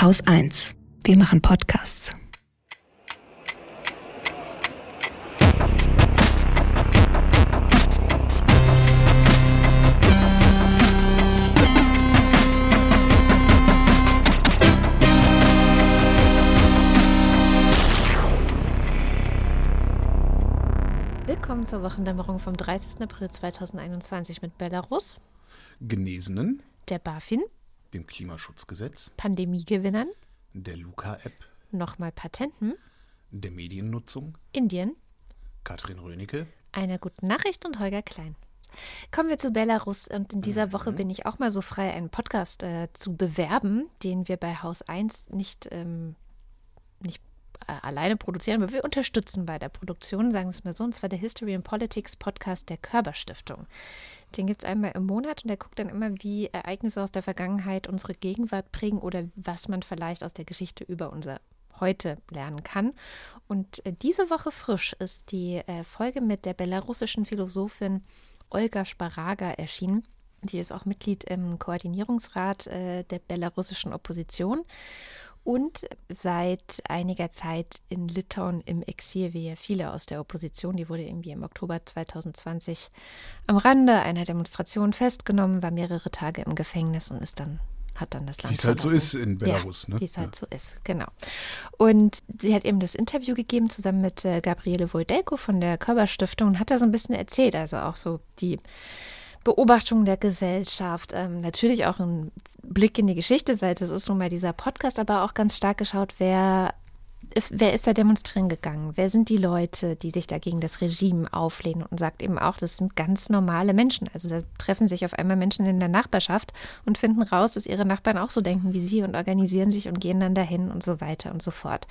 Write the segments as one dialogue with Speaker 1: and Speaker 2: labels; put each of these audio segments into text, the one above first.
Speaker 1: Haus 1. Wir machen Podcasts.
Speaker 2: Willkommen zur Wochendämmerung vom 30. April 2021 mit Belarus,
Speaker 3: Genesenen,
Speaker 2: der BaFin,
Speaker 3: dem Klimaschutzgesetz,
Speaker 2: Pandemiegewinnern,
Speaker 3: der Luca-App,
Speaker 2: nochmal Patenten,
Speaker 3: der Mediennutzung,
Speaker 2: Indien,
Speaker 3: Katrin Rönecke,
Speaker 2: einer guten Nachricht und Holger Klein. Kommen wir zu Belarus. Und in dieser Woche bin ich auch mal so frei, einen Podcast äh, zu bewerben, den wir bei Haus 1 nicht, ähm, nicht äh, alleine produzieren, aber wir unterstützen bei der Produktion, sagen wir es mal so, und zwar der History and Politics Podcast der Körperstiftung. Den gibt es einmal im Monat und der guckt dann immer, wie Ereignisse aus der Vergangenheit unsere Gegenwart prägen oder was man vielleicht aus der Geschichte über unser heute lernen kann. Und äh, diese Woche frisch ist die äh, Folge mit der belarussischen Philosophin Olga Sparaga erschienen. Die ist auch Mitglied im Koordinierungsrat äh, der belarussischen Opposition und seit einiger Zeit in Litauen im Exil, wie ja viele aus der Opposition. Die wurde irgendwie im Oktober 2020 am Rande einer Demonstration festgenommen, war mehrere Tage im Gefängnis und ist dann hat dann das Land
Speaker 3: wie es halt so ist in Belarus.
Speaker 2: ja,
Speaker 3: ne?
Speaker 2: Wie es halt
Speaker 3: Ja.
Speaker 2: so ist, genau. Und sie hat eben das Interview gegeben zusammen mit äh, Gabriele Wojdelko von der Körperstiftung und hat da so ein bisschen erzählt, also auch so die Beobachtung der Gesellschaft, ähm, natürlich auch ein Blick in die Geschichte, weil das ist nun mal dieser Podcast, aber auch ganz stark geschaut, wer ist, wer ist da demonstrieren gegangen? Wer sind die Leute, die sich da gegen das Regime auflehnen und sagt eben auch, das sind ganz normale Menschen. Also da treffen sich auf einmal Menschen in der Nachbarschaft und finden raus, dass ihre Nachbarn auch so denken wie sie und organisieren sich und gehen dann dahin und so weiter und so fort.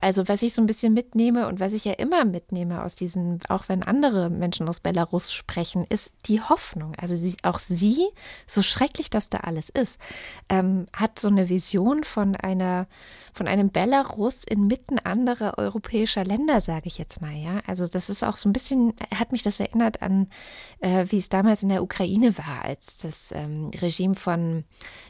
Speaker 2: Also was ich so ein bisschen mitnehme und was ich ja immer mitnehme aus diesen, auch wenn andere Menschen aus Belarus sprechen, ist die Hoffnung. Also sie, auch sie, so schrecklich das da alles ist, ähm, hat so eine Vision von einer, von einem Belarus inmitten anderer europäischer Länder, sage ich jetzt mal, ja. Also das ist auch so ein bisschen, hat mich das erinnert an, äh, wie es damals in der Ukraine war, als das ähm, Regime von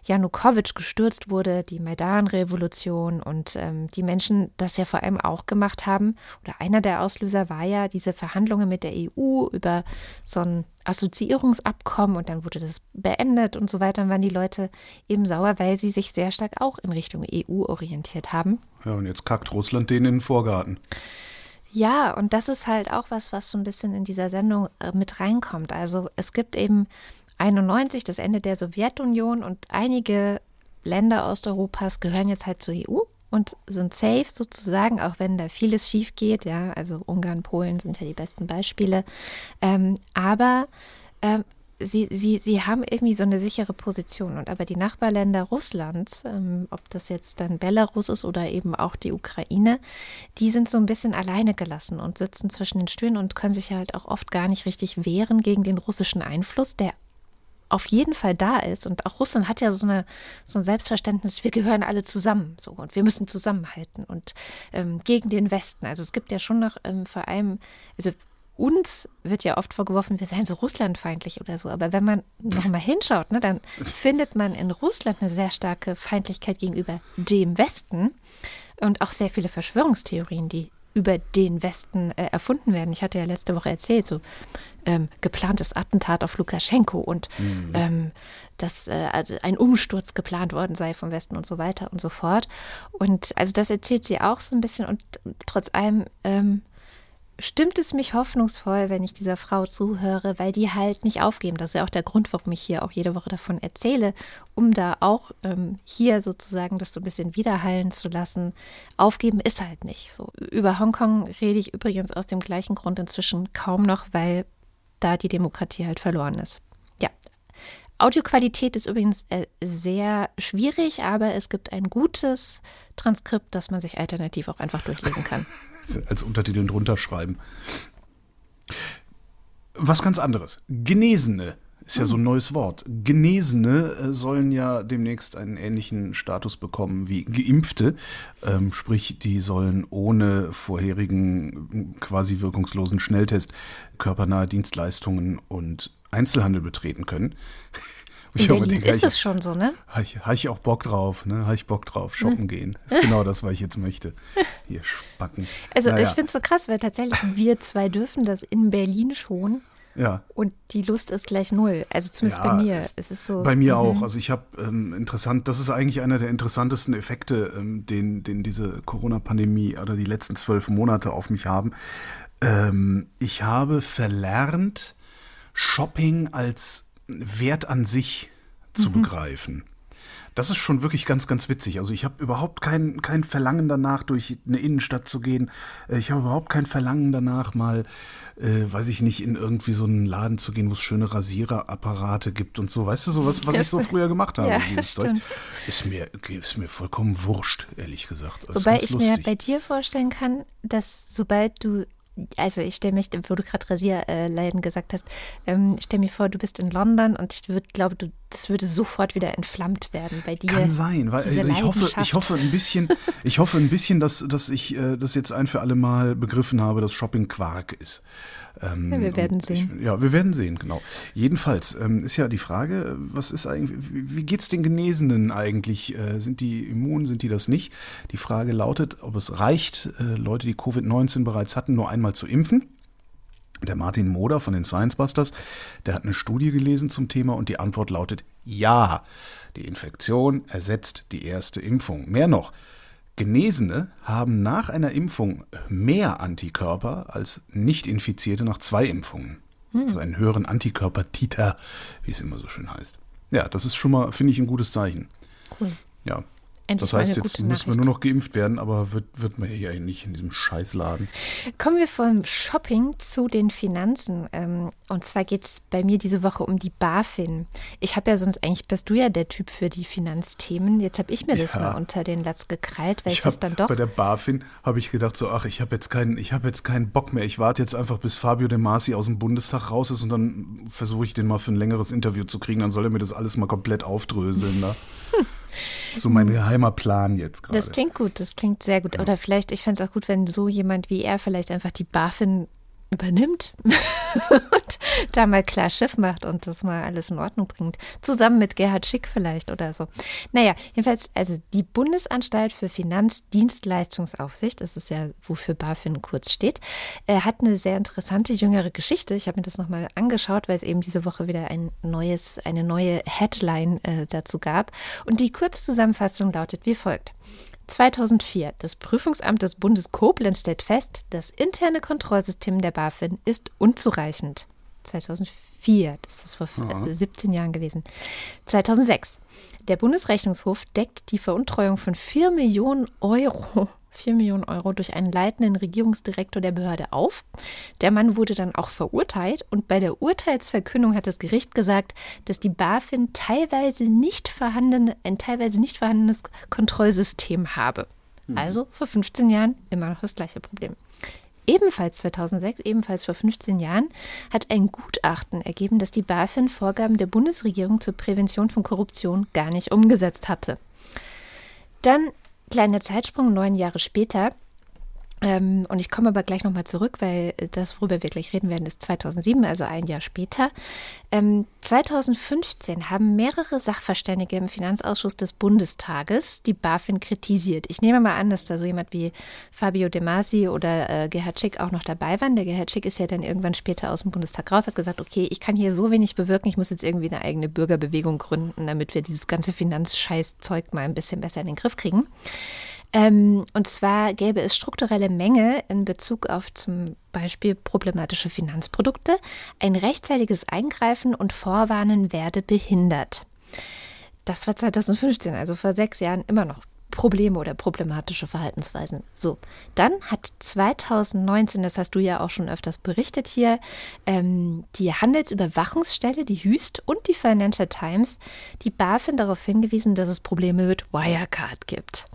Speaker 2: Janukowitsch gestürzt wurde, die Maidan-Revolution und ähm, die Menschen das ja vor allem auch gemacht haben. Oder einer der Auslöser war ja diese Verhandlungen mit der EU über so ein Assoziierungsabkommen und dann wurde das beendet und so weiter. Dann waren die Leute eben sauer, weil sie sich sehr stark auch in Richtung EU orientiert haben.
Speaker 3: Ja, und jetzt kackt Russland denen in den Vorgarten.
Speaker 2: Ja, und das ist halt auch was, was so ein bisschen in dieser Sendung äh, mit reinkommt. Also es gibt eben 91 das Ende der Sowjetunion und einige Länder Osteuropas gehören jetzt halt zur EU und sind safe sozusagen, auch wenn da vieles schief geht. Ja, also Ungarn, Polen sind ja die besten Beispiele. Ähm, aber ähm, sie, sie, sie haben irgendwie so eine sichere Position. Und aber die Nachbarländer Russlands, ähm, ob das jetzt dann Belarus ist oder eben auch die Ukraine, die sind so ein bisschen alleine gelassen und sitzen zwischen den Stühlen und können sich halt auch oft gar nicht richtig wehren gegen den russischen Einfluss, der auf jeden Fall da ist. Und auch Russland hat ja so, eine, so ein Selbstverständnis, wir gehören alle zusammen so und wir müssen zusammenhalten und ähm, gegen den Westen. Also es gibt ja schon noch ähm, vor allem, also uns wird ja oft vorgeworfen, wir seien so russlandfeindlich oder so. Aber wenn man nochmal hinschaut, ne, dann findet man in Russland eine sehr starke Feindlichkeit gegenüber dem Westen und auch sehr viele Verschwörungstheorien, die über den Westen äh, erfunden werden. Ich hatte ja letzte Woche erzählt, so ähm, geplantes Attentat auf Lukaschenko und ähm, dass äh, also ein Umsturz geplant worden sei vom Westen und so weiter und so fort. Und also das erzählt sie auch so ein bisschen und trotz allem ähm, stimmt es mich hoffnungsvoll, wenn ich dieser Frau zuhöre, weil die halt nicht aufgeben. Das ist ja auch der Grund, warum ich hier auch jede Woche davon erzähle, um da auch ähm, hier sozusagen das so ein bisschen widerhallen zu lassen. Aufgeben ist halt nicht so. Über Hongkong rede ich übrigens aus dem gleichen Grund inzwischen kaum noch, weil da die Demokratie halt verloren ist. Ja. Audioqualität ist übrigens äh, sehr schwierig, aber es gibt ein gutes Transkript, das man sich alternativ auch einfach durchlesen kann.
Speaker 3: Als Untertitel drunter schreiben. Was ganz anderes. Genesene ist ja so ein neues Wort. Genesene äh, sollen ja demnächst einen ähnlichen Status bekommen wie Geimpfte. Ähm, sprich, die sollen ohne vorherigen quasi wirkungslosen Schnelltest körpernahe Dienstleistungen und Einzelhandel betreten können.
Speaker 2: In Berlin ist es schon so, ne?
Speaker 3: Habe ich, hab ich auch Bock drauf, ne? Habe ich Bock drauf, shoppen gehen. Ist genau das, was ich jetzt möchte. Hier spacken.
Speaker 2: Also naja. ich finde es so krass, weil tatsächlich wir zwei dürfen das in Berlin schon.
Speaker 3: Ja.
Speaker 2: Und die Lust ist gleich null. Also zumindest ja, bei mir. Es, es ist so.
Speaker 3: Bei mir mhm. auch. Also ich habe ähm, interessant, das ist eigentlich einer der interessantesten Effekte, ähm, den, den diese Corona-Pandemie oder die letzten zwölf Monate auf mich haben. Ähm, ich habe verlernt, Shopping als Wert an sich zu mhm. begreifen. Das ist schon wirklich ganz, ganz witzig. Also ich habe überhaupt kein, kein Verlangen danach, durch eine Innenstadt zu gehen. Äh, ich habe überhaupt kein Verlangen danach, mal, äh, weiß ich nicht, in irgendwie so einen Laden zu gehen, wo es schöne Rasiererapparate gibt und so. Weißt du, so was, was ich so früher gemacht habe.
Speaker 2: Ja, dieses Zeug.
Speaker 3: Ist mir, ist mir vollkommen wurscht, ehrlich gesagt.
Speaker 2: Das Wobei ich lustig. mir bei dir vorstellen kann, dass sobald du also ich stelle mich, wo du gerade Rasierleiden gesagt hast, ähm, stell mir vor, du bist in London und ich würde, glaube, du, das würde sofort wieder entflammt werden bei dir.
Speaker 3: Kann sein, weil also ich hoffe, ich hoffe ein bisschen, ich hoffe ein bisschen, dass, dass ich äh, das jetzt ein für alle Mal begriffen habe, dass Shopping Quark ist.
Speaker 2: Ähm, ja, wir werden sehen.
Speaker 3: Ich, ja, wir werden sehen, genau. Jedenfalls ähm, ist ja die Frage, was ist eigentlich, wie, wie es den Genesenen eigentlich? Äh, sind die immun, sind die das nicht? Die Frage lautet, ob es reicht, äh, Leute, die Covid-19 bereits hatten, nur einmal zu impfen. Der Martin Moder von den Science Busters, der hat eine Studie gelesen zum Thema und die Antwort lautet ja. Die Infektion ersetzt die erste Impfung. Mehr noch, Genesene haben nach einer Impfung mehr Antikörper als Nicht-Infizierte nach zwei Impfungen. Hm. Also einen höheren Antikörpertiter, wie es immer so schön heißt. Ja, das ist schon mal, finde ich, ein gutes Zeichen.
Speaker 2: Cool.
Speaker 3: Ja, Endlich das heißt, jetzt müssen wir nur noch geimpft werden, aber wird, wird man ja nicht in diesem Scheißladen.
Speaker 2: Kommen wir vom Shopping zu den Finanzen. Ähm, und zwar geht es bei mir diese Woche um die BaFin. Ich habe ja sonst, eigentlich bist du ja der Typ für die Finanzthemen. Jetzt habe ich mir ja. das mal unter den Latz gekrallt, weil ich, ich das dann doch.
Speaker 3: Bei der BaFin habe ich gedacht, so, ach, ich habe jetzt, keinen, hab jetzt keinen Bock mehr. Ich warte jetzt einfach, bis Fabio De Masi aus dem Bundestag raus ist und dann versuche ich den mal für ein längeres Interview zu kriegen. Dann soll er mir das alles mal komplett aufdröseln. Ne? Hm. So mein geheimer Plan jetzt gerade.
Speaker 2: Das klingt gut, das klingt sehr gut. Ja. Oder vielleicht, ich fände es auch gut, wenn so jemand wie er vielleicht einfach die BaFin übernimmt und da mal klar Schiff macht und das mal alles in Ordnung bringt. Zusammen mit Gerhard Schick vielleicht oder so. Naja, jedenfalls, also die Bundesanstalt für Finanzdienstleistungsaufsicht, das ist ja, wofür BaFin kurz steht, äh, hat eine sehr interessante jüngere Geschichte. Ich habe mir das nochmal angeschaut, weil es eben diese Woche wieder ein neues, eine neue Headline äh, dazu gab. Und die Kurzzusammenfassung lautet wie folgt. 2004. Das Prüfungsamt des Bundes Koblenz stellt fest, das interne Kontrollsystem der BaFin ist unzureichend. 2004, das ist vor ja. 17 Jahren gewesen. 2006. Der Bundesrechnungshof deckt die Veruntreuung von 4 Millionen Euro 4 Millionen Euro durch einen leitenden Regierungsdirektor der Behörde auf. Der Mann wurde dann auch verurteilt und bei der Urteilsverkündung hat das Gericht gesagt, dass die BaFin teilweise nicht vorhandene, ein teilweise nicht vorhandenes Kontrollsystem habe. Mhm. Also vor 15 Jahren immer noch das gleiche Problem. Ebenfalls 2006, ebenfalls vor 15 Jahren, hat ein Gutachten ergeben, dass die BaFin Vorgaben der Bundesregierung zur Prävention von Korruption gar nicht umgesetzt hatte. Dann Kleiner Zeitsprung, neun Jahre später. Ähm, und ich komme aber gleich nochmal zurück, weil das, worüber wir gleich reden werden, ist 2007, also ein Jahr später. Ähm, 2015 haben mehrere Sachverständige im Finanzausschuss des Bundestages die BaFin kritisiert. Ich nehme mal an, dass da so jemand wie Fabio De Masi oder äh, Gerhard Schick auch noch dabei waren. Der Gerhard Schick ist ja dann irgendwann später aus dem Bundestag raus, hat gesagt, okay, ich kann hier so wenig bewirken, ich muss jetzt irgendwie eine eigene Bürgerbewegung gründen, damit wir dieses ganze Finanzscheißzeug mal ein bisschen besser in den Griff kriegen. Ähm, und zwar gäbe es strukturelle Mängel in Bezug auf zum Beispiel problematische Finanzprodukte. Ein rechtzeitiges Eingreifen und Vorwarnen werde behindert. Das war 2015, also vor sechs Jahren immer noch Probleme oder problematische Verhaltensweisen. So, dann hat 2019, das hast du ja auch schon öfters berichtet hier, ähm, die Handelsüberwachungsstelle, die Hüst und die Financial Times, die BaFin darauf hingewiesen, dass es Probleme mit Wirecard gibt.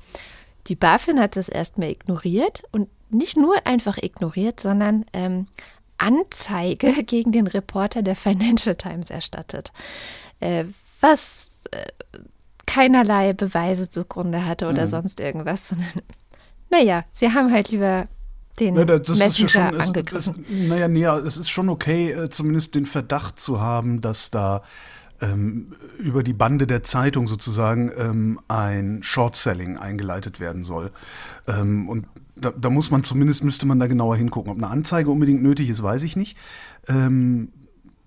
Speaker 2: Die BaFin hat das erstmal ignoriert und nicht nur einfach ignoriert, sondern ähm, Anzeige gegen den Reporter der Financial Times erstattet, äh, was äh, keinerlei Beweise zugrunde hatte oder mhm. sonst irgendwas, sondern naja, sie haben halt lieber den ja, das Messenger schon, angegriffen.
Speaker 3: Es, es, naja, nee, es ist schon okay, äh, zumindest den Verdacht zu haben, dass da ähm, über die Bande der Zeitung sozusagen ähm, ein Short-Selling eingeleitet werden soll. Ähm, und da, da, muss man zumindest, müsste man da genauer hingucken. Ob eine Anzeige unbedingt nötig ist, weiß ich nicht. Ähm,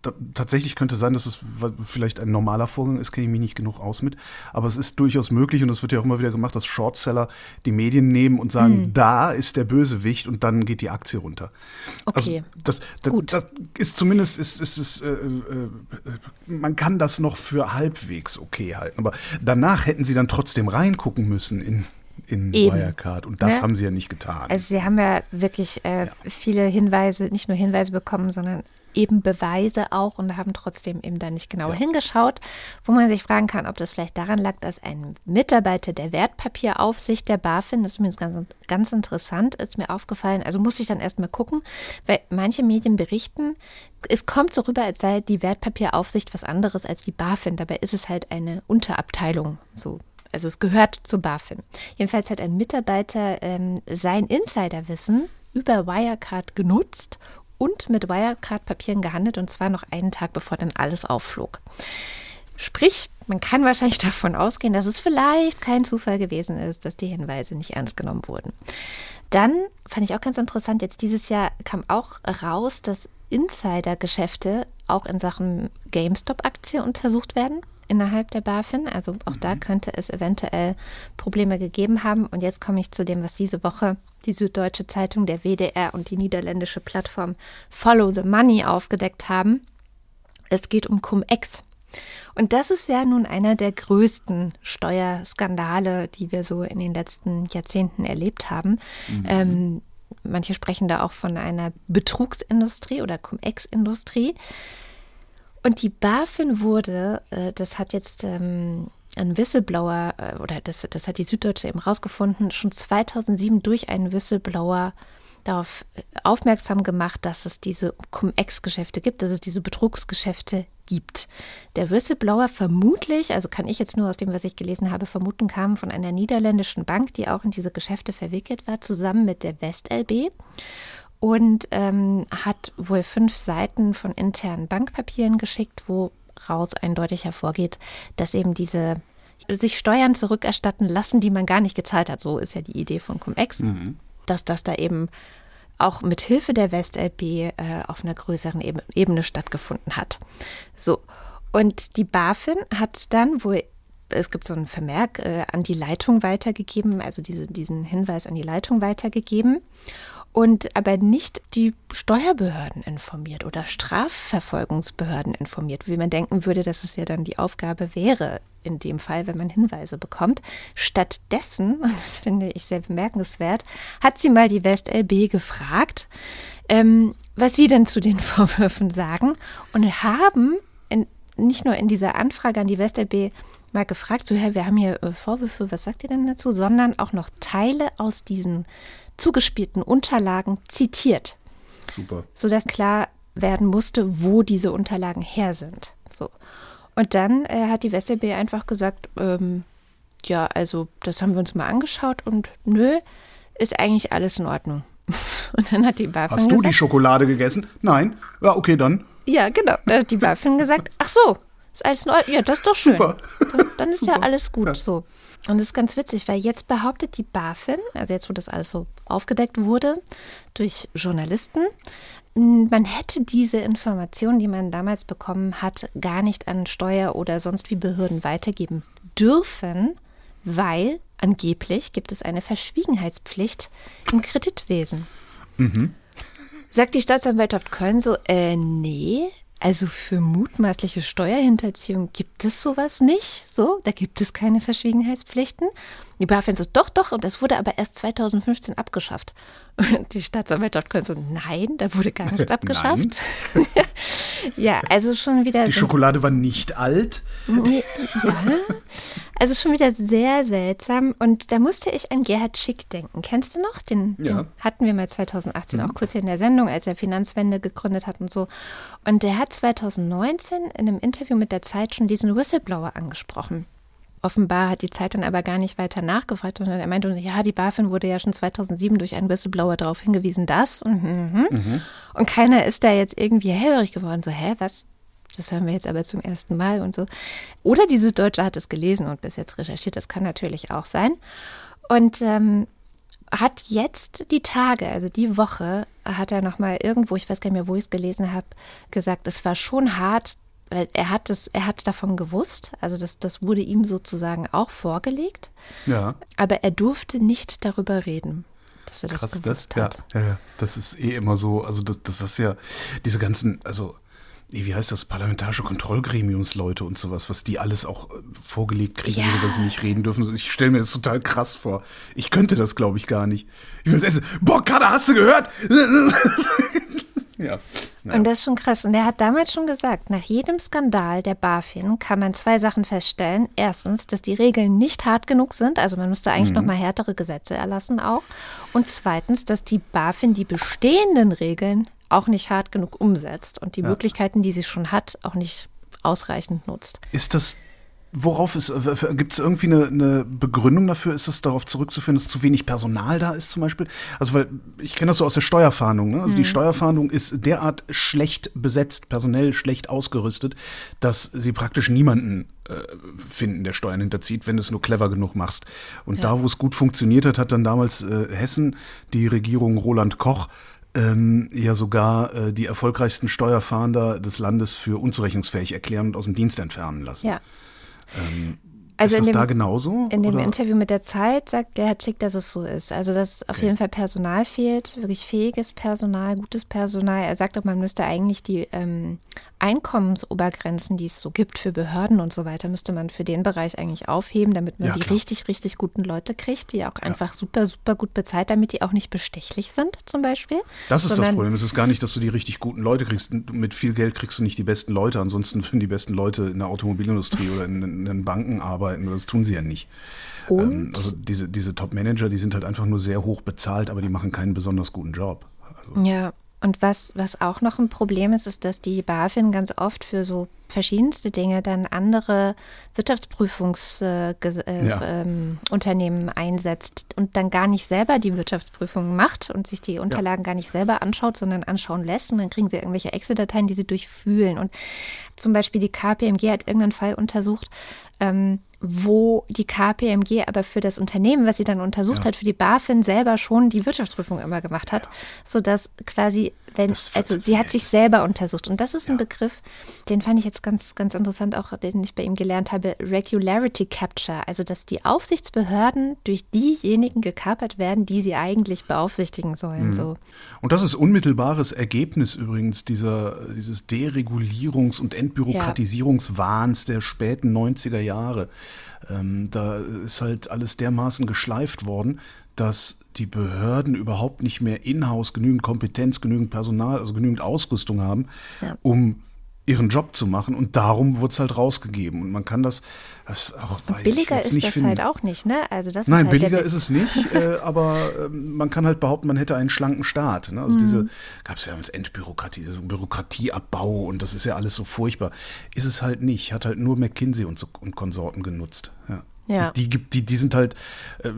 Speaker 3: da, tatsächlich könnte sein, dass es vielleicht ein normaler Vorgang ist, kenne ich mich nicht genug aus mit. Aber es ist durchaus möglich und es wird ja auch immer wieder gemacht, dass Shortseller die Medien nehmen und sagen, mhm. da ist der Bösewicht und dann geht die Aktie runter. Also okay. Also das, das, Gut. das ist zumindest, ist, ist, ist, äh, äh, man kann das noch für halbwegs okay halten. Aber danach hätten sie dann trotzdem reingucken müssen in in Eben. Wirecard. Und das ja? haben sie ja nicht getan.
Speaker 2: Also sie haben ja wirklich äh, ja. viele Hinweise, nicht nur Hinweise bekommen, sondern eben Beweise auch und haben trotzdem eben da nicht genau ja. hingeschaut, wo man sich fragen kann, ob das vielleicht daran lag, dass ein Mitarbeiter der Wertpapieraufsicht der BaFin, das ist übrigens ganz, ganz interessant, ist mir aufgefallen, also musste ich dann erstmal gucken, weil manche Medien berichten, es kommt so rüber, als sei die Wertpapieraufsicht was anderes als die BaFin, dabei ist es halt eine Unterabteilung, so also es gehört zu BaFin. Jedenfalls hat ein Mitarbeiter ähm, sein Insiderwissen über Wirecard genutzt und mit Wirecard-Papieren gehandelt und zwar noch einen Tag bevor dann alles aufflog. Sprich, man kann wahrscheinlich davon ausgehen, dass es vielleicht kein Zufall gewesen ist, dass die Hinweise nicht ernst genommen wurden. Dann fand ich auch ganz interessant, jetzt dieses Jahr kam auch raus, dass Insider-Geschäfte auch in Sachen GameStop-Aktie untersucht werden innerhalb der BaFin. Also auch da mhm. könnte es eventuell Probleme gegeben haben. Und jetzt komme ich zu dem, was diese Woche die Süddeutsche Zeitung, der WDR und die niederländische Plattform Follow the Money aufgedeckt haben. Es geht um Cum-Ex. Und das ist ja nun einer der größten Steuerskandale, die wir so in den letzten Jahrzehnten erlebt haben. Mhm. Ähm, manche sprechen da auch von einer Betrugsindustrie oder Cum-Ex-Industrie. Und die BaFin wurde, äh, das hat jetzt ähm, ein Whistleblower, äh, oder das, das hat die Süddeutsche eben rausgefunden, schon 2007 durch einen Whistleblower darauf äh, aufmerksam gemacht, dass es diese Cum-Ex-Geschäfte gibt, dass es diese Betrugsgeschäfte gibt. Der Whistleblower vermutlich, also kann ich jetzt nur aus dem, was ich gelesen habe, vermuten, kam von einer niederländischen Bank, die auch in diese Geschäfte verwickelt war, zusammen mit der WestLB und ähm, hat wohl fünf Seiten von internen Bankpapieren geschickt, woraus eindeutig hervorgeht, dass eben diese sich Steuern zurückerstatten lassen, die man gar nicht gezahlt hat. So ist ja die Idee von Cum-Ex, mhm. dass das da eben auch mit Hilfe der WestLB äh, auf einer größeren Ebene stattgefunden hat. So, und die BaFin hat dann wohl es gibt so einen Vermerk äh, an die Leitung weitergegeben, also diese, diesen Hinweis an die Leitung weitergegeben und aber nicht die Steuerbehörden informiert oder Strafverfolgungsbehörden informiert, wie man denken würde, dass es ja dann die Aufgabe wäre, in dem Fall, wenn man Hinweise bekommt. Stattdessen, und das finde ich sehr bemerkenswert, hat sie mal die WestLB gefragt, ähm, was sie denn zu den Vorwürfen sagen und haben in, nicht nur in dieser Anfrage an die WestLB mal gefragt, so, Herr, wir haben hier äh, Vorwürfe, was sagt ihr denn dazu, sondern auch noch Teile aus diesen zugespielten Unterlagen zitiert.
Speaker 3: Super.
Speaker 2: Sodass klar werden musste, wo diese Unterlagen her sind. So. Und dann äh, hat die WestLB einfach gesagt, ähm, ja, also das haben wir uns mal angeschaut und nö, ist eigentlich alles in Ordnung. Und dann hat die BaFin
Speaker 3: Hast du gesagt, die Schokolade gegessen? Nein. Ja, okay, dann.
Speaker 2: Ja, genau. Da hat die BaFin gesagt, ach so, ist alles in Ordnung. Ja, das ist doch schön. Super. Dann, dann ist Super. ja alles gut ja. so. Und das ist ganz witzig, weil jetzt behauptet die BaFin, also jetzt, wo das alles so aufgedeckt wurde durch Journalisten, man hätte diese Informationen, die man damals bekommen hat, gar nicht an Steuer- oder sonst wie Behörden weitergeben dürfen, weil angeblich gibt es eine Verschwiegenheitspflicht im Kreditwesen. Mhm. Sagt die Staatsanwaltschaft Köln so, äh, nee, also für mutmaßliche Steuerhinterziehung gibt es sowas nicht. So, da gibt es keine Verschwiegenheitspflichten. Die BaFin so, doch, doch, und das wurde aber erst 2015 abgeschafft. Und die Staatsanwaltschaft Köln so, nein, da wurde gar nicht abgeschafft. ja, also schon wieder.
Speaker 3: Die Schokolade war nicht alt.
Speaker 2: Ja, also schon wieder sehr seltsam. Und da musste ich an Gerhard Schick denken. Kennst du noch? Den, ja. den hatten wir mal 2018 mhm. auch kurz hier in der Sendung, als er Finanzwende gegründet hat und so. Und der hat 2019 in einem Interview mit der Zeit schon diesen Whistleblower angesprochen. Offenbar hat die Zeit dann aber gar nicht weiter nachgefragt, sondern er meinte, ja, die BaFin wurde ja schon 2007 durch einen Whistleblower darauf hingewiesen, dass und, mhm. mhm. und keiner ist da jetzt irgendwie hellhörig geworden, so, hä, was, Das hören wir jetzt aber zum ersten Mal und so. Oder die Süddeutsche hat es gelesen und bis jetzt recherchiert. Das kann natürlich auch sein. Und ähm, hat jetzt die Tage, also die Woche, hat er nochmal irgendwo, ich weiß gar nicht mehr, wo ich es gelesen habe, gesagt, es war schon hart, weil er hat es, er hat davon gewusst, also das, das wurde ihm sozusagen auch vorgelegt.
Speaker 3: Ja.
Speaker 2: Aber er durfte nicht darüber reden dass er
Speaker 3: Krass,
Speaker 2: das gewusst
Speaker 3: das,
Speaker 2: hat.
Speaker 3: Ja, ja, ja, das ist eh immer so, also das, das ist ja, diese ganzen, also wie heißt das, parlamentarische Kontrollgremiumsleute und sowas, was die alles auch äh, vorgelegt kriegen,
Speaker 2: Ja.
Speaker 3: worüber sie nicht reden dürfen. Ich stelle mir das total krass vor. Ich könnte das, glaube ich, gar nicht. Ich würde essen. Boah, Kader, hast du gehört? ja. Naja.
Speaker 2: Und das ist schon krass. Und er hat damals schon gesagt, nach jedem Skandal der BaFin kann man zwei Sachen feststellen. Erstens, dass die Regeln nicht hart genug sind. Also man müsste eigentlich noch mal härtere Gesetze erlassen auch. Und zweitens, dass die BaFin die bestehenden Regeln auch nicht hart genug umsetzt und die Möglichkeiten, die sie schon hat, auch nicht ausreichend nutzt.
Speaker 3: Ist das, worauf ist, gibt es irgendwie eine, eine Begründung dafür? Ist das darauf zurückzuführen, dass zu wenig Personal da ist zum Beispiel? Also, weil ich kenne das so aus der Steuerfahndung. Ne? Also die Steuerfahndung ist derart schlecht besetzt, personell schlecht ausgerüstet, dass sie praktisch niemanden äh, finden, der Steuern hinterzieht, wenn du es nur clever genug machst. Und da, wo es gut funktioniert hat, hat dann damals äh, Hessen, die Regierung Roland Koch, ähm, ja sogar äh, die erfolgreichsten Steuerfahnder des Landes für unzurechnungsfähig erklären und aus dem Dienst entfernen lassen.
Speaker 2: Ja.
Speaker 3: Um, ist das
Speaker 2: in dem,
Speaker 3: da genauso?
Speaker 2: In dem
Speaker 3: oder?
Speaker 2: Interview mit der Zeit sagt Gerhard Schick, dass es so ist. Also, dass auf jeden Fall Personal fehlt, wirklich fähiges Personal, gutes Personal. Er sagt auch, man müsste eigentlich die ähm, Einkommensobergrenzen, die es so gibt für Behörden und so weiter, müsste man für den Bereich eigentlich aufheben, damit man
Speaker 3: Ja,
Speaker 2: die
Speaker 3: klar.
Speaker 2: richtig, richtig guten Leute kriegt, die auch einfach super, super gut bezahlt, damit die auch nicht bestechlich sind, zum Beispiel.
Speaker 3: Das ist das Problem. Es ist gar nicht, dass du die richtig guten Leute kriegst. Mit viel Geld kriegst du nicht die besten Leute. Ansonsten würden die besten Leute in der Automobilindustrie oder in, in den Banken arbeiten. Das tun sie ja nicht. Ähm, also diese, diese Top-Manager, die sind halt einfach nur sehr hoch bezahlt, aber die machen keinen besonders guten Job. Also,
Speaker 2: Ja, und was, was auch noch ein Problem ist, ist, dass die BaFin ganz oft für so verschiedenste Dinge dann andere Wirtschaftsprüfungsunternehmen äh,
Speaker 3: Ja.
Speaker 2: ähm, Unternehmen einsetzt und dann gar nicht selber die Wirtschaftsprüfung macht und sich die Unterlagen gar nicht selber anschaut, sondern anschauen lässt. Und dann kriegen sie irgendwelche Excel-Dateien, die sie durchfühlen. Und zum Beispiel die KPMG hat irgendeinen Fall untersucht, ähm, wo die KPMG aber für das Unternehmen, was sie dann untersucht
Speaker 3: Ja.
Speaker 2: hat, für die BaFin selber schon die Wirtschaftsprüfung immer gemacht hat, sodass quasi, wenn, also sie hat sich selber untersucht. Und das ist ein Begriff, den fand ich jetzt ganz, ganz interessant, auch den ich bei ihm gelernt habe, Regularity Capture, also dass die Aufsichtsbehörden durch diejenigen gekapert werden, die sie eigentlich beaufsichtigen sollen.
Speaker 3: Mhm.
Speaker 2: So.
Speaker 3: Und das ist unmittelbares Ergebnis übrigens dieser, dieses Deregulierungs- und Entbürokratisierungswahns der späten 90er Jahre. Ähm, da ist halt alles dermaßen geschleift worden, dass die Behörden überhaupt nicht mehr in-house genügend Kompetenz, genügend Personal, also genügend Ausrüstung haben,
Speaker 2: Ja.
Speaker 3: um ihren Job zu machen. Und darum wurde es halt rausgegeben. Und man kann das, das auch,
Speaker 2: Billiger ist das
Speaker 3: finden.
Speaker 2: halt auch nicht, ne? Also das
Speaker 3: Nein,
Speaker 2: ist halt
Speaker 3: billiger ist es nicht, äh, aber ähm, man kann halt behaupten, man hätte einen schlanken Staat. Ne? Also
Speaker 2: Mhm.
Speaker 3: diese gab es ja als Entbürokratie, so Bürokratieabbau und das ist ja alles so furchtbar. Ist es halt nicht, hat halt nur McKinsey und, so, und Konsorten genutzt. Ja.
Speaker 2: Ja.
Speaker 3: Die gibt, die, die sind halt, äh,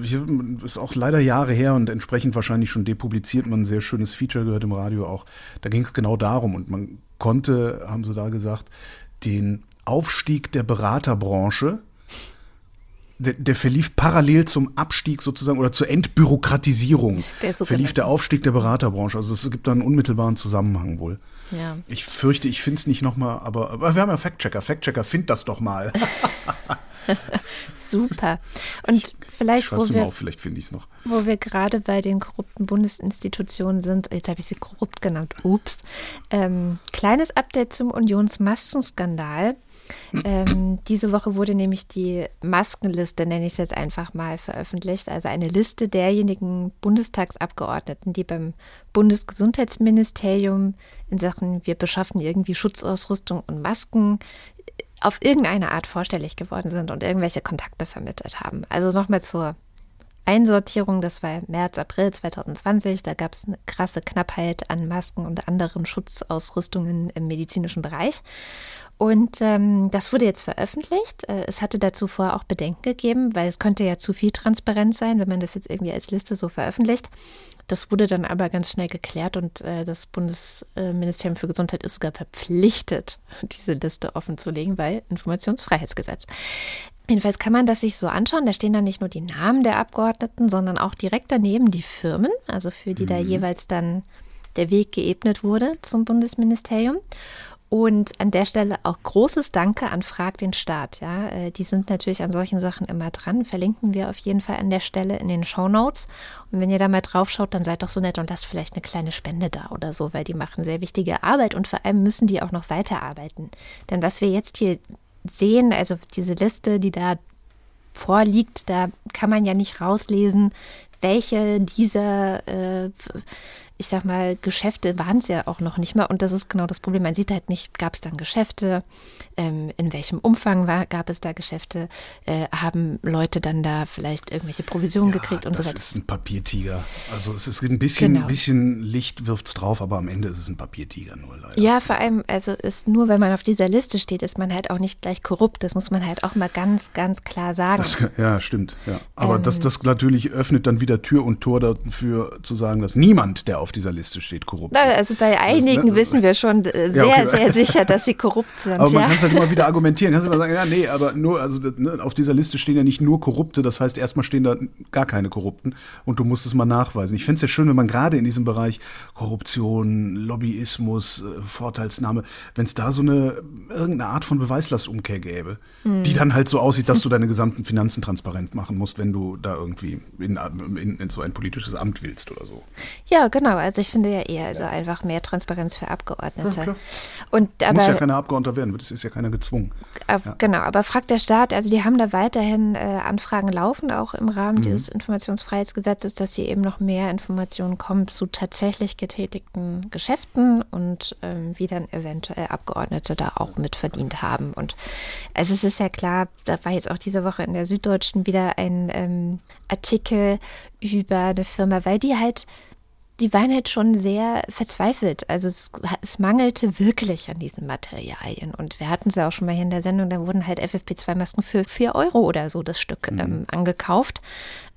Speaker 3: ist auch leider Jahre her und entsprechend wahrscheinlich schon depubliziert. Man ein sehr schönes Feature gehört im Radio auch. Da ging es genau darum und man konnte, haben sie da gesagt, den Aufstieg der Beraterbranche der, der verlief parallel zum Abstieg sozusagen oder zur Entbürokratisierung.
Speaker 2: Der ist so
Speaker 3: verlief der Aufstieg der Beraterbranche. Also es gibt da einen unmittelbaren Zusammenhang wohl.
Speaker 2: Ja.
Speaker 3: Ich fürchte, ich finde es nicht nochmal, aber, aber wir haben ja Fact-Checker. Fact-Checker, find das doch mal.
Speaker 2: Super. Und
Speaker 3: Ich
Speaker 2: vielleicht, wo wir,
Speaker 3: auf, vielleicht finde ich es noch.
Speaker 2: wo wir gerade bei den korrupten Bundesinstitutionen sind, jetzt habe ich sie korrupt genannt, ups. Ähm, kleines Update zum Unionsmaskenskandal. Ähm, diese Woche wurde nämlich die Maskenliste, nenne ich es jetzt einfach mal, veröffentlicht. Also eine Liste derjenigen Bundestagsabgeordneten, die beim Bundesgesundheitsministerium in Sachen wir beschaffen irgendwie Schutzausrüstung und Masken auf irgendeine Art vorstellig geworden sind und irgendwelche Kontakte vermittelt haben. Also nochmal zur Einsortierung, das war März, April 2020. Da gab es eine krasse Knappheit an Masken und anderen Schutzausrüstungen im medizinischen Bereich. Und ähm, das wurde jetzt veröffentlicht. Äh, es hatte dazu vorher auch Bedenken gegeben, weil es könnte ja zu viel transparent sein, wenn man das jetzt irgendwie als Liste so veröffentlicht. Das wurde dann aber ganz schnell geklärt und äh, das Bundesministerium für Gesundheit ist sogar verpflichtet, diese Liste offenzulegen, weil Informationsfreiheitsgesetz. Jedenfalls kann man das sich so anschauen. Da stehen dann nicht nur die Namen der Abgeordneten, sondern auch direkt daneben die Firmen, also für die mhm. da jeweils dann der Weg geebnet wurde zum Bundesministerium. Und an der Stelle auch großes Danke an Frag den Staat. Ja, äh, die sind natürlich an solchen Sachen immer dran. Verlinken wir auf jeden Fall an der Stelle in den Show Notes. Und wenn ihr da mal drauf schaut, dann seid doch so nett und lasst vielleicht eine kleine Spende da oder so, weil die machen sehr wichtige Arbeit und vor allem müssen die auch noch weiterarbeiten. Denn was wir jetzt hier sehen, also diese Liste, die da vorliegt, da kann man ja nicht rauslesen, welche dieser äh, ich sag mal, Geschäfte waren es ja auch noch nicht mal. Und das ist genau das Problem. Man sieht halt nicht, gab es dann Geschäfte, ähm, in welchem Umfang war, gab es da Geschäfte, äh, haben Leute dann da vielleicht irgendwelche Provisionen ja, gekriegt und so weiter.
Speaker 3: Das ist ein Papiertiger. Also es ist ein bisschen, genau. bisschen Licht wirft es drauf, aber am Ende ist es ein Papiertiger nur leider.
Speaker 2: Ja, vor allem, also ist nur, wenn man auf dieser Liste steht, ist man halt auch nicht gleich korrupt. Das muss man halt auch mal ganz, ganz klar sagen.
Speaker 3: Das, ja, stimmt. Ja. Aber ähm, das, das natürlich öffnet dann wieder Tür und Tor dafür zu sagen, dass niemand, der auf dieser Liste steht, korrupt
Speaker 2: ist. Also bei einigen das, ne? wissen wir schon sehr, ja, okay. sehr sicher, dass sie korrupt sind.
Speaker 3: Aber man ja. kann es halt immer wieder argumentieren. Kannst du immer sagen, ja, nee, aber nur, also ne, auf dieser Liste stehen ja nicht nur Korrupte, das heißt, erstmal stehen da gar keine Korrupten und du musst es mal nachweisen. Ich finde es ja schön, wenn man gerade in diesem Bereich Korruption, Lobbyismus, äh, Vorteilsnahme, wenn es da so eine irgendeine Art von Beweislastumkehr gäbe, mhm. die dann halt so aussieht, dass du deine gesamten Finanzen transparent machen musst, wenn du da irgendwie in, in, in so ein politisches Amt willst oder so.
Speaker 2: Ja, genau. Also ich finde ja eher also einfach mehr Transparenz für Abgeordnete. Ja, und aber,
Speaker 3: Muss ja keiner Abgeordneter werden, das ist ja keiner gezwungen.
Speaker 2: Ab, ja. Genau, aber fragt der Staat, also die haben da weiterhin äh, Anfragen laufen, auch im Rahmen mhm. dieses Informationsfreiheitsgesetzes, dass hier eben noch mehr Informationen kommen zu tatsächlich getätigten Geschäften und ähm, wie dann eventuell Abgeordnete da auch mitverdient haben. Und also es ist ja klar, da war jetzt auch diese Woche in der Süddeutschen wieder ein ähm, Artikel über eine Firma, weil die halt die waren halt schon sehr verzweifelt. Also es, es, mangelte wirklich an diesen Materialien. Und wir hatten es ja auch schon mal hier in der Sendung, da wurden halt FFP2-Masken für 4 Euro oder so das Stück mhm. ähm, angekauft,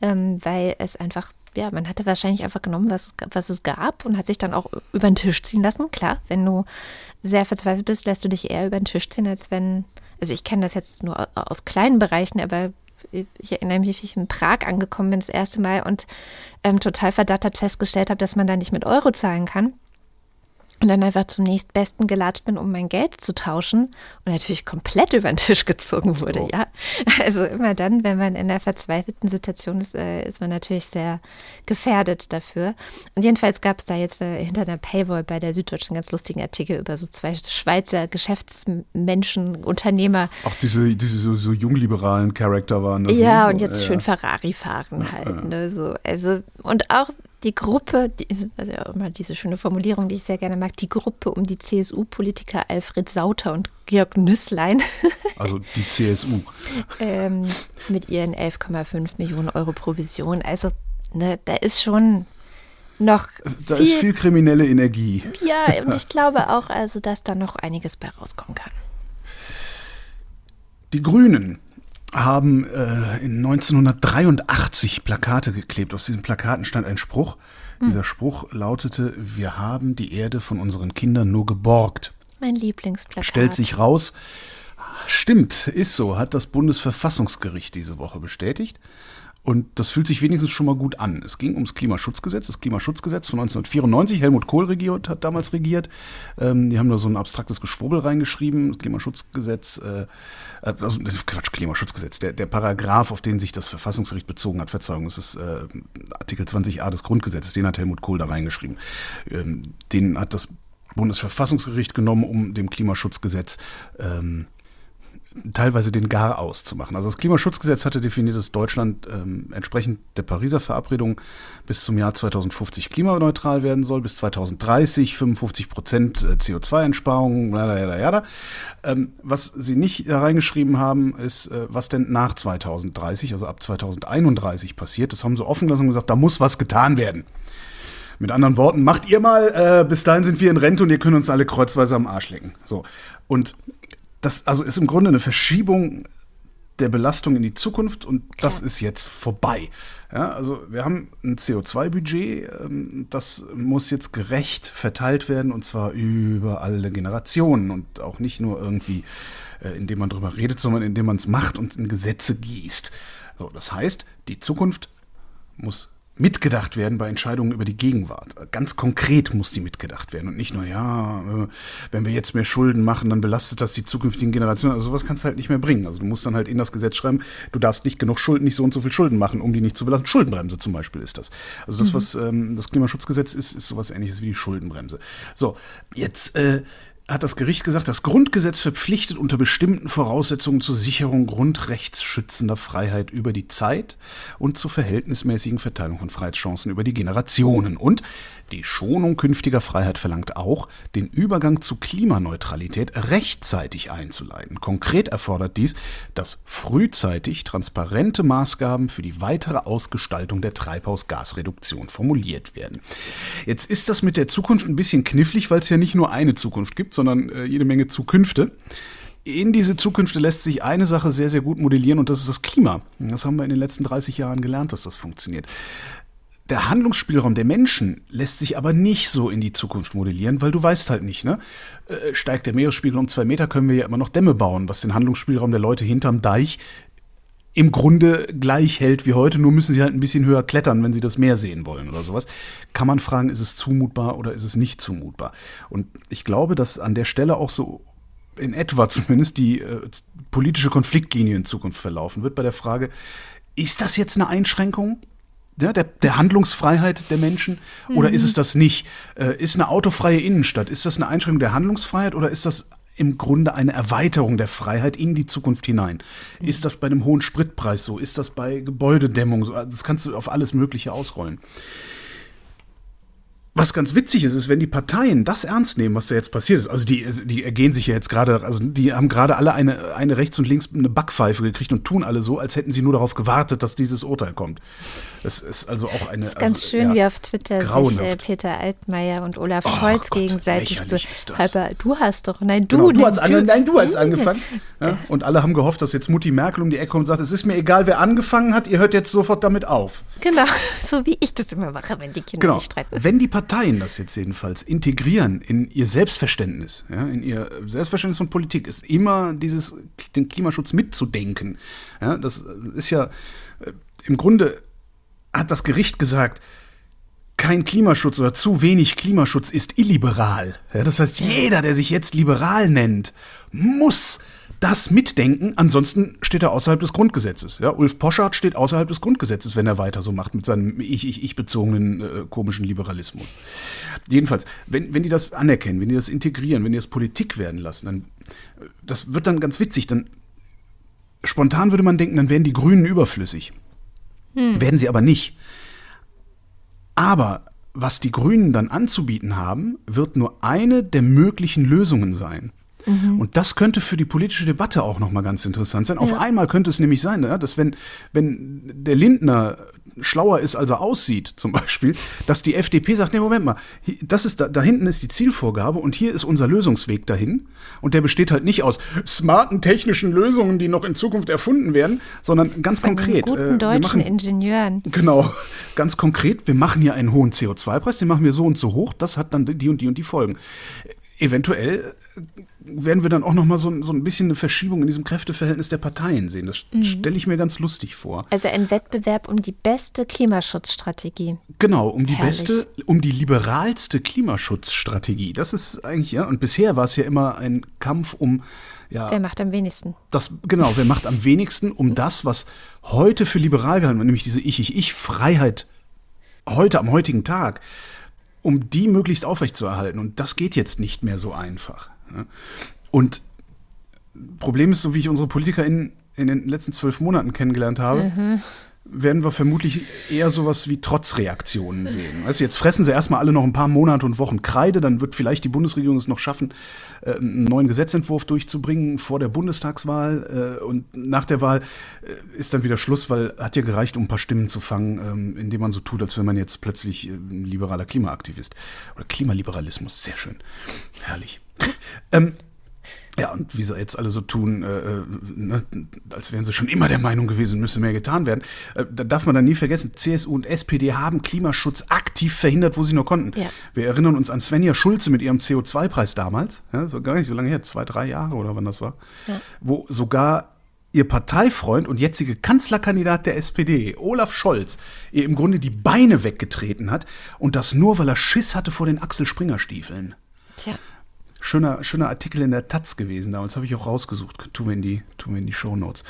Speaker 2: ähm, weil es einfach, ja, man hatte wahrscheinlich einfach genommen, was, was es gab und hat sich dann auch über den Tisch ziehen lassen. Klar, wenn du sehr verzweifelt bist, lässt du dich eher über den Tisch ziehen, als wenn, also ich kenne das jetzt nur aus kleinen Bereichen, aber ich erinnere mich, wie ich in Prag angekommen bin das erste Mal und ähm, total verdattert festgestellt habe, dass man da nicht mit Euro zahlen kann und dann einfach zum nächstbesten gelatscht bin, um mein Geld zu tauschen und natürlich komplett über den Tisch gezogen wurde, oh. ja. Also immer dann, wenn man in einer verzweifelten Situation ist, äh, ist man natürlich sehr gefährdet dafür. Und jedenfalls gab es da jetzt äh, hinter einer Paywall bei der Süddeutschen ganz lustigen Artikel über so zwei Schweizer Geschäftsmenschen, Unternehmer.
Speaker 3: Auch diese, diese so, so jungliberalen Charakter waren
Speaker 2: das. Ja, ne? und jetzt ja. schön Ferrari fahren ja, halt. Ne? So, also, und auch die Gruppe, die, also immer diese schöne Formulierung, die ich sehr gerne mag, die Gruppe um die CSU-Politiker Alfred Sauter und Georg Nüsslein.
Speaker 3: Also die CSU.
Speaker 2: ähm, mit ihren 11,5 Millionen Euro Provision. Also ne, da ist schon noch.
Speaker 3: Da viel, ist viel kriminelle Energie.
Speaker 2: Ja, und ich glaube auch, also, dass da noch einiges bei rauskommen kann.
Speaker 3: Die Grünen haben äh, in 1983 Plakate geklebt. Aus diesen Plakaten stand ein Spruch. Hm. Dieser Spruch lautete, wir haben die Erde von unseren Kindern nur geborgt.
Speaker 2: Mein Lieblingsplakat.
Speaker 3: Stellt sich raus, stimmt, ist so, hat das Bundesverfassungsgericht diese Woche bestätigt. Und das fühlt sich wenigstens schon mal gut an. Es ging ums Klimaschutzgesetz, das Klimaschutzgesetz von 1994. Helmut Kohl regiert, hat damals regiert. Ähm, die haben da so ein abstraktes Geschwurbel reingeschrieben. Das Klimaschutzgesetz, äh, äh also Quatsch, Klimaschutzgesetz, der, der Paragraph, auf den sich das Verfassungsgericht bezogen hat, Verzeihung, das ist äh, Artikel 20a des Grundgesetzes, den hat Helmut Kohl da reingeschrieben. Ähm, den hat das Bundesverfassungsgericht genommen, um dem Klimaschutzgesetz ähm, teilweise den Gar auszumachen. Also das Klimaschutzgesetz hatte definiert, dass Deutschland ähm, entsprechend der Pariser Verabredung bis zum Jahr 2050 klimaneutral werden soll, bis 2030 55 Prozent äh, CO2-Einsparungen, ähm, was sie nicht da reingeschrieben haben, ist, äh, was denn nach 2030, also ab 2031 passiert. Das haben sie offen gelassen und gesagt, da muss was getan werden. Mit anderen Worten, macht ihr mal, äh, bis dahin sind wir in Rente und ihr könnt uns alle kreuzweise am Arsch lecken. So. Und das also ist im Grunde eine Verschiebung der Belastung in die Zukunft und das ist jetzt vorbei. Ja, also wir haben ein CO2-Budget, ähm, das muss jetzt gerecht verteilt werden und zwar über alle Generationen und auch nicht nur irgendwie, äh, indem man drüber redet, sondern indem man es macht und in Gesetze gießt. So, das heißt, die Zukunft muss mitgedacht werden bei Entscheidungen über die Gegenwart. Ganz konkret muss die mitgedacht werden und nicht nur, ja, äh, wenn wir jetzt mehr Schulden machen, dann belastet das die zukünftigen Generationen. Also sowas kannst du halt nicht mehr bringen. Also du musst dann halt in das Gesetz schreiben, du darfst nicht genug Schulden, nicht so und so viel Schulden machen, um die nicht zu belasten. Schuldenbremse zum Beispiel ist das. Also das, mhm. was ähm, das Klimaschutzgesetz ist, ist sowas ähnliches wie die Schuldenbremse. So, jetzt äh, hat das Gericht gesagt, das Grundgesetz verpflichtet unter bestimmten Voraussetzungen zur Sicherung grundrechtsschützender Freiheit über die Zeit und zur verhältnismäßigen Verteilung von Freiheitschancen über die Generationen. Und die Schonung künftiger Freiheit verlangt auch, den Übergang zu Klimaneutralität rechtzeitig einzuleiten. Konkret erfordert dies, dass frühzeitig transparente Maßgaben für die weitere Ausgestaltung der Treibhausgasreduktion formuliert werden. Jetzt ist das mit der Zukunft ein bisschen knifflig, weil es ja nicht nur eine Zukunft gibt, sondern äh, jede Menge Zukünfte. In diese Zukünfte lässt sich eine Sache sehr, sehr gut modellieren und das ist das Klima. Das haben wir in den letzten 30 Jahren gelernt, dass das funktioniert. Der Handlungsspielraum der Menschen lässt sich aber nicht so in die Zukunft modellieren, weil du weißt halt nicht, ne? Äh, steigt der Meeresspiegel um zwei Meter, können wir ja immer noch Dämme bauen, was den Handlungsspielraum der Leute hinterm Deich im Grunde gleich hält wie heute, nur müssen sie halt ein bisschen höher klettern, wenn sie das Meer sehen wollen oder sowas. Kann man fragen, ist es zumutbar oder ist es nicht zumutbar? Und ich glaube, dass an der Stelle auch so in etwa zumindest die äh, politische Konfliktlinie in Zukunft verlaufen wird bei der Frage, ist das jetzt eine Einschränkung? Ja, der, der Handlungsfreiheit der Menschen oder mhm. ist es das nicht? Äh, ist eine autofreie Innenstadt, ist das eine Einschränkung der Handlungsfreiheit oder ist das im Grunde eine Erweiterung der Freiheit in die Zukunft hinein. Ist das bei einem hohen Spritpreis so? Ist das bei Gebäudedämmung so? Das kannst du auf alles Mögliche ausrollen. Was ganz witzig ist, ist, wenn die Parteien das ernst nehmen, was da jetzt passiert ist. Also die, die ergehen sich ja jetzt gerade, also die haben gerade alle eine, eine rechts und links eine Backpfeife gekriegt und tun alle so, als hätten sie nur darauf gewartet, dass dieses Urteil kommt. Das ist also auch eine.
Speaker 2: Das ist ganz
Speaker 3: also,
Speaker 2: schön, ja, wie auf Twitter grauenhaft. sich äh, Peter Altmaier und Olaf oh, Scholz Gott, gegenseitig so. Halber, du hast doch, nein, du,
Speaker 3: genau, du, hast, du, nein, du hast angefangen. Ja, und alle haben gehofft, dass jetzt Mutti Merkel um die Ecke kommt und sagt, es ist mir egal, wer angefangen hat, ihr hört jetzt sofort damit auf.
Speaker 2: Genau, so wie ich das immer mache, wenn die Kinder
Speaker 3: genau.
Speaker 2: sich streiten.
Speaker 3: Wenn die Parteien das jetzt jedenfalls integrieren in ihr Selbstverständnis, ja, in ihr Selbstverständnis von Politik, ist immer dieses, den Klimaschutz mitzudenken. Ja, das ist ja, äh, im Grunde hat das Gericht gesagt, kein Klimaschutz oder zu wenig Klimaschutz ist illiberal. Ja, das heißt, jeder, der sich jetzt liberal nennt, muss das mitdenken, ansonsten steht er außerhalb des Grundgesetzes. Ja, Ulf Poschardt steht außerhalb des Grundgesetzes, wenn er weiter so macht mit seinem ich-ich-ich-bezogenen äh, komischen Liberalismus. Jedenfalls, wenn, wenn die das anerkennen, wenn die das integrieren, wenn die das Politik werden lassen, dann das wird dann ganz witzig. Dann spontan würde man denken, dann wären die Grünen überflüssig. Hm. Werden sie aber nicht. Aber was die Grünen dann anzubieten haben, wird nur eine der möglichen Lösungen sein. Mhm. Und das könnte für die politische Debatte auch nochmal ganz interessant sein. Auf einmal könnte es nämlich sein, ne, dass wenn, wenn der Lindner schlauer ist, als er aussieht, zum Beispiel, dass die FDP sagt, nee, Moment mal, das ist da, da hinten ist die Zielvorgabe und hier ist unser Lösungsweg dahin. Und der besteht halt nicht aus smarten technischen Lösungen, die noch in Zukunft erfunden werden, sondern ganz
Speaker 2: Von
Speaker 3: konkret.
Speaker 2: Guten äh, deutschen machen, Ingenieuren.
Speaker 3: Genau, ganz konkret, wir machen hier einen hohen CO2-Preis, den machen wir so und so hoch, das hat dann die und die und die Folgen eventuell werden wir dann auch noch mal so, so ein bisschen eine Verschiebung in diesem Kräfteverhältnis der Parteien sehen. Das mhm. stelle ich mir ganz lustig vor.
Speaker 2: Also ein Wettbewerb um die beste Klimaschutzstrategie.
Speaker 3: Genau, um die Herrlich. beste, um die liberalste Klimaschutzstrategie. Das ist eigentlich, ja, und bisher war es ja immer ein Kampf um ja,
Speaker 2: wer macht am wenigsten?
Speaker 3: Das, genau, wer macht am wenigsten um das, was heute für liberal gehalten wird, nämlich diese Ich-Ich-Ich-Freiheit heute am heutigen Tag um die möglichst aufrechtzuerhalten. Und das geht jetzt nicht mehr so einfach. Und Problem ist, so wie ich unsere Politiker in, in den letzten zwölf Monaten kennengelernt habe,
Speaker 2: Mhm.
Speaker 3: Werden wir vermutlich eher sowas wie Trotzreaktionen sehen. Du, jetzt fressen sie erstmal alle noch ein paar Monate und Wochen Kreide, dann wird vielleicht die Bundesregierung es noch schaffen, äh, einen neuen Gesetzentwurf durchzubringen vor der Bundestagswahl. Äh, und nach der Wahl äh, ist dann wieder Schluss, weil hat ja gereicht, um ein paar Stimmen zu fangen, ähm, indem man so tut, als wäre man jetzt plötzlich ein liberaler Klimaaktivist. Oder Klimaliberalismus, sehr schön. Herrlich. ähm, ja, und wie sie jetzt alle so tun, äh, äh, ne, als wären sie schon immer der Meinung gewesen, müsse mehr getan werden. Äh, da darf man dann nie vergessen, CSU und SPD haben Klimaschutz aktiv verhindert, wo sie nur konnten.
Speaker 2: Ja.
Speaker 3: Wir erinnern uns an Svenja Schulze mit ihrem CO2-Preis damals. Ja, das war gar nicht so lange her, zwei, drei Jahre oder wann das war. Wo sogar ihr Parteifreund und jetzige Kanzlerkandidat der SPD, Olaf Scholz, ihr im Grunde die Beine weggetreten hat. Und das nur, weil er Schiss hatte vor den Axel Springer Stiefeln.
Speaker 2: Tja.
Speaker 3: Schöner, schöner Artikel in der Taz gewesen damals, habe ich auch rausgesucht. Tun wir in die, tun wir in die Shownotes.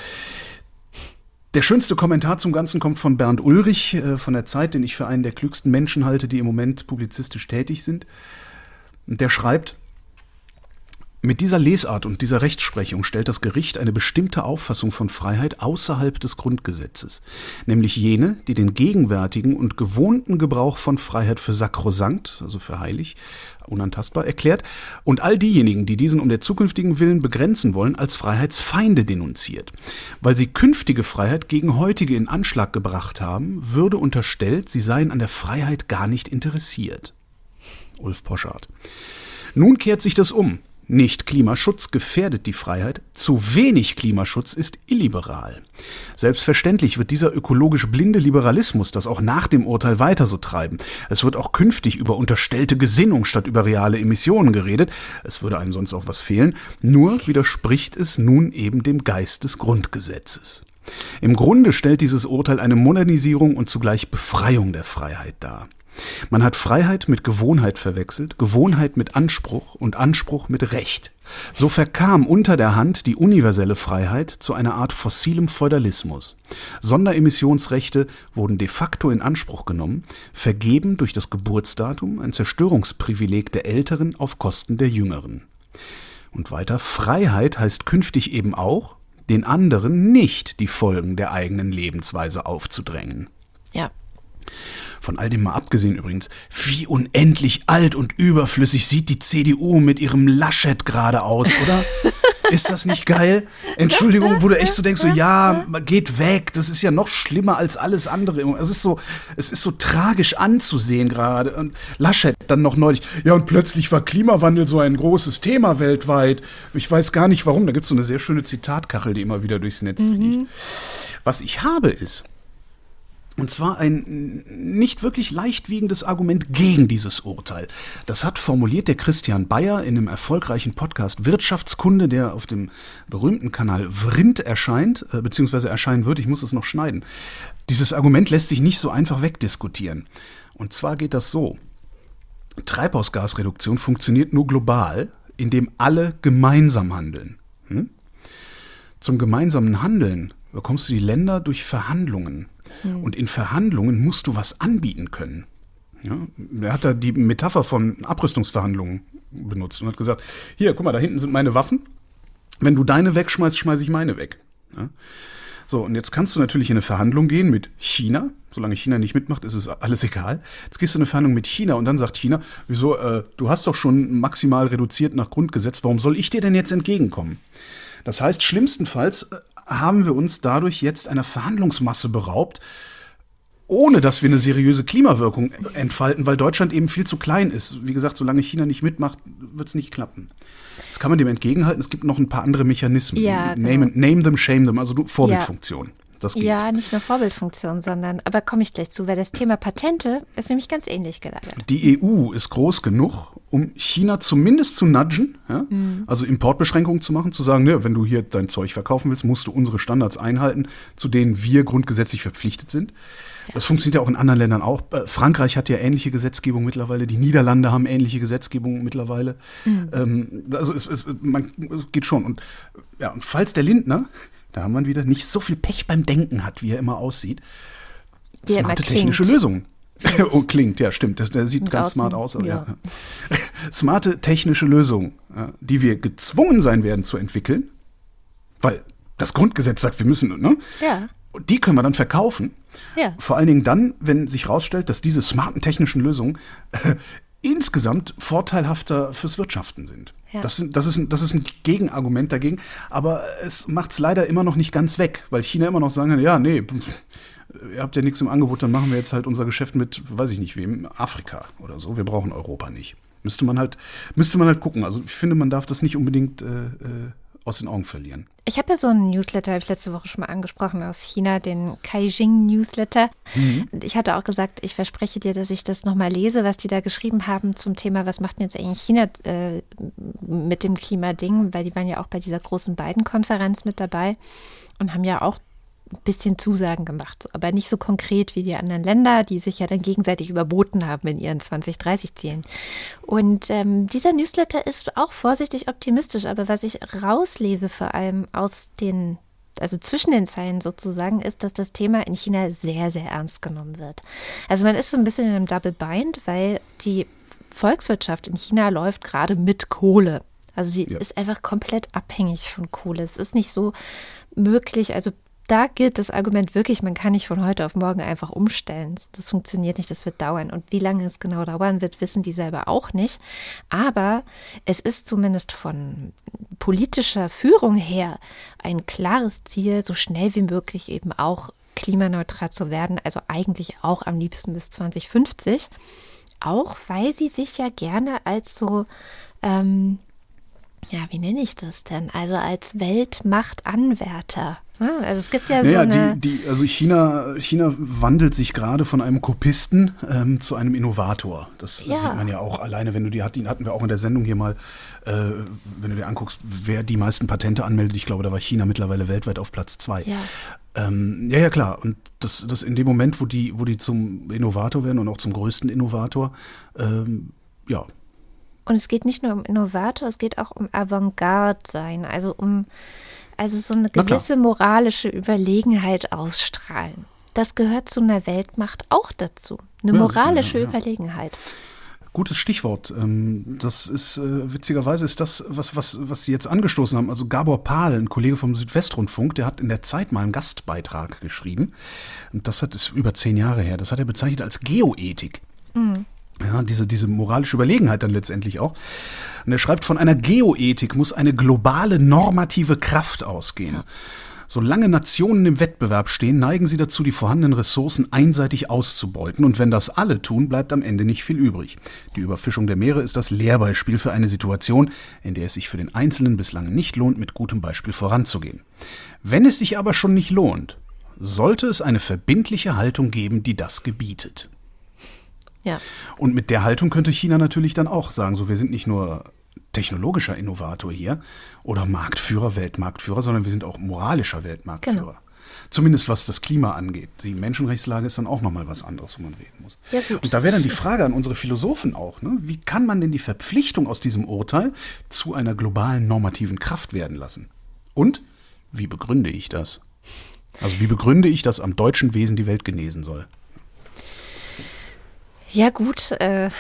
Speaker 3: Der schönste Kommentar zum Ganzen kommt von Bernd Ulrich äh, von der Zeit, den ich für einen der klügsten Menschen halte, die im Moment publizistisch tätig sind. Der schreibt, mit dieser Lesart und dieser Rechtsprechung stellt das Gericht eine bestimmte Auffassung von Freiheit außerhalb des Grundgesetzes, nämlich jene, die den gegenwärtigen und gewohnten Gebrauch von Freiheit für sakrosankt, also für heilig, unantastbar erklärt, und all diejenigen, die diesen um der zukünftigen Willen begrenzen wollen, als Freiheitsfeinde denunziert. Weil sie künftige Freiheit gegen heutige in Anschlag gebracht haben, würde unterstellt, sie seien an der Freiheit gar nicht interessiert. Ulf Poschardt. Nun kehrt sich das um. Nicht Klimaschutz gefährdet die Freiheit, zu wenig Klimaschutz ist illiberal. Selbstverständlich wird dieser ökologisch blinde Liberalismus das auch nach dem Urteil weiter so treiben. Es wird auch künftig über unterstellte Gesinnung statt über reale Emissionen geredet. Es würde einem sonst auch was fehlen. Nur widerspricht es nun eben dem Geist des Grundgesetzes. Im Grunde stellt dieses Urteil eine Modernisierung und zugleich Befreiung der Freiheit dar. Man hat Freiheit mit Gewohnheit verwechselt, Gewohnheit mit Anspruch und Anspruch mit Recht. So verkam unter der Hand die universelle Freiheit zu einer Art fossilem Feudalismus. Sonderemissionsrechte wurden de facto in Anspruch genommen, vergeben durch das Geburtsdatum, ein Zerstörungsprivileg der Älteren auf Kosten der Jüngeren. Und weiter, Freiheit heißt künftig eben auch, den anderen nicht die Folgen der eigenen Lebensweise aufzudrängen.
Speaker 2: Ja.
Speaker 3: Von all dem mal abgesehen übrigens, wie unendlich alt und überflüssig sieht die CDU mit ihrem Laschet gerade aus, oder? Ist das nicht geil? Entschuldigung, wo du echt so denkst, so, ja, geht weg, das ist ja noch schlimmer als alles andere. Es ist so, es ist so tragisch anzusehen gerade. Und Laschet dann noch neulich, ja, und plötzlich war Klimawandel so ein großes Thema weltweit. Ich weiß gar nicht warum. Da gibt es so eine sehr schöne Zitatkachel, die immer wieder durchs Netz fliegt. Was ich habe ist, und zwar ein nicht wirklich leichtwiegendes Argument gegen dieses Urteil. Das hat formuliert der Christian Bayer in einem erfolgreichen Podcast Wirtschaftskunde, der auf dem berühmten Kanal Vrind erscheint, äh, beziehungsweise erscheinen wird. Ich muss es noch schneiden. Dieses Argument lässt sich nicht so einfach wegdiskutieren. Und zwar geht das so. Treibhausgasreduktion funktioniert nur global, indem alle gemeinsam handeln. Hm? Zum gemeinsamen Handeln bekommst du die Länder durch Verhandlungen. Und in Verhandlungen musst du was anbieten können. Ja, er hat da die Metapher von Abrüstungsverhandlungen benutzt und hat gesagt, hier, guck mal, da hinten sind meine Waffen. Wenn du deine wegschmeißt, schmeiße ich meine weg. Ja? So, und jetzt kannst du natürlich in eine Verhandlung gehen mit China. Solange China nicht mitmacht, ist es alles egal. Jetzt gehst du in eine Verhandlung mit China und dann sagt China, wieso, äh, du hast doch schon maximal reduziert nach Grundgesetz, warum soll ich dir denn jetzt entgegenkommen? Das heißt, schlimmstenfalls äh, haben wir uns dadurch jetzt einer Verhandlungsmasse beraubt, ohne dass wir eine seriöse Klimawirkung entfalten, weil Deutschland eben viel zu klein ist. Wie gesagt, solange China nicht mitmacht, wird es nicht klappen. Jetzt kann man dem entgegenhalten. Es gibt noch ein paar andere Mechanismen.
Speaker 2: Ja, genau.
Speaker 3: name, name them, shame them, also Vorbildfunktion. Das geht.
Speaker 2: Ja, nicht nur Vorbildfunktion, sondern, aber komme ich gleich zu, weil das Thema Patente ist nämlich ganz ähnlich gelagert.
Speaker 3: Die EU ist groß genug, um China zumindest zu nudgen, ja? also Importbeschränkungen zu machen, zu sagen, ne, wenn du hier dein Zeug verkaufen willst, musst du unsere Standards einhalten, zu denen wir grundgesetzlich verpflichtet sind. Das funktioniert ja auch in anderen Ländern auch. Äh, Frankreich hat ja ähnliche Gesetzgebung mittlerweile, die Niederlande haben ähnliche Gesetzgebung mittlerweile. Ähm, also es, es, man, es geht schon. Und, ja, und falls der Lindner, da haben wir wieder, nicht so viel Pech beim Denken hat, wie er immer aussieht,
Speaker 2: er
Speaker 3: smarte technische. Lösungen. oh, klingt, ja, stimmt. Das, der sieht
Speaker 2: Und
Speaker 3: ganz
Speaker 2: außen,
Speaker 3: smart aus. Aber ja.
Speaker 2: ja.
Speaker 3: Smarte technische Lösungen, die wir gezwungen sein werden zu entwickeln, Weil das Grundgesetz sagt, wir müssen, ne?
Speaker 2: Ja.
Speaker 3: Und die können wir dann verkaufen.
Speaker 2: Ja.
Speaker 3: Vor allen Dingen dann, wenn sich herausstellt, dass diese smarten technischen Lösungen äh, insgesamt vorteilhafter fürs Wirtschaften sind.
Speaker 2: Ja.
Speaker 3: Das, das, ist, ein- das ist ein Gegenargument dagegen, aber es macht es leider immer noch nicht ganz weg, weil China immer noch sagen kann, ja, nee, pf, ihr habt ja nichts im Angebot, dann machen wir jetzt halt unser Geschäft mit, weiß ich nicht wem, Afrika oder so. Wir brauchen Europa nicht. Müsste man halt, müsste man halt gucken. Also ich finde, man darf das nicht unbedingt äh, äh, aus den Augen verlieren.
Speaker 2: Ich habe ja so einen Newsletter, habe ich letzte Woche schon mal angesprochen, aus China, den Kaijing Newsletter. Und ich hatte auch gesagt, ich verspreche dir, dass ich das nochmal lese, was die da geschrieben haben zum Thema, was macht denn jetzt eigentlich China äh, mit dem Klimading, weil die waren ja auch bei dieser großen Biden-Konferenz mit dabei und haben ja auch ein bisschen Zusagen gemacht, aber nicht so konkret wie die anderen Länder, die sich ja dann gegenseitig überboten haben in ihren 2030-Zielen. Und ähm, dieser Newsletter ist auch vorsichtig optimistisch, aber was ich rauslese vor allem aus den, also zwischen den Zeilen sozusagen, ist, dass das Thema in China sehr, sehr ernst genommen wird. Also man ist so ein bisschen in einem Double Bind, weil die Volkswirtschaft in China läuft gerade mit Kohle. Also sie
Speaker 3: Ja.
Speaker 2: ist einfach komplett abhängig von Kohle. Es ist nicht so möglich, also da gilt das Argument wirklich, man kann nicht von heute auf morgen einfach umstellen. Das funktioniert nicht, das wird dauern. Und wie lange es genau dauern wird, wissen die selber auch nicht. Aber es ist zumindest von politischer Führung her ein klares Ziel, so schnell wie möglich eben auch klimaneutral zu werden. Also eigentlich auch am liebsten bis 2050. Auch weil sie sich ja gerne als so ähm, ja, wie nenne ich das denn? Also als Weltmachtanwärter. Ne? Also es gibt ja so
Speaker 3: Naja,
Speaker 2: eine.
Speaker 3: die, die, also China, China wandelt sich gerade von einem Kopisten ähm, zu einem Innovator. Das
Speaker 2: Ja.
Speaker 3: sieht man ja auch alleine, wenn du die, hatten hatten wir auch in der Sendung hier mal, äh, wenn du dir anguckst, wer die meisten Patente anmeldet. Ich glaube, da war China mittlerweile weltweit auf Platz zwei.
Speaker 2: Ja.
Speaker 3: Ähm, ja, ja, klar. Und das, das in dem Moment, wo die, wo die zum Innovator werden und auch zum größten Innovator, ähm, ja,
Speaker 2: Und es geht nicht nur um Innovator, es geht auch um Avantgarde sein, also um also so eine gewisse moralische Überlegenheit ausstrahlen. Das gehört zu einer Weltmacht auch dazu. Eine
Speaker 3: Ja,
Speaker 2: moralische
Speaker 3: ja, ja.
Speaker 2: Überlegenheit.
Speaker 3: Gutes Stichwort. Ähm, Das ist äh, witzigerweise ist das, was, was, was Sie jetzt angestoßen haben. Also Gabor Pahl, ein Kollege vom Südwestrundfunk, der hat in der Zeit mal einen Gastbeitrag geschrieben. Und das hat ist über zehn Jahre her. Das hat er bezeichnet als Geoethik. Ja, diese, diese moralische Überlegenheit dann letztendlich auch. Und er schreibt, von einer Geoethik muss eine globale normative Kraft ausgehen. Solange Nationen im Wettbewerb stehen, neigen sie dazu, die vorhandenen Ressourcen einseitig auszubeuten. Und wenn das alle tun, bleibt am Ende nicht viel übrig. Die Überfischung der Meere ist das Lehrbeispiel für eine Situation, in der es sich für den Einzelnen bislang nicht lohnt, mit gutem Beispiel voranzugehen. Wenn es sich aber schon nicht lohnt, sollte es eine verbindliche Haltung geben, die das gebietet.
Speaker 2: Ja.
Speaker 3: Und mit der Haltung könnte China natürlich dann auch sagen, so wir sind nicht nur technologischer Innovator hier oder Marktführer, Weltmarktführer, sondern wir sind auch moralischer Weltmarktführer.
Speaker 2: Genau.
Speaker 3: Zumindest was das Klima angeht. Die Menschenrechtslage ist dann auch nochmal was anderes, wo man reden muss.
Speaker 2: Ja.
Speaker 3: Und da wäre dann die Frage an unsere Philosophen auch, ne? wie kann man denn die Verpflichtung aus diesem Urteil zu einer globalen normativen Kraft werden lassen? Und wie begründe ich das? Also wie begründe ich, dass am deutschen Wesen die Welt genesen soll?
Speaker 2: Ja, gut, äh,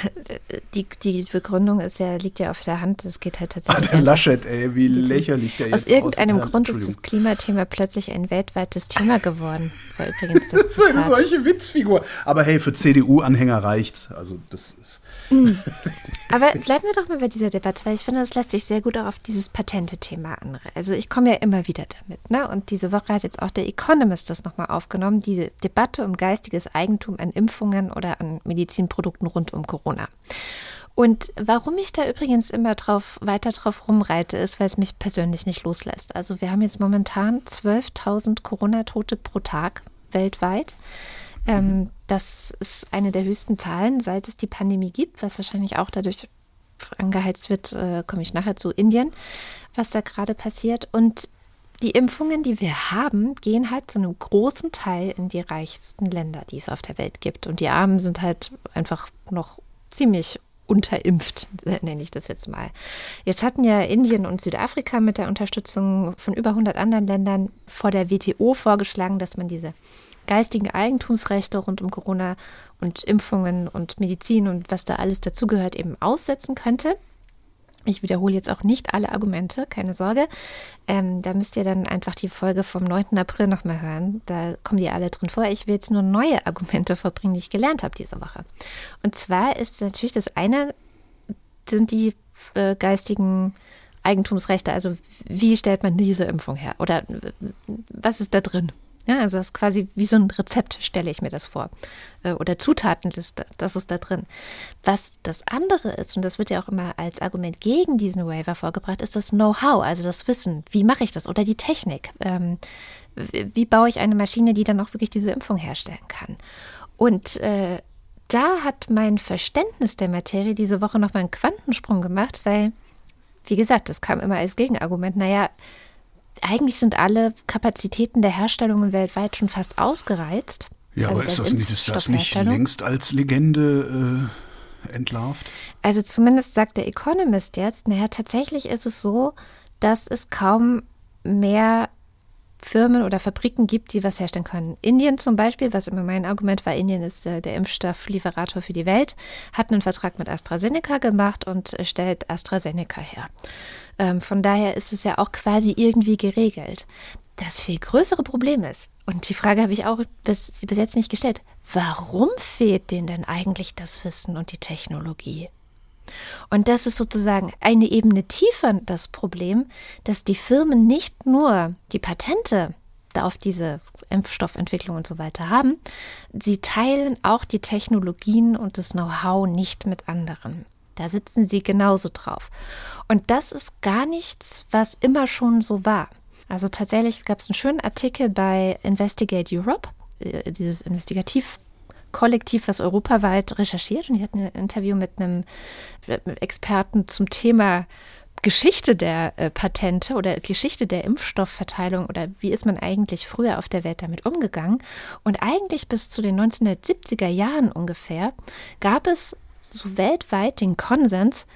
Speaker 2: die, die Begründung ist ja, liegt ja auf der Hand. Es geht halt
Speaker 3: Ah,
Speaker 2: tatsächlich.
Speaker 3: der
Speaker 2: einfach-
Speaker 3: Laschet, ey, wie lächerlich der
Speaker 2: Aus
Speaker 3: jetzt
Speaker 2: irgendeinem
Speaker 3: aussieht.
Speaker 2: Grund ist das. Klimathema plötzlich ein weltweites Thema geworden. War übrigens das
Speaker 3: Das ist eine solche Witzfigur. Aber hey, für CDU-Anhänger reicht's. Also das ist.
Speaker 2: Aber bleiben wir doch mal bei dieser Debatte, weil ich finde, das lässt sich sehr gut auch auf dieses Patente-Thema an. Also ich komme ja immer wieder damit. Ne? Und diese Woche hat jetzt auch der Economist das nochmal aufgenommen, diese Debatte um geistiges Eigentum an Impfungen oder an Medizinprodukten rund um Corona. Und warum ich da übrigens immer drauf, weiter drauf rumreite, ist, weil es mich persönlich nicht loslässt. Also wir haben jetzt momentan 12.000 Corona-Tote pro Tag weltweit. Ähm, das ist eine der höchsten Zahlen, seit es die Pandemie gibt, was wahrscheinlich auch dadurch angeheizt wird, äh, komme ich nachher zu Indien, was da gerade passiert. Und die Impfungen, die wir haben, gehen halt zu einem großen Teil in die reichsten Länder, die es auf der Welt gibt. Und die Armen sind halt einfach noch ziemlich unterimpft, nenne ich das jetzt mal. Jetzt hatten ja Indien und Südafrika mit der Unterstützung von über 100 anderen Ländern vor der WTO vorgeschlagen, dass man diese geistigen Eigentumsrechte rund um Corona und Impfungen und Medizin und was da alles dazugehört eben aussetzen könnte. Ich wiederhole jetzt auch nicht alle Argumente, keine Sorge. Ähm, da müsst ihr dann einfach die Folge vom 9. April nochmal hören. Da kommen die alle drin vor. Ich will jetzt nur neue Argumente vorbringen, die ich gelernt habe diese Woche. Und zwar ist natürlich das eine, sind die äh, geistigen Eigentumsrechte. Also wie stellt man diese Impfung her? Oder was ist da drin? Ja, also das ist quasi wie so ein Rezept, stelle ich mir das vor. Äh, oder Zutatenliste, das ist da drin. Was das andere ist, und das wird ja auch immer als Argument gegen diesen Waiver vorgebracht, ist das Know-how, also das Wissen. Wie mache ich das? Oder die Technik. Ähm, wie baue ich eine Maschine, die dann auch wirklich diese Impfung herstellen kann? Und äh, da hat mein Verständnis der Materie diese Woche nochmal einen Quantensprung gemacht, weil, wie gesagt, das kam immer als Gegenargument. Naja, eigentlich sind alle Kapazitäten der Herstellungen weltweit schon fast ausgereizt.
Speaker 3: Ja, also aber ist das, nicht, ist das nicht längst als Legende äh, entlarvt?
Speaker 2: Also zumindest sagt der Economist jetzt, naja, tatsächlich ist es so, dass es kaum mehr Firmen oder Fabriken gibt, die was herstellen können. Indien zum Beispiel, was immer mein Argument war, Indien ist äh, der Impfstofflieferator für die Welt, hat einen Vertrag mit AstraZeneca gemacht und stellt AstraZeneca her. Ähm, von daher ist es ja auch quasi irgendwie geregelt. Das viel größere Problem ist, und die Frage habe ich auch bis, bis jetzt nicht gestellt, warum fehlt denen denn eigentlich das Wissen und die Technologie? Und das ist sozusagen eine Ebene tiefer das Problem, dass die Firmen nicht nur die Patente auf diese Impfstoffentwicklung und so weiter haben, sie teilen auch die Technologien und das Know-how nicht mit anderen. Da sitzen sie genauso drauf. Und das ist gar nichts, was immer schon so war. Also tatsächlich gab es einen schönen Artikel bei Investigate Europe, äh, dieses Investigativkollektiv, was europaweit recherchiert. Und die hatten ein Interview mit einem Experten zum Thema Geschichte der äh, Patente oder Geschichte der Impfstoffverteilung oder wie ist man eigentlich früher auf der Welt damit umgegangen. Und eigentlich bis zu den 1970er Jahren ungefähr gab es so weltweit den Konsens,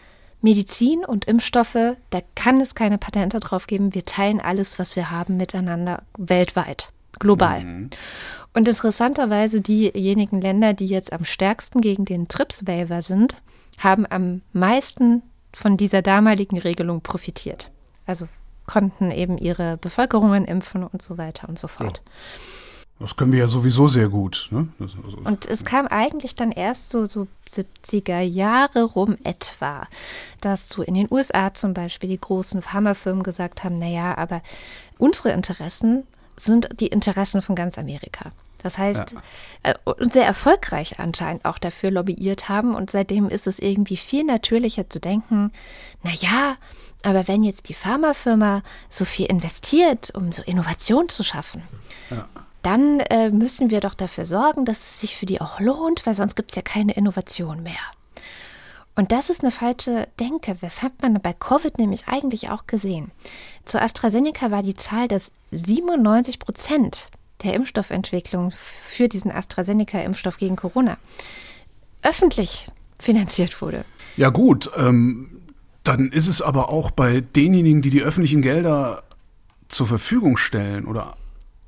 Speaker 2: Medizin und Impfstoffe, da kann es keine Patente drauf geben. Wir teilen alles, was wir haben, miteinander weltweit, global. Mhm. Und interessanterweise diejenigen Länder, die jetzt am stärksten gegen den TRIPS-Waiver sind, haben am meisten von dieser damaligen Regelung profitiert. Also konnten eben ihre Bevölkerungen impfen und so weiter und so fort. Ja.
Speaker 3: Das können wir ja sowieso sehr gut. Ne?
Speaker 2: Und es kam eigentlich dann erst so, so 70er Jahre rum etwa, dass so in den USA zum Beispiel die großen Pharmafirmen gesagt haben, naja, aber unsere Interessen sind die Interessen von ganz Amerika. Das heißt, ja. äh, und sehr erfolgreich anscheinend auch dafür lobbyiert haben. Und seitdem ist es irgendwie viel natürlicher zu denken, naja, aber wenn jetzt die Pharmafirma so viel investiert, um so Innovation zu schaffen, ja dann äh, müssen wir doch dafür sorgen, dass es sich für die auch lohnt, weil sonst gibt es ja keine Innovation mehr. Und das ist eine falsche Denke, weshalb man bei Covid nämlich eigentlich auch gesehen. Zu AstraZeneca war die Zahl, dass 97 Prozent der Impfstoffentwicklung für diesen AstraZeneca-Impfstoff gegen Corona öffentlich finanziert wurde.
Speaker 3: Ja gut, ähm, dann ist es aber auch bei denjenigen, die die öffentlichen Gelder zur Verfügung stellen oder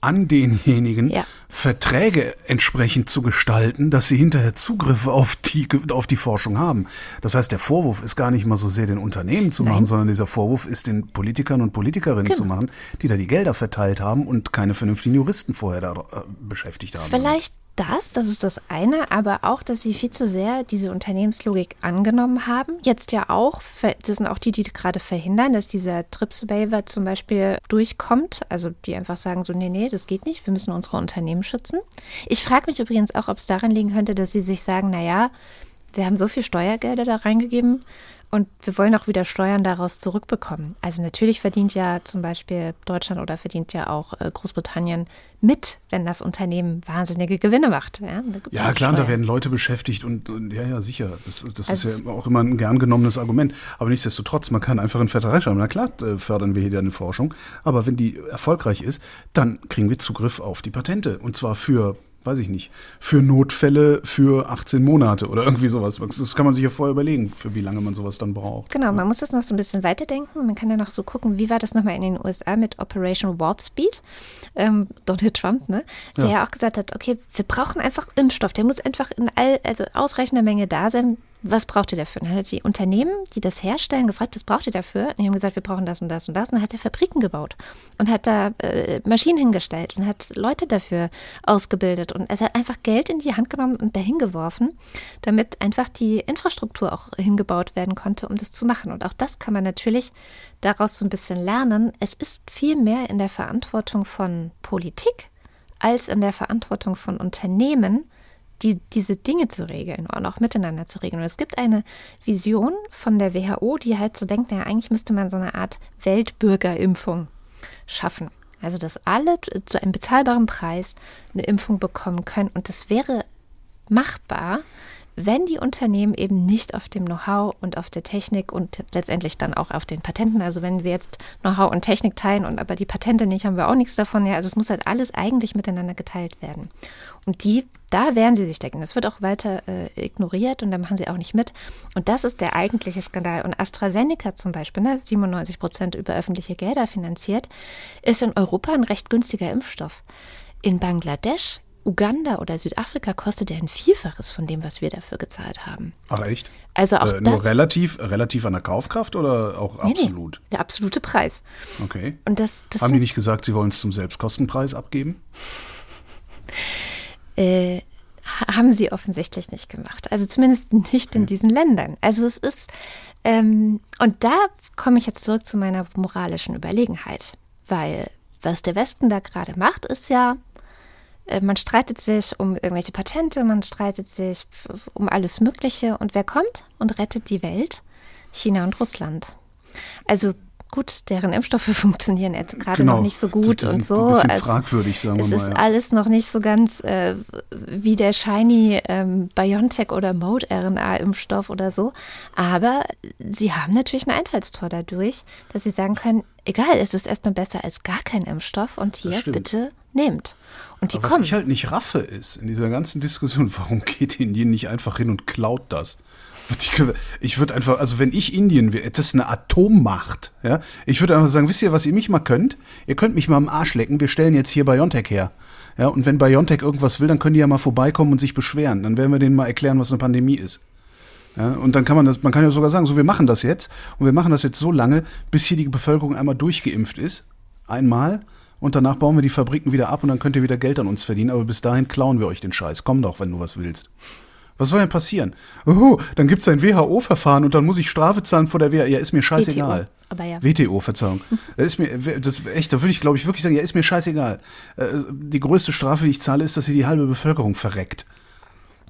Speaker 3: an denjenigen, ja. Verträge entsprechend zu gestalten, dass sie hinterher Zugriff auf die, auf die Forschung haben. Das heißt, der Vorwurf ist gar nicht mal so sehr den Unternehmen zu Nein. machen, sondern dieser Vorwurf ist den Politikern und Politikerinnen genau. zu machen, die da die Gelder verteilt haben und keine vernünftigen Juristen vorher da äh, beschäftigt haben.
Speaker 2: Vielleicht das, das ist das eine, aber auch, dass sie viel zu sehr diese Unternehmenslogik angenommen haben. Jetzt ja auch, das sind auch die, die gerade verhindern, dass dieser TRIPS-Waiver zum Beispiel durchkommt. Also die einfach sagen so, nee, nee, das geht nicht, wir müssen unsere Unternehmen schützen. Ich frage mich übrigens auch, ob es daran liegen könnte, dass sie sich sagen, naja, wir haben so viel Steuergelder da reingegeben und wir wollen auch wieder Steuern daraus zurückbekommen. Also natürlich verdient ja zum Beispiel Deutschland oder verdient ja auch äh, Großbritannien mit, wenn das Unternehmen wahnsinnige Gewinne macht.
Speaker 3: Ja, ja klar, da werden Leute beschäftigt und, und ja, ja, sicher. Das, das also ist ja auch immer ein gern genommenes Argument. Aber nichtsdestotrotz, man kann einfach einen Vertrag schreiben. Na klar, äh, fördern wir hier eine Forschung. Aber wenn die erfolgreich ist, dann kriegen wir Zugriff auf die Patente. Und zwar für weiß ich nicht, für Notfälle für 18 Monate oder irgendwie sowas. Das kann man sich ja vorher überlegen, für wie lange man sowas dann braucht.
Speaker 2: Genau, man muss das noch so ein bisschen weiterdenken. Man kann ja noch so gucken, wie war das nochmal in den USA mit Operation Warp Speed? Ähm, Donald Trump, ne? Der ja. ja auch gesagt hat, okay, wir brauchen einfach Impfstoff. Der muss einfach in all, also ausreichender Menge da sein, was braucht ihr dafür? Und dann hat die Unternehmen, die das herstellen, gefragt, was braucht ihr dafür? Und die haben gesagt, wir brauchen das und das und das. Und dann hat er Fabriken gebaut und hat da äh, Maschinen hingestellt und hat Leute dafür ausgebildet. Und er hat einfach Geld in die Hand genommen und dahin geworfen, damit einfach die Infrastruktur auch hingebaut werden konnte, um das zu machen. Und auch das kann man natürlich daraus so ein bisschen lernen. Es ist viel mehr in der Verantwortung von Politik als in der Verantwortung von Unternehmen, die, diese Dinge zu regeln und auch miteinander zu regeln. Und es gibt eine Vision von der WHO, die halt so denkt, naja, eigentlich müsste man so eine Art Weltbürgerimpfung schaffen. Also, dass alle zu einem bezahlbaren Preis eine Impfung bekommen können. Und das wäre machbar, wenn die Unternehmen eben nicht auf dem Know-how und auf der Technik und letztendlich dann auch auf den Patenten, also wenn sie jetzt Know-how und Technik teilen und aber die Patente nicht, haben wir auch nichts davon. Ja, also es muss halt alles eigentlich miteinander geteilt werden. Und die, da werden sie sich decken. Das wird auch weiter äh, ignoriert und da machen sie auch nicht mit. Und das ist der eigentliche Skandal. Und AstraZeneca zum Beispiel, ne, 97 Prozent über öffentliche Gelder finanziert, ist in Europa ein recht günstiger Impfstoff. In Bangladesch Uganda oder Südafrika kostet er ein Vielfaches von dem, was wir dafür gezahlt haben.
Speaker 3: Ach echt?
Speaker 2: Also auch
Speaker 3: äh, nur relativ, relativ an der Kaufkraft oder auch
Speaker 2: nee,
Speaker 3: absolut?
Speaker 2: Nee, der absolute Preis.
Speaker 3: Okay.
Speaker 2: Und das, das
Speaker 3: Haben die nicht gesagt, sie wollen es zum Selbstkostenpreis abgeben?
Speaker 2: Äh, haben sie offensichtlich nicht gemacht. Also zumindest nicht okay. in diesen Ländern. Also es ist, ähm, und da komme ich jetzt zurück zu meiner moralischen Überlegenheit. Weil was der Westen da gerade macht, ist ja, man streitet sich um irgendwelche Patente, man streitet sich um alles Mögliche. Und wer kommt und rettet die Welt? China und Russland. Also gut, deren Impfstoffe funktionieren jetzt gerade genau. noch nicht so gut und so.
Speaker 3: Ein also fragwürdig, sagen
Speaker 2: wir
Speaker 3: mal.
Speaker 2: Es ist ja. alles noch nicht so ganz äh, wie der shiny ähm, BioNTech oder Mode-RNA-Impfstoff oder so. Aber sie haben natürlich ein Einfallstor dadurch, dass sie sagen können, egal, es ist erstmal besser als gar kein Impfstoff und hier bitte nehmt. Und die
Speaker 3: Aber
Speaker 2: kommen.
Speaker 3: Was ich halt nicht raffe ist in dieser ganzen Diskussion, warum geht Indien nicht einfach hin und klaut das? Ich würde einfach, also wenn ich Indien wäre, das ist eine Atommacht, ja, ich würde einfach sagen, wisst ihr, was ihr mich mal könnt? Ihr könnt mich mal am Arsch lecken, wir stellen jetzt hier Biontech her. Ja, und wenn Biontech irgendwas will, dann können die ja mal vorbeikommen und sich beschweren. Dann werden wir denen mal erklären, was eine Pandemie ist. Ja, und dann kann man das, man kann ja sogar sagen, so wir machen das jetzt und wir machen das jetzt so lange, bis hier die Bevölkerung einmal durchgeimpft ist. Einmal und danach bauen wir die Fabriken wieder ab und dann könnt ihr wieder Geld an uns verdienen, aber bis dahin klauen wir euch den Scheiß. Komm doch, wenn du was willst. Was soll denn passieren? Oh, dann gibt es ein WHO-Verfahren und dann muss ich Strafe zahlen vor der WHO. Ja, ist mir scheißegal. WTO,
Speaker 2: aber ja.
Speaker 3: WTO, Verzeihung. Das ist mir, das, echt, da würde ich, glaube ich, wirklich sagen, ja, ist mir scheißegal. Äh, die größte Strafe, die ich zahle, ist, dass sie die halbe Bevölkerung verreckt.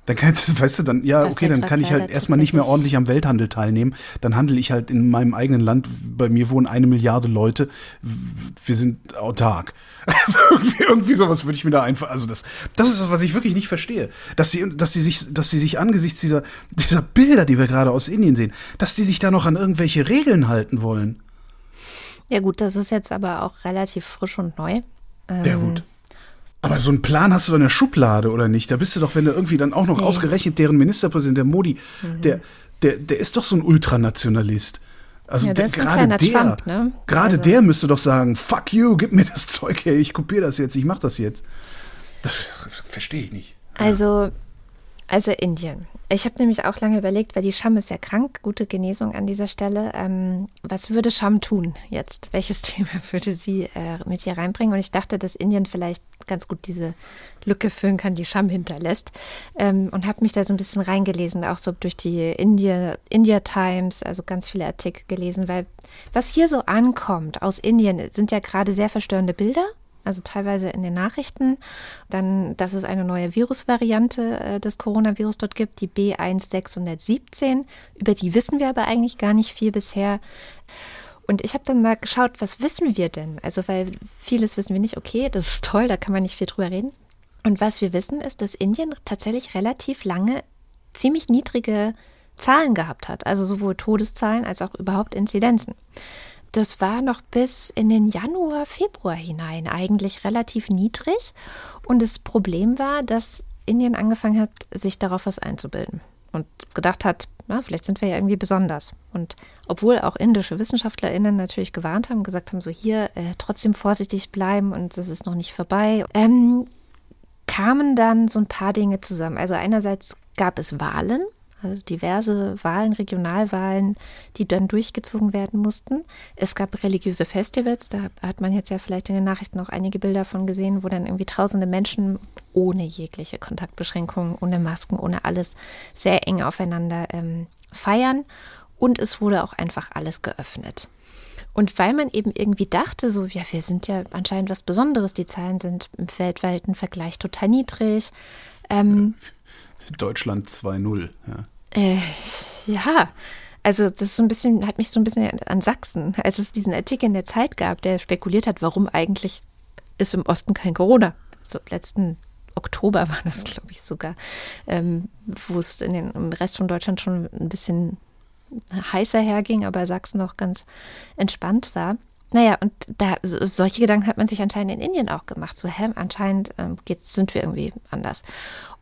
Speaker 3: Dann kann, weißt du, dann, ja, okay, dann kann ich halt erstmal nicht mehr ordentlich am Welthandel teilnehmen. Dann handle ich halt in meinem eigenen Land. Bei mir wohnen eine Milliarde Leute. Wir sind autark. Also irgendwie, irgendwie sowas würde ich mir da einfach, also das, das ist das, was ich wirklich nicht verstehe. Dass sie, dass sie sich, dass sie sich angesichts dieser, dieser Bilder, die wir gerade aus Indien sehen, dass die sich da noch an irgendwelche Regeln halten wollen.
Speaker 2: Ja, gut, das ist jetzt aber auch relativ frisch und neu.
Speaker 3: Ähm, ja, gut. Aber so einen Plan hast du doch in der Schublade, oder nicht? Da bist du doch, wenn du irgendwie dann auch noch nee. ausgerechnet deren Ministerpräsident, der Modi, mhm. der, der, der ist doch so ein Ultranationalist. Also
Speaker 2: ja,
Speaker 3: der, gerade der,
Speaker 2: Trump, ne?
Speaker 3: gerade also. der müsste doch sagen, fuck you, gib mir das Zeug her, ich kopiere das jetzt, ich mach das jetzt. Das verstehe ich nicht.
Speaker 2: Also, also Indien. Ich habe nämlich auch lange überlegt, weil die Scham ist ja krank, gute Genesung an dieser Stelle. Ähm, was würde Scham tun jetzt? Welches Thema würde sie äh, mit hier reinbringen? Und ich dachte, dass Indien vielleicht ganz gut diese Lücke füllen kann, die Scham hinterlässt. Ähm, und habe mich da so ein bisschen reingelesen, auch so durch die India, India Times, also ganz viele Artikel gelesen, weil was hier so ankommt aus Indien, sind ja gerade sehr verstörende Bilder also teilweise in den Nachrichten. Dann, dass es eine neue Virusvariante äh, des Coronavirus dort gibt, die B1617. Über die wissen wir aber eigentlich gar nicht viel bisher. Und ich habe dann mal geschaut, was wissen wir denn? Also, weil vieles wissen wir nicht. Okay, das ist toll, da kann man nicht viel drüber reden. Und was wir wissen, ist, dass Indien tatsächlich relativ lange ziemlich niedrige Zahlen gehabt hat. Also sowohl Todeszahlen als auch überhaupt Inzidenzen das war noch bis in den Januar, Februar hinein eigentlich relativ niedrig. Und das Problem war, dass Indien angefangen hat, sich darauf was einzubilden und gedacht hat, na, vielleicht sind wir ja irgendwie besonders. Und obwohl auch indische WissenschaftlerInnen natürlich gewarnt haben, gesagt haben, so hier äh, trotzdem vorsichtig bleiben und das ist noch nicht vorbei, ähm, kamen dann so ein paar Dinge zusammen. Also einerseits gab es Wahlen also diverse Wahlen, Regionalwahlen, die dann durchgezogen werden mussten. Es gab religiöse Festivals, da hat man jetzt ja vielleicht in den Nachrichten auch einige Bilder von gesehen, wo dann irgendwie tausende Menschen ohne jegliche Kontaktbeschränkungen, ohne Masken, ohne alles sehr eng aufeinander ähm, feiern. Und es wurde auch einfach alles geöffnet. Und weil man eben irgendwie dachte, so, ja, wir sind ja anscheinend was Besonderes, die Zahlen sind im weltweiten Vergleich total niedrig. Ähm,
Speaker 3: Deutschland 2-0,
Speaker 2: ja. Äh, ja, also das ist so ein bisschen, hat mich so ein bisschen an Sachsen, als es diesen Artikel in der Zeit gab, der spekuliert hat, warum eigentlich ist im Osten kein Corona. So letzten Oktober war das, glaube ich, sogar, ähm, wo es in den, im Rest von Deutschland schon ein bisschen heißer herging, aber Sachsen noch ganz entspannt war. Naja, und da so, solche Gedanken hat man sich anscheinend in Indien auch gemacht. So, hä, anscheinend ähm, geht, sind wir irgendwie anders.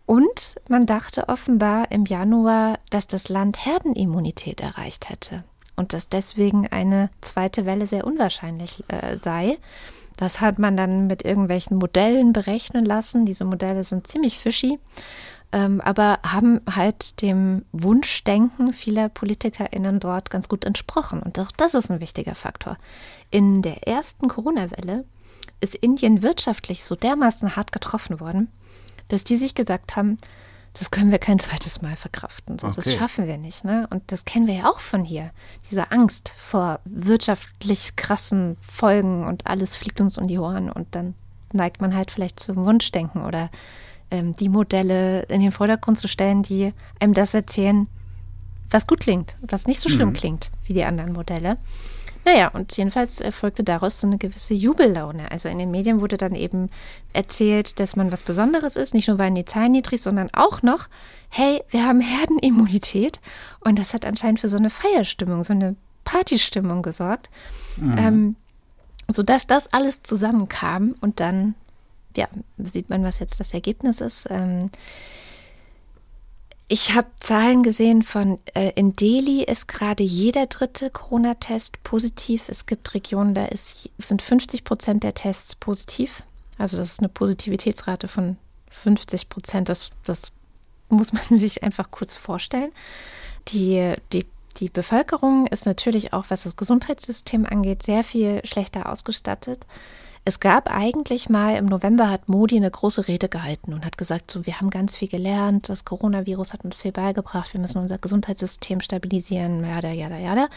Speaker 2: Und man dachte offenbar im Januar, dass das Land Herdenimmunität erreicht hätte und dass deswegen eine zweite Welle sehr unwahrscheinlich äh, sei. Das hat man dann mit irgendwelchen Modellen berechnen lassen. Diese Modelle sind ziemlich fishy, ähm, aber haben halt dem Wunschdenken vieler PolitikerInnen dort ganz gut entsprochen. Und auch das ist ein wichtiger Faktor. In der ersten Corona-Welle ist Indien wirtschaftlich so dermaßen hart getroffen worden, dass die sich gesagt haben, das können wir kein zweites Mal verkraften. So, okay. Das schaffen wir nicht. Ne? Und das kennen wir ja auch von hier. Diese Angst vor wirtschaftlich krassen Folgen und alles fliegt uns um die Ohren und dann neigt man halt vielleicht zum Wunschdenken oder ähm, die Modelle in den Vordergrund zu stellen, die einem das erzählen, was gut klingt, was nicht so schlimm mhm. klingt wie die anderen Modelle. Naja, und jedenfalls erfolgte daraus so eine gewisse Jubellaune. Also in den Medien wurde dann eben erzählt, dass man was Besonderes ist. Nicht nur waren die Zahlen niedrig, sondern auch noch, hey, wir haben Herdenimmunität. Und das hat anscheinend für so eine Feierstimmung, so eine Partystimmung gesorgt. Mhm. Ähm, sodass das alles zusammenkam und dann, ja, sieht man, was jetzt das Ergebnis ist. Ähm, ich habe Zahlen gesehen von, äh, in Delhi ist gerade jeder dritte Corona-Test positiv. Es gibt Regionen, da ist, sind 50 Prozent der Tests positiv. Also das ist eine Positivitätsrate von 50 Prozent. Das, das muss man sich einfach kurz vorstellen. Die, die, die Bevölkerung ist natürlich auch, was das Gesundheitssystem angeht, sehr viel schlechter ausgestattet. Es gab eigentlich mal im November hat Modi eine große Rede gehalten und hat gesagt, so wir haben ganz viel gelernt, das Coronavirus hat uns viel beigebracht, wir müssen unser Gesundheitssystem stabilisieren, jada, jada, jada.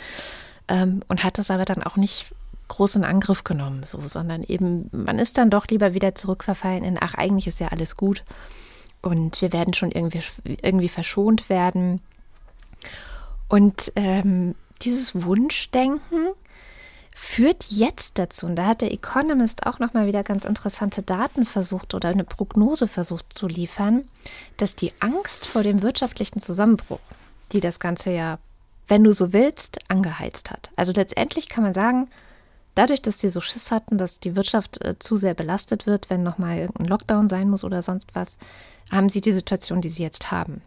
Speaker 2: Ähm, und hat das aber dann auch nicht groß in Angriff genommen, so, sondern eben, man ist dann doch lieber wieder zurückverfallen in, ach, eigentlich ist ja alles gut und wir werden schon irgendwie, irgendwie verschont werden. Und ähm, dieses Wunschdenken, führt jetzt dazu, und da hat der Economist auch nochmal wieder ganz interessante Daten versucht oder eine Prognose versucht zu liefern, dass die Angst vor dem wirtschaftlichen Zusammenbruch, die das Ganze ja, wenn du so willst, angeheizt hat. Also letztendlich kann man sagen, dadurch, dass sie so Schiss hatten, dass die Wirtschaft äh, zu sehr belastet wird, wenn nochmal irgendein Lockdown sein muss oder sonst was, haben sie die Situation, die sie jetzt haben.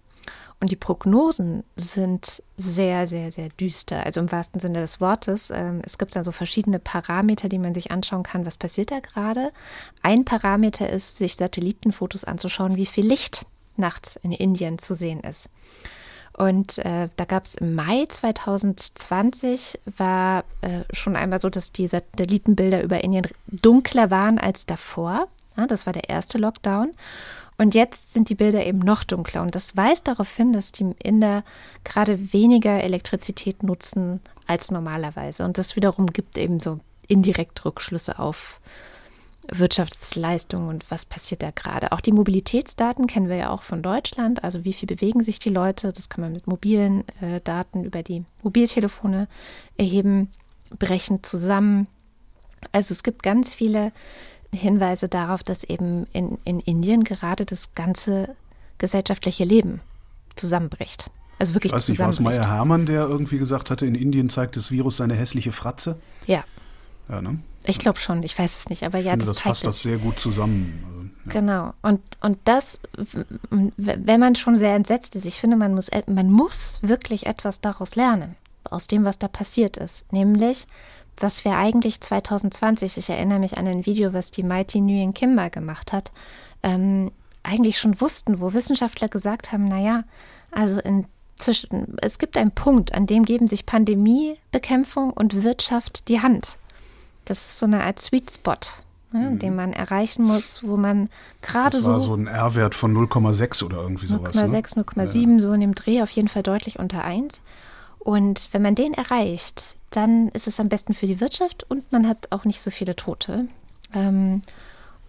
Speaker 2: Und die Prognosen sind sehr, sehr, sehr düster. Also im wahrsten Sinne des Wortes. Ähm, es gibt dann so verschiedene Parameter, die man sich anschauen kann, was passiert da gerade. Ein Parameter ist, sich Satellitenfotos anzuschauen, wie viel Licht nachts in Indien zu sehen ist. Und äh, da gab es im Mai 2020 war äh, schon einmal so, dass die Satellitenbilder über Indien dunkler waren als davor. Ja, das war der erste Lockdown. Und jetzt sind die Bilder eben noch dunkler. Und das weist darauf hin, dass die Inder gerade weniger Elektrizität nutzen als normalerweise. Und das wiederum gibt eben so indirekt Rückschlüsse auf Wirtschaftsleistung und was passiert da gerade. Auch die Mobilitätsdaten kennen wir ja auch von Deutschland. Also wie viel bewegen sich die Leute? Das kann man mit mobilen äh, Daten über die Mobiltelefone erheben, brechen zusammen. Also es gibt ganz viele Hinweise darauf, dass eben in, in Indien gerade das ganze gesellschaftliche Leben zusammenbricht. Also wirklich
Speaker 3: Weiß nicht, war es Meyer Hermann, der irgendwie gesagt hatte, in Indien zeigt das Virus seine hässliche Fratze?
Speaker 2: Ja.
Speaker 3: Ja, ne?
Speaker 2: Ich glaube schon, ich weiß es nicht, aber ja,
Speaker 3: finde, das, das fasst das sehr gut zusammen. Also,
Speaker 2: ja. Genau. Und, und das, wenn man schon sehr entsetzt ist, ich finde, man muss, man muss wirklich etwas daraus lernen, aus dem, was da passiert ist. Nämlich, was wir eigentlich 2020, ich erinnere mich an ein Video, was die Mighty Nguyen Kim mal gemacht hat, ähm, eigentlich schon wussten, wo Wissenschaftler gesagt haben, naja, also in zwischen, es gibt einen Punkt, an dem geben sich Pandemiebekämpfung und Wirtschaft die Hand. Das ist so eine Art Sweet Spot, ne, mhm. den man erreichen muss, wo man gerade so.
Speaker 3: Das war so ein R-Wert von 0,6 oder irgendwie sowas. 0,6,
Speaker 2: ne? 0,7, ja. so in dem Dreh auf jeden Fall deutlich unter 1. Und wenn man den erreicht, dann ist es am besten für die Wirtschaft und man hat auch nicht so viele Tote. Ähm,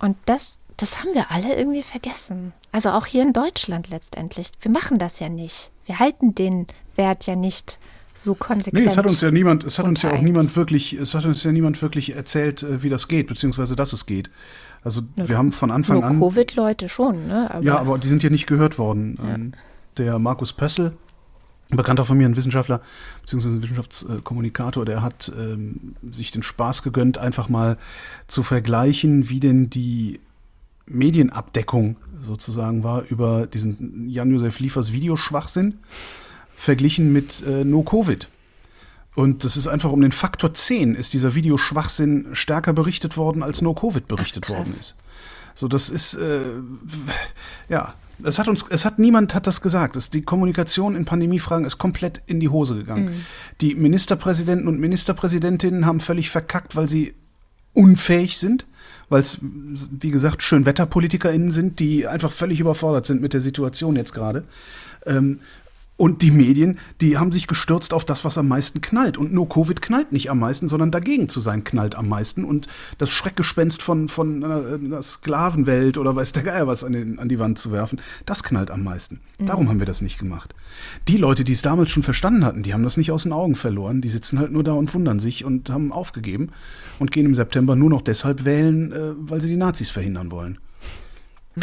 Speaker 2: und das, das haben wir alle irgendwie vergessen. Also auch hier in Deutschland letztendlich. Wir machen das ja nicht. Wir halten den Wert ja nicht so konsequent.
Speaker 3: Nee, es hat uns ja niemand, es hat uns ja auch niemand wirklich, es hat uns ja niemand wirklich erzählt, äh, wie das geht, beziehungsweise dass es geht. Also nur, wir haben von Anfang an.
Speaker 2: Covid-Leute schon, ne?
Speaker 3: Aber ja, aber die sind ja nicht gehört worden. Ja. Ähm, der Markus Pössl, ein Bekannter von mir, ein Wissenschaftler, beziehungsweise ein Wissenschaftskommunikator, der hat ähm, sich den Spaß gegönnt, einfach mal zu vergleichen, wie denn die Medienabdeckung sozusagen war über diesen Jan-Josef Liefers Videoschwachsinn verglichen mit äh, No-Covid. Und das ist einfach um den Faktor 10 ist dieser Videoschwachsinn stärker berichtet worden, als No-Covid berichtet Ach, worden ist. So, das ist, äh, ja, es hat uns, es hat niemand hat das gesagt. Es, die Kommunikation in Pandemiefragen ist komplett in die Hose gegangen. Mhm. Die Ministerpräsidenten und Ministerpräsidentinnen haben völlig verkackt, weil sie unfähig sind, weil es, wie gesagt, SchönwetterpolitikerInnen sind, die einfach völlig überfordert sind mit der Situation jetzt gerade. Ähm, und die Medien, die haben sich gestürzt auf das, was am meisten knallt. Und nur Covid knallt nicht am meisten, sondern dagegen zu sein knallt am meisten. Und das Schreckgespenst von, von einer Sklavenwelt oder weiß der Geier was an, den, an die Wand zu werfen, das knallt am meisten. Mhm. Darum haben wir das nicht gemacht. Die Leute, die es damals schon verstanden hatten, die haben das nicht aus den Augen verloren. Die sitzen halt nur da und wundern sich und haben aufgegeben und gehen im September nur noch deshalb wählen, äh, weil sie die Nazis verhindern wollen. Mhm.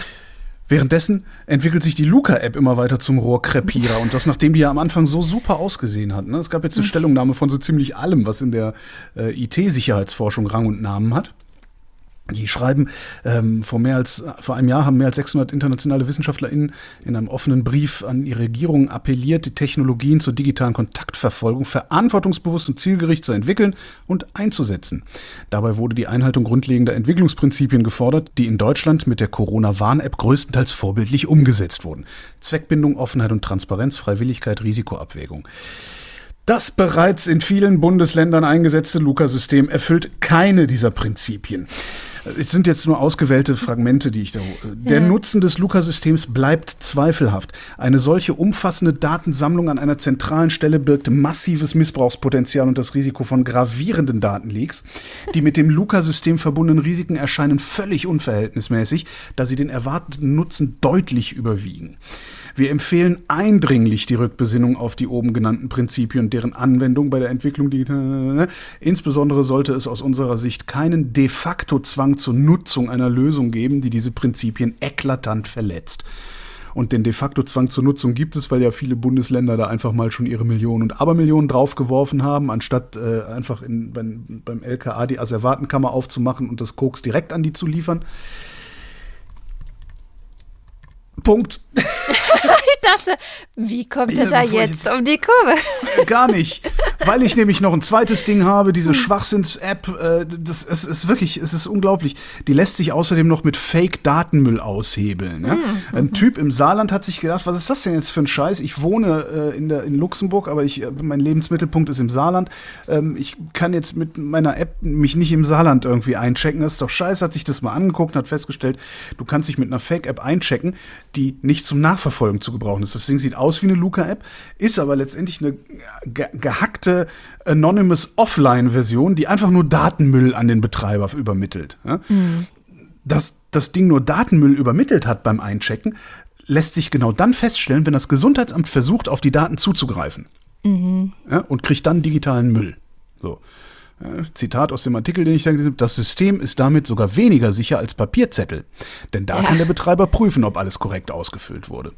Speaker 3: Währenddessen entwickelt sich die Luca-App immer weiter zum Rohrkrepierer und das, nachdem die ja am Anfang so super ausgesehen hat. Ne? Es gab jetzt eine hm. Stellungnahme von so ziemlich allem, was in der äh, IT-Sicherheitsforschung Rang und Namen hat. Die schreiben, ähm, vor mehr als vor einem Jahr haben mehr als 600 internationale WissenschaftlerInnen in einem offenen Brief an ihre Regierung appelliert, die Technologien zur digitalen Kontaktverfolgung verantwortungsbewusst und zielgerichtet zu entwickeln und einzusetzen. Dabei wurde die Einhaltung grundlegender Entwicklungsprinzipien gefordert, die in Deutschland mit der Corona-Warn-App größtenteils vorbildlich umgesetzt wurden. Zweckbindung, Offenheit und Transparenz, Freiwilligkeit, Risikoabwägung. Das bereits in vielen Bundesländern eingesetzte Luca-System erfüllt keine dieser Prinzipien. Es sind jetzt nur ausgewählte Fragmente, die ich da. Der ja. Nutzen des Luca-Systems bleibt zweifelhaft. Eine solche umfassende Datensammlung an einer zentralen Stelle birgt massives Missbrauchspotenzial und das Risiko von gravierenden Datenleaks. Die mit dem Luca-System verbundenen Risiken erscheinen völlig unverhältnismäßig, da sie den erwarteten Nutzen deutlich überwiegen. Wir empfehlen eindringlich die Rückbesinnung auf die oben genannten Prinzipien und deren Anwendung bei der Entwicklung digitaler. Insbesondere sollte es aus unserer Sicht keinen de facto Zwang zur Nutzung einer Lösung geben, die diese Prinzipien eklatant verletzt. Und den de facto Zwang zur Nutzung gibt es, weil ja viele Bundesländer da einfach mal schon ihre Millionen und Abermillionen draufgeworfen haben, anstatt äh, einfach in, beim, beim LKA die Asservatenkammer aufzumachen und das Koks direkt an die zu liefern. Punkt.
Speaker 2: ich dachte, wie kommt er da jetzt, jetzt um die Kurve?
Speaker 3: Äh, gar nicht. Weil ich nämlich noch ein zweites Ding habe, diese hm. Schwachsinns-App, äh, das es ist wirklich, es ist unglaublich. Die lässt sich außerdem noch mit Fake-Datenmüll aushebeln. Ja? Mhm. Ein Typ im Saarland hat sich gedacht, was ist das denn jetzt für ein Scheiß? Ich wohne äh, in, der, in Luxemburg, aber ich, äh, mein Lebensmittelpunkt ist im Saarland. Ähm, ich kann jetzt mit meiner App mich nicht im Saarland irgendwie einchecken. Das ist doch scheiße, hat sich das mal angeguckt und hat festgestellt, du kannst dich mit einer Fake-App einchecken, die nicht zum Nachverfolgen zu gebrauchen ist. Das Ding sieht aus wie eine Luca-App, ist aber letztendlich eine ge gehackte Anonymous Offline-Version, die einfach nur Datenmüll an den Betreiber übermittelt. Ja? Mhm. Dass das Ding nur Datenmüll übermittelt hat beim Einchecken, lässt sich genau dann feststellen, wenn das Gesundheitsamt versucht, auf die Daten zuzugreifen. Mhm. Ja, und kriegt dann digitalen Müll. So. Zitat aus dem Artikel, den ich da gelesen habe, das System ist damit sogar weniger sicher als Papierzettel. Denn da ja. kann der Betreiber prüfen, ob alles korrekt ausgefüllt wurde.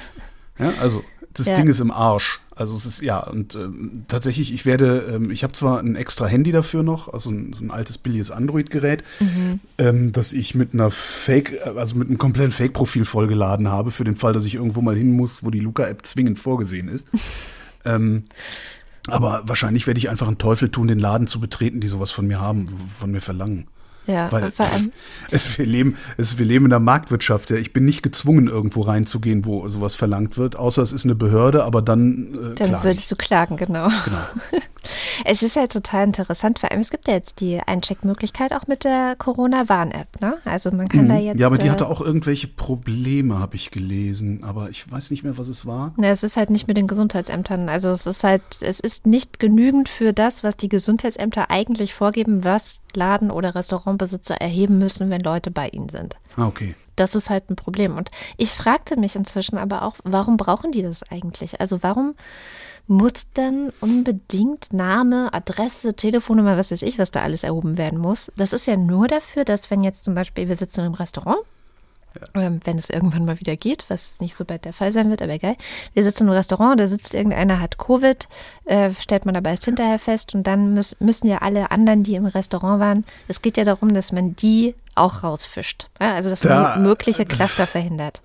Speaker 3: ja, also das ja. Ding ist im Arsch. Also es ist, ja, und ähm, tatsächlich, ich werde, ähm, ich habe zwar ein extra Handy dafür noch, also ein, so ein altes billiges Android-Gerät, mhm. ähm, das ich mit einer Fake, also mit einem kompletten Fake-Profil vollgeladen habe, für den Fall, dass ich irgendwo mal hin muss, wo die Luca-App zwingend vorgesehen ist. ähm, aber wahrscheinlich werde ich einfach einen Teufel tun, den Laden zu betreten, die sowas von mir haben, von mir verlangen.
Speaker 2: Ja,
Speaker 3: Weil
Speaker 2: vor allem,
Speaker 3: es, wir, leben, es, wir leben in der Marktwirtschaft. Ja. Ich bin nicht gezwungen, irgendwo reinzugehen, wo sowas verlangt wird, außer es ist eine Behörde, aber dann. Äh,
Speaker 2: dann würdest du klagen, genau.
Speaker 3: Genau.
Speaker 2: Es ist halt total interessant, vor allem es gibt ja jetzt die Eincheckmöglichkeit auch mit der Corona-Warn-App, ne? Also man kann da jetzt.
Speaker 3: Mhm. Ja, aber die
Speaker 2: äh,
Speaker 3: hatte auch irgendwelche Probleme, habe ich gelesen. Aber ich weiß nicht mehr, was es war.
Speaker 2: Ja, es ist halt nicht mit den Gesundheitsämtern. Also es ist halt, es ist nicht genügend für das, was die Gesundheitsämter eigentlich vorgeben, was Laden- oder Restaurantbesitzer erheben müssen, wenn Leute bei ihnen sind.
Speaker 3: Ah, okay.
Speaker 2: Das ist halt ein Problem. Und ich fragte mich inzwischen aber auch, warum brauchen die das eigentlich? Also warum muss denn unbedingt Name, Adresse, Telefonnummer, was weiß ich, was da alles erhoben werden muss? Das ist ja nur dafür, dass wenn jetzt zum Beispiel wir sitzen im Restaurant, ähm, wenn es irgendwann mal wieder geht, was nicht so bald der Fall sein wird, aber egal. Wir sitzen im Restaurant, da sitzt irgendeiner, hat Covid, äh, stellt man aber erst hinterher fest und dann müß, müssen ja alle anderen, die im Restaurant waren, es geht ja darum, dass man die auch rausfischt. Ja, also dass man
Speaker 3: Da-
Speaker 2: mögliche
Speaker 3: das-
Speaker 2: Cluster verhindert.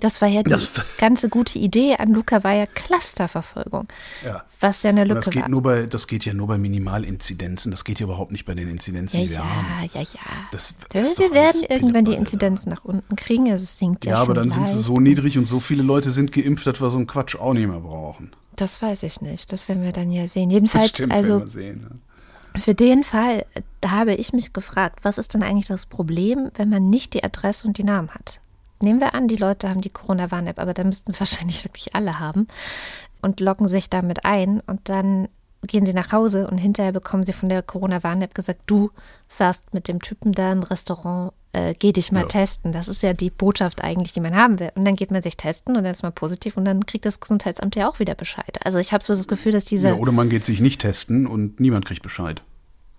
Speaker 2: Das war ja die
Speaker 3: Das-
Speaker 2: ganze gute Idee an Luca, war ja Clusterverfolgung.
Speaker 3: Ja.
Speaker 2: Was ja eine Lücke
Speaker 3: das geht,
Speaker 2: war.
Speaker 3: nur bei, das geht ja nur bei Minimalinzidenzen. Das geht ja überhaupt nicht bei den Inzidenzen,
Speaker 2: ja,
Speaker 3: die wir
Speaker 2: ja,
Speaker 3: haben.
Speaker 2: ja, ja.
Speaker 3: Das
Speaker 2: wir
Speaker 3: ist
Speaker 2: wir werden irgendwann die Inzidenzen nach unten kriegen. Also es sinkt ja,
Speaker 3: Ja, aber dann sind sie
Speaker 2: leicht.
Speaker 3: so niedrig und so viele Leute sind geimpft, dass wir so einen Quatsch auch nicht mehr brauchen.
Speaker 2: Das weiß ich nicht. Das werden wir dann ja sehen. Jedenfalls,
Speaker 3: Stimmt,
Speaker 2: also
Speaker 3: wir sehen. ja.
Speaker 2: Für den Fall, habe ich mich gefragt, was ist denn eigentlich das Problem, wenn man nicht die Adresse und die Namen hat? Nehmen wir an, die Leute haben die Corona-Warn-App, aber dann müssten es wahrscheinlich wirklich alle haben und loggen sich damit ein und dann gehen sie nach Hause und hinterher bekommen sie von der Corona-Warn-App gesagt, du saßt mit dem Typen da im Restaurant, äh, geh dich mal
Speaker 3: Ja.
Speaker 2: testen. Das ist ja die Botschaft eigentlich, die man haben will. Und dann geht man sich testen und dann ist man positiv und dann kriegt das Gesundheitsamt ja auch wieder Bescheid. Also ich habe so das Gefühl, dass diese...
Speaker 3: Ja, oder man geht sich nicht testen und niemand kriegt Bescheid.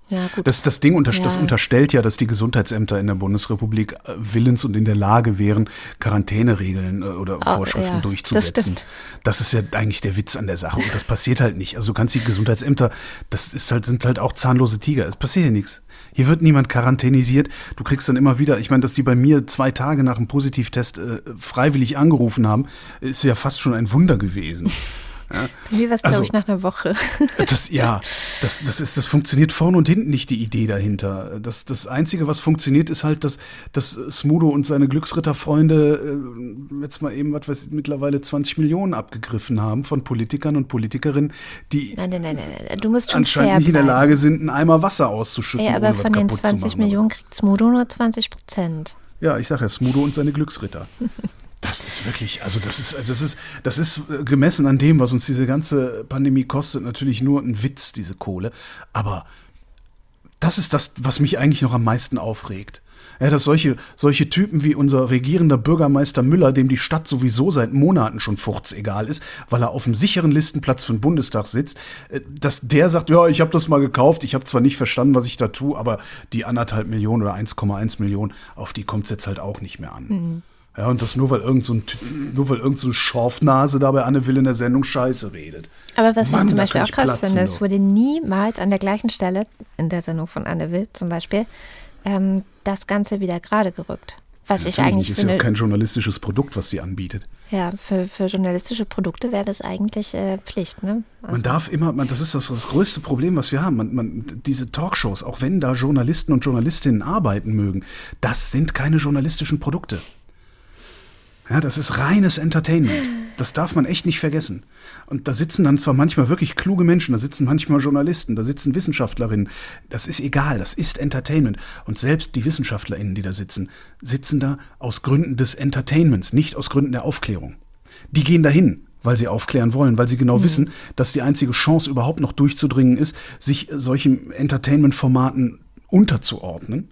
Speaker 2: Ja, gut.
Speaker 3: Das, das Ding unter, das
Speaker 2: Ja.
Speaker 3: unterstellt ja, dass die Gesundheitsämter in der Bundesrepublik äh, willens und in der Lage wären, Quarantäneregeln äh, oder
Speaker 2: Oh,
Speaker 3: Vorschriften
Speaker 2: ja, das
Speaker 3: durchzusetzen.
Speaker 2: stimmt.
Speaker 3: Das, ist ja eigentlich der Witz an der Sache. Und das passiert halt nicht. Also kannst die Gesundheitsämter, das ist halt, sind halt auch zahnlose Tiger. Es passiert ja nichts. Hier wird niemand quarantänisiert. Du kriegst dann immer wieder, ich meine, dass die bei mir zwei Tage nach dem Positivtest äh, freiwillig angerufen haben, ist ja fast schon ein Wunder gewesen.
Speaker 2: Wie war es, glaube
Speaker 3: Also-
Speaker 2: ich, nach einer Woche.
Speaker 3: Das, ja, das, das, ist, das funktioniert vorne und hinten nicht, die Idee dahinter. Das, das Einzige, was funktioniert, ist halt, dass, dass Smudo und seine Glücksritterfreunde äh, jetzt mal eben, was weiß ich, mittlerweile 20 Millionen abgegriffen haben von Politikern und Politikerinnen, die
Speaker 2: Nein, nein, nein, nein, nein. Du musst schon
Speaker 3: anscheinend nicht in der. Lage sind, einen Eimer Wasser auszuschütten.
Speaker 2: Ey, aber von den
Speaker 3: kaputt zu
Speaker 2: 20
Speaker 3: machen.
Speaker 2: Millionen kriegt Smudo nur 20 Prozent.
Speaker 3: Ja, ich sage ja, Smudo und seine Glücksritter. Das ist wirklich, also das ist, das ist, das ist äh, gemessen an dem, was uns diese ganze Pandemie kostet, natürlich nur ein Witz, diese Kohle. Aber das ist das, was mich eigentlich noch am meisten aufregt. Ja, dass solche, solche Typen wie unser regierender Bürgermeister Müller, dem die Stadt sowieso seit Monaten schon furzegal ist, weil er auf dem sicheren Listenplatz für den Bundestag sitzt, äh, dass der sagt, ja, ich habe das mal gekauft, ich habe zwar nicht verstanden, was ich da tue, aber die anderthalb Millionen oder 1,1 Millionen, auf die kommt es jetzt halt auch nicht mehr an. Ja, und das nur, weil irgend so ein, nur weil irgend so eine Schorfnase da bei Anne Will in der Sendung Scheiße redet.
Speaker 2: Aber was
Speaker 3: Mann,
Speaker 2: ich zum Beispiel auch
Speaker 3: ich
Speaker 2: krass finde, es wurde niemals an der gleichen Stelle, in der Sendung von Anne Will zum Beispiel, ähm, das Ganze wieder gerade gerückt. Was ich
Speaker 3: Natürlich
Speaker 2: eigentlich
Speaker 3: ist ja
Speaker 2: finde,
Speaker 3: kein journalistisches Produkt, was sie anbietet.
Speaker 2: ja, für, für journalistische Produkte wäre das eigentlich äh, Pflicht, ne?
Speaker 3: Man darf immer, man, das ist das, das größte Problem, was wir haben. Man, man, diese Talkshows, auch wenn da Journalisten und Journalistinnen arbeiten mögen, das sind keine journalistischen Produkte. Ja, das ist reines Entertainment. Das darf man echt nicht vergessen. Und da sitzen dann zwar manchmal wirklich kluge Menschen, da sitzen manchmal Journalisten, da sitzen Wissenschaftlerinnen. Das ist egal, das ist Entertainment. Und selbst die WissenschaftlerInnen, die da sitzen, sitzen da aus Gründen des Entertainments, nicht aus Gründen der Aufklärung. Die gehen dahin, weil sie aufklären wollen, weil sie genau wissen, dass die einzige Chance überhaupt noch durchzudringen ist, sich solchen Entertainment-Formaten unterzuordnen.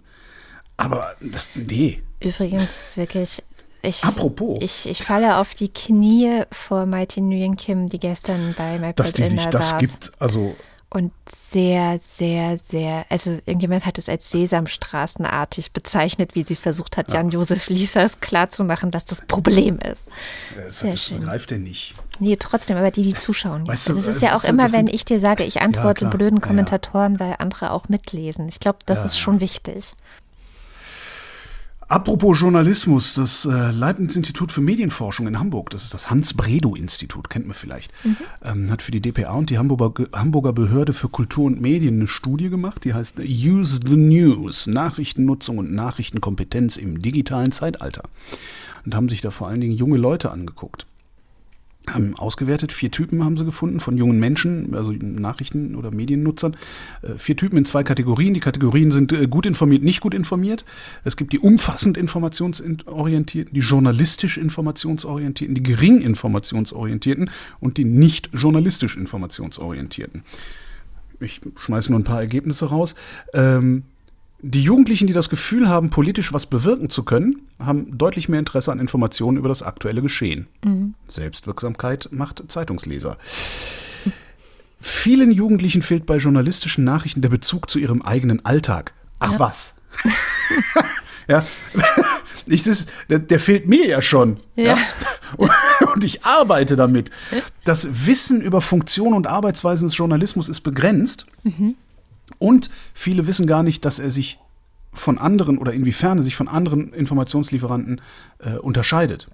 Speaker 3: Aber das, nee.
Speaker 2: Übrigens wirklich. Ich,
Speaker 3: Apropos.
Speaker 2: Ich, ich falle auf die Knie vor Mighty Nguyen Kim, die gestern bei My
Speaker 3: Dass die sich
Speaker 2: Inner
Speaker 3: das
Speaker 2: saß.
Speaker 3: gibt, also
Speaker 2: Und sehr, sehr, sehr, also irgendjemand hat es als Sesamstraßenartig bezeichnet, wie sie versucht hat, Jan-Josef Liefers klarzumachen, was das Problem ist.
Speaker 3: das,
Speaker 2: Sehr
Speaker 3: das
Speaker 2: schön.
Speaker 3: begreift er nicht.
Speaker 2: Nee, trotzdem, aber die, die zuschauen.
Speaker 3: Weißt du,
Speaker 2: das ist
Speaker 3: äh,
Speaker 2: ja auch immer,
Speaker 3: das
Speaker 2: wenn
Speaker 3: sind-
Speaker 2: ich dir sage, ich antworte
Speaker 3: klar.
Speaker 2: blöden
Speaker 3: Ja, ja.
Speaker 2: Kommentatoren, weil andere auch mitlesen. Ich glaube, das ist schon wichtig.
Speaker 3: Apropos Journalismus, das äh, Leibniz-Institut für Medienforschung in Hamburg, das ist das Hans-Bredow-Institut, kennt man vielleicht, mhm. ähm, hat für die DPA und die Hamburger, Hamburger Behörde für Kultur und Medien eine Studie gemacht, die heißt Use the News, Nachrichtennutzung und Nachrichtenkompetenz im digitalen Zeitalter. Und haben sich da vor allen Dingen junge Leute angeguckt haben ausgewertet. Vier Typen haben sie gefunden von jungen Menschen, also Nachrichten- oder Mediennutzern. Äh, vier Typen in zwei Kategorien. Die Kategorien sind äh, gut informiert, nicht gut informiert. Es gibt die umfassend informationsorientierten, die journalistisch informationsorientierten, die gering informationsorientierten und die nicht journalistisch informationsorientierten. Ich schmeiße nur ein paar Ergebnisse raus. Ähm, die Jugendlichen, die das Gefühl haben, politisch was bewirken zu können, haben deutlich mehr Interesse an Informationen über das aktuelle Geschehen. Mhm. Selbstwirksamkeit macht Zeitungsleser. Vielen Jugendlichen fehlt bei journalistischen Nachrichten der Bezug zu ihrem eigenen Alltag. Ach ja. was? ja. Ich, der, der, fehlt mir ja schon. Ja. ja. Und ich arbeite damit. Das Wissen über Funktion und Arbeitsweisen des Journalismus ist begrenzt. Mhm. Und viele wissen gar nicht, dass er sich von anderen oder inwiefern er sich von anderen Informationslieferanten äh, unterscheidet.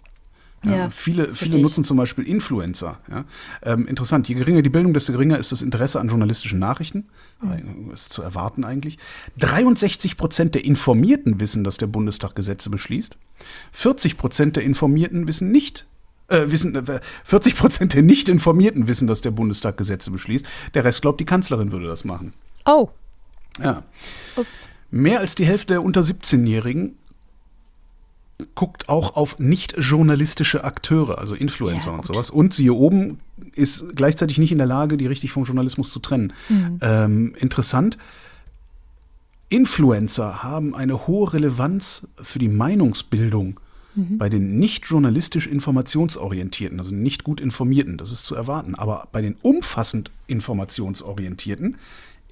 Speaker 3: Ja, ja, viele viele nutzen zum Beispiel Influencer. Ja. Ähm, interessant, je geringer die Bildung, desto geringer ist das Interesse an journalistischen Nachrichten. Mhm. Ist zu erwarten eigentlich. 63 Prozent der Informierten wissen, dass der Bundestag Gesetze beschließt. 40 Prozent der Informierten wissen nicht, äh, wissen, äh, 40 Prozent der Nicht-Informierten wissen, dass der Bundestag Gesetze beschließt. Der Rest glaubt, die Kanzlerin würde das machen.
Speaker 2: Oh.
Speaker 3: Ja. Ups. Mehr als die Hälfte der unter 17-Jährigen guckt auch auf nicht journalistische Akteure, also Influencer ja, und sowas. Und siehe oben, ist gleichzeitig nicht in der Lage, die richtig vom Journalismus zu trennen. Mhm. Ähm, interessant. Influencer haben eine hohe Relevanz für die Meinungsbildung mhm. bei den nicht journalistisch informationsorientierten, also nicht gut informierten. Das ist zu erwarten. Aber bei den umfassend informationsorientierten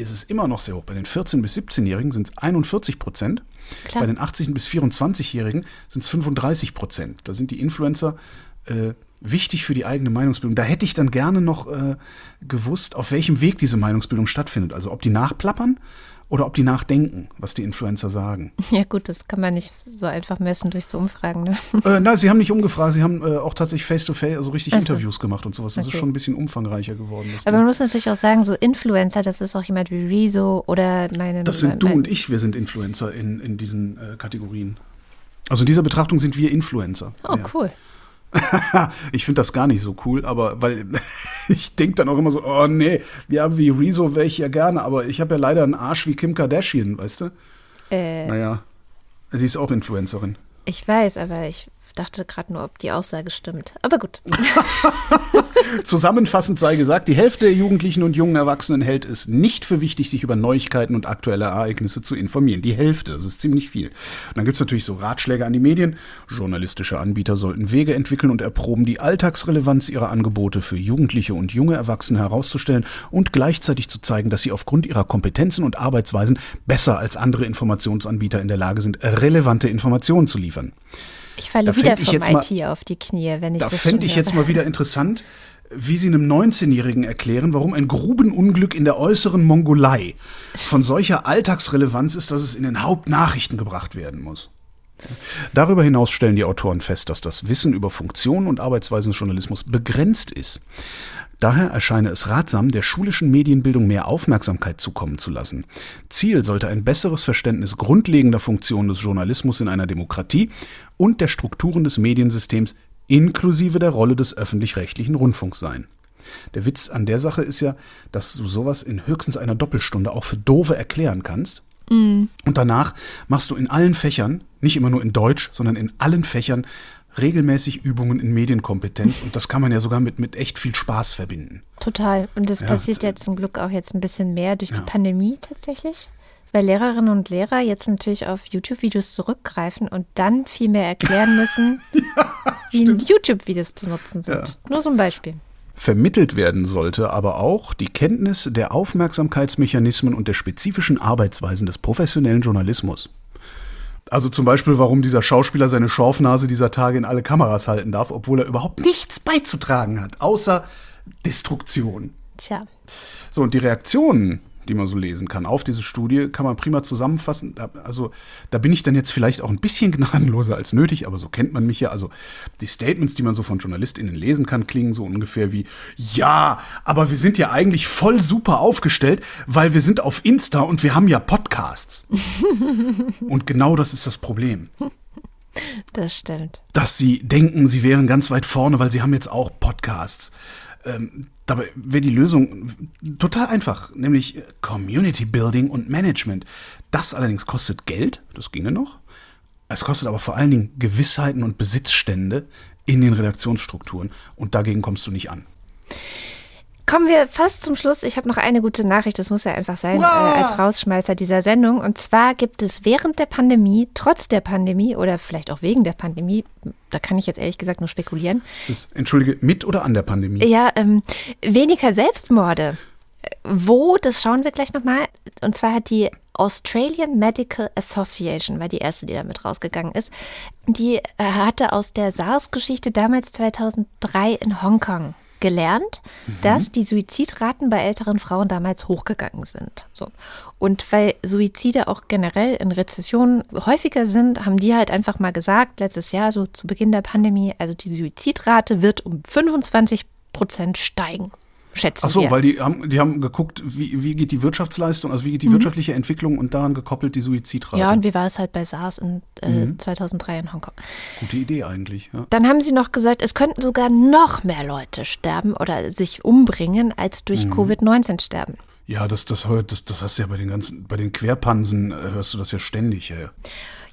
Speaker 3: ist es immer noch sehr hoch. Bei den 14- bis 17-Jährigen sind es 41 Prozent. Bei den 18- bis 24-Jährigen sind es 35 Prozent. Da sind die Influencer äh, wichtig für die eigene Meinungsbildung. Da hätte ich dann gerne noch äh, gewusst, auf welchem Weg diese Meinungsbildung stattfindet. Also ob die nachplappern oder ob die nachdenken, was die Influencer sagen.
Speaker 2: Ja gut, das kann man nicht so einfach messen durch so Umfragen. Ne?
Speaker 3: Äh, nein, sie haben nicht umgefragt, sie haben äh, auch tatsächlich face-to-face, -face, also richtig also. Interviews gemacht und sowas. Das okay. ist schon ein bisschen umfangreicher geworden.
Speaker 2: Aber man muss natürlich auch sagen, so Influencer, das ist auch jemand wie Rezo oder meine...
Speaker 3: Das sind mein, du und ich, wir sind Influencer in, in diesen äh, Kategorien. Also in dieser Betrachtung sind wir Influencer.
Speaker 2: Oh, ja. cool.
Speaker 3: ich finde das gar nicht so cool, aber weil ich denke dann auch immer so, oh nee, ja, wie Rezo wäre ich ja gerne, aber ich habe ja leider einen Arsch wie Kim Kardashian, weißt du? Äh. Naja, die ist auch Influencerin.
Speaker 2: Ich weiß, aber ich dachte gerade nur, ob die Aussage stimmt. Aber gut.
Speaker 3: Zusammenfassend sei gesagt, die Hälfte der Jugendlichen und jungen Erwachsenen hält es nicht für wichtig, sich über Neuigkeiten und aktuelle Ereignisse zu informieren. Die Hälfte, das ist ziemlich viel. Und dann gibt es natürlich so Ratschläge an die Medien. Journalistische Anbieter sollten Wege entwickeln und erproben, die Alltagsrelevanz ihrer Angebote für Jugendliche und junge Erwachsene herauszustellen und gleichzeitig zu zeigen, dass sie aufgrund ihrer Kompetenzen und Arbeitsweisen besser als andere Informationsanbieter in der Lage sind, relevante Informationen zu liefern.
Speaker 2: Ich falle da wieder vom IT mal, auf die Knie, wenn ich
Speaker 3: da das Da fände ich jetzt mal wieder interessant, wie sie einem 19-Jährigen erklären, warum ein Grubenunglück in der äußeren Mongolei von solcher Alltagsrelevanz ist, dass es in den Hauptnachrichten gebracht werden muss. Darüber hinaus stellen die Autoren fest, dass das Wissen über Funktionen und Arbeitsweisen des Journalismus begrenzt ist. Daher erscheine es ratsam, der schulischen Medienbildung mehr Aufmerksamkeit zukommen zu lassen. Ziel sollte ein besseres Verständnis grundlegender Funktionen des Journalismus in einer Demokratie und der Strukturen des Mediensystems inklusive der Rolle des öffentlich-rechtlichen Rundfunks sein. Der Witz an der Sache ist ja, dass du sowas in höchstens einer Doppelstunde auch für Dove erklären kannst. Mm. Und danach machst du in allen Fächern, nicht immer nur in Deutsch, sondern in allen Fächern regelmäßig Übungen in Medienkompetenz und das kann man ja sogar mit, mit echt viel Spaß verbinden.
Speaker 2: Total. Und das ja, passiert ja zum Glück auch jetzt ein bisschen mehr durch ja. die Pandemie tatsächlich. Weil Lehrerinnen und Lehrer jetzt natürlich auf YouTube-Videos zurückgreifen und dann viel mehr erklären müssen, ja, wie YouTube-Videos zu nutzen sind. Nur so ein Beispiel.
Speaker 3: Vermittelt werden sollte aber auch die Kenntnis der Aufmerksamkeitsmechanismen und der spezifischen Arbeitsweisen des professionellen Journalismus. Also zum Beispiel, warum dieser Schauspieler seine Schorfnase dieser Tage in alle Kameras halten darf, obwohl er überhaupt nichts beizutragen hat, außer Destruktion.
Speaker 2: Tja.
Speaker 3: So, und die Reaktionen die man so lesen kann, auf diese Studie, kann man prima zusammenfassen. Also da bin ich dann jetzt vielleicht auch ein bisschen gnadenloser als nötig, aber so kennt man mich ja. Also die Statements, die man so von JournalistInnen lesen kann, klingen so ungefähr wie, ja, aber wir sind ja eigentlich voll super aufgestellt, weil wir sind auf Insta und wir haben ja Podcasts. und genau das ist das Problem.
Speaker 2: Das stimmt.
Speaker 3: Dass sie denken, sie wären ganz weit vorne, weil sie haben jetzt auch Podcasts. Ähm, dabei wäre die Lösung total einfach, nämlich Community Building und Management. Das allerdings kostet Geld, das ginge noch. Es kostet aber vor allen Dingen Gewissheiten und Besitzstände in den Redaktionsstrukturen und dagegen kommst du nicht an.
Speaker 2: Kommen wir fast zum Schluss. Ich habe noch eine gute Nachricht, das muss ja einfach sein, äh, als Rausschmeißer dieser Sendung. Und zwar gibt es während der Pandemie, trotz der Pandemie oder vielleicht auch wegen der Pandemie, da kann ich jetzt ehrlich gesagt nur spekulieren.
Speaker 3: Ist es, entschuldige, mit oder an der Pandemie?
Speaker 2: Ja, ähm, weniger Selbstmorde. Wo, das schauen wir gleich nochmal. Und zwar hat die Australian Medical Association, war die erste, die damit rausgegangen ist, die hatte aus der SARS-Geschichte damals 2003 in Hongkong gelernt, mhm. dass die Suizidraten bei älteren Frauen damals hochgegangen sind. So. Und weil Suizide auch generell in Rezessionen häufiger sind, haben die halt einfach mal gesagt, letztes Jahr, so zu Beginn der Pandemie, also die Suizidrate wird um 25 Prozent steigen schätzen
Speaker 3: Ach so, wir. weil die haben, die haben geguckt, wie, wie geht die Wirtschaftsleistung, also wie geht die mhm. wirtschaftliche Entwicklung und daran gekoppelt die Suizidrate.
Speaker 2: Ja, und wie war es halt bei SARS in äh, mhm. 2003 in Hongkong.
Speaker 3: Gute Idee eigentlich, ja.
Speaker 2: Dann haben sie noch gesagt, es könnten sogar noch mehr Leute sterben oder sich umbringen, als durch mhm. Covid-19 sterben.
Speaker 3: Ja, das, das, das, das hast du ja bei den ganzen, bei den Querpansen äh, hörst du das ja ständig, ja.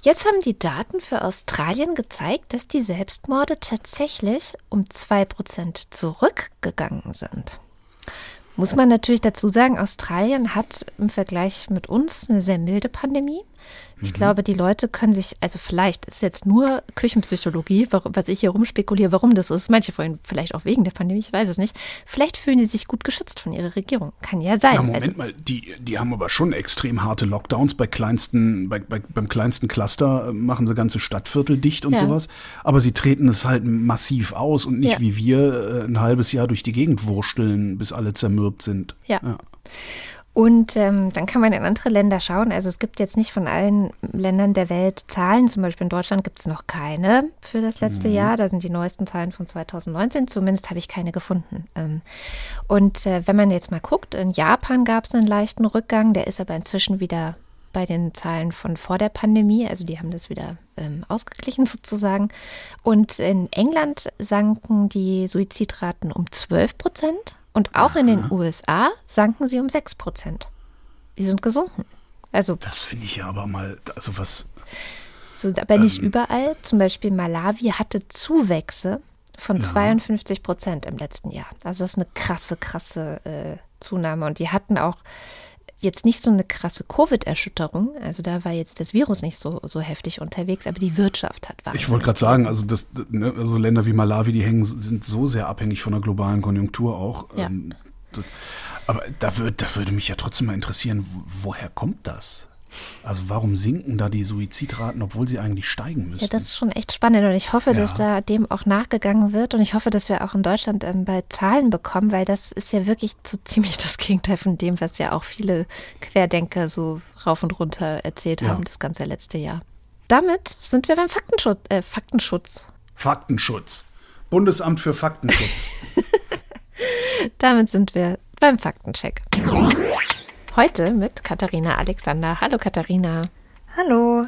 Speaker 2: Jetzt haben die Daten für Australien gezeigt, dass die Selbstmorde tatsächlich um 2% zurückgegangen sind. Muss man natürlich dazu sagen, Australien hat im Vergleich mit uns eine sehr milde Pandemie. Ich mhm. glaube, die Leute können sich, also vielleicht ist jetzt nur Küchenpsychologie, was ich hier rumspekuliere, warum das ist. Manche vorhin vielleicht auch wegen der Pandemie, ich weiß es nicht. Vielleicht fühlen die sich gut geschützt von ihrer Regierung. Kann ja sein. Na,
Speaker 3: Moment also, mal, die, die haben aber schon extrem harte Lockdowns. Bei kleinsten, bei, bei, beim kleinsten Cluster äh, machen sie ganze Stadtviertel dicht und ja. sowas. Aber sie treten es halt massiv aus und nicht ja. wie wir äh, ein halbes Jahr durch die Gegend wursteln, bis alle zermürbt sind.
Speaker 2: ja. ja. Und ähm, dann kann man in andere Länder schauen. Also es gibt jetzt nicht von allen Ländern der Welt Zahlen. Zum Beispiel in Deutschland gibt es noch keine für das letzte mhm. Jahr. Da sind die neuesten Zahlen von 2019. Zumindest habe ich keine gefunden. Ähm, und äh, wenn man jetzt mal guckt, in Japan gab es einen leichten Rückgang. Der ist aber inzwischen wieder bei den Zahlen von vor der Pandemie. Also die haben das wieder ähm, ausgeglichen sozusagen. Und in England sanken die Suizidraten um 12 Prozent. Und auch Aha. in den USA sanken sie um 6 Prozent. Die sind gesunken. Also,
Speaker 3: das finde ich ja aber mal, also was.
Speaker 2: So, aber nicht ähm, überall. Zum Beispiel Malawi hatte Zuwächse von ja. 52 Prozent im letzten Jahr. Also das ist eine krasse, krasse äh, Zunahme. Und die hatten auch jetzt nicht so eine krasse Covid-Erschütterung. Also da war jetzt das Virus nicht so, so heftig unterwegs, aber die Wirtschaft hat
Speaker 3: war. Ich wollte gerade sagen, also, das, ne, also Länder wie Malawi, die hängen, sind so sehr abhängig von der globalen Konjunktur auch. Ja. Ähm, das, aber da, würd, da würde mich ja trotzdem mal interessieren, woher kommt das? Also warum sinken da die Suizidraten, obwohl sie eigentlich steigen müssen?
Speaker 2: Ja, das ist schon echt spannend und ich hoffe, ja. dass da dem auch nachgegangen wird und ich hoffe, dass wir auch in Deutschland ähm, bald Zahlen bekommen, weil das ist ja wirklich so ziemlich das Gegenteil von dem, was ja auch viele Querdenker so rauf und runter erzählt ja. haben das ganze letzte Jahr. Damit sind wir beim Faktenschutz. Äh, Faktenschutz.
Speaker 3: Faktenschutz. Bundesamt für Faktenschutz.
Speaker 2: Damit sind wir beim Faktencheck. Heute mit Katharina Alexander. Hallo Katharina.
Speaker 4: Hallo.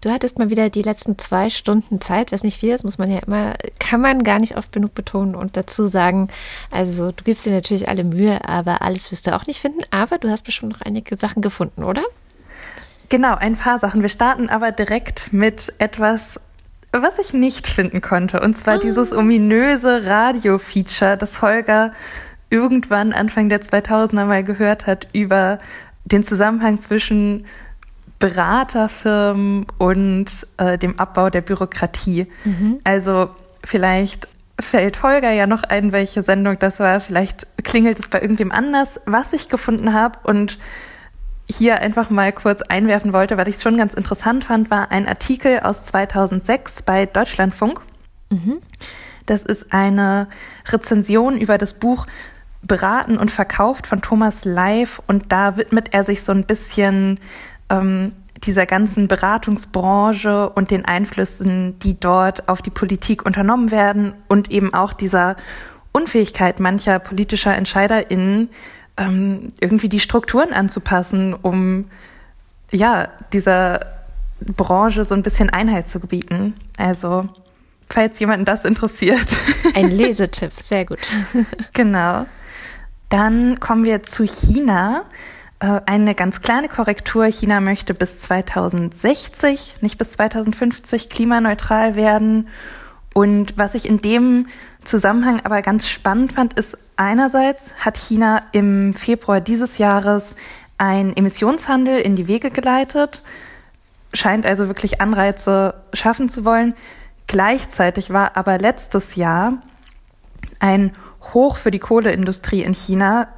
Speaker 2: Du hattest mal wieder die letzten zwei Stunden Zeit, was nicht viel ist, muss man ja immer, kann man gar nicht oft genug betonen und dazu sagen, also du gibst dir natürlich alle Mühe, aber alles wirst du auch nicht finden, aber du hast bestimmt noch einige Sachen gefunden, oder?
Speaker 4: Genau, ein paar Sachen. Wir starten aber direkt mit etwas, was ich nicht finden konnte, und zwar oh. dieses ominöse Radio-Feature, das Holger irgendwann Anfang der 2000er mal gehört hat über den Zusammenhang zwischen Beraterfirmen und äh, dem Abbau der Bürokratie. Mhm. Also vielleicht fällt Holger ja noch ein, welche Sendung das war. Vielleicht klingelt es bei irgendwem anders. Was ich gefunden habe und hier einfach mal kurz einwerfen wollte, weil ich es schon ganz interessant fand, war ein Artikel aus 2006 bei Deutschlandfunk. Mhm. Das ist eine Rezension über das Buch beraten und verkauft von Thomas Live und da widmet er sich so ein bisschen ähm, dieser ganzen Beratungsbranche und den Einflüssen, die dort auf die Politik unternommen werden und eben auch dieser Unfähigkeit mancher politischer EntscheiderInnen, ähm, irgendwie die Strukturen anzupassen, um ja, dieser Branche so ein bisschen Einhalt zu gebieten. Also, falls jemanden das interessiert.
Speaker 2: Ein Lesetipp, sehr gut.
Speaker 4: genau. Dann kommen wir zu China. Äh, eine ganz kleine Korrektur. China möchte bis 2060, nicht bis 2050 klimaneutral werden. Und was ich in dem Zusammenhang aber ganz spannend fand, ist einerseits hat China im Februar dieses Jahres ein Emissionshandel in die Wege geleitet, scheint also wirklich Anreize schaffen zu wollen. Gleichzeitig war aber letztes Jahr ein Hoch für die Kohleindustrie in China.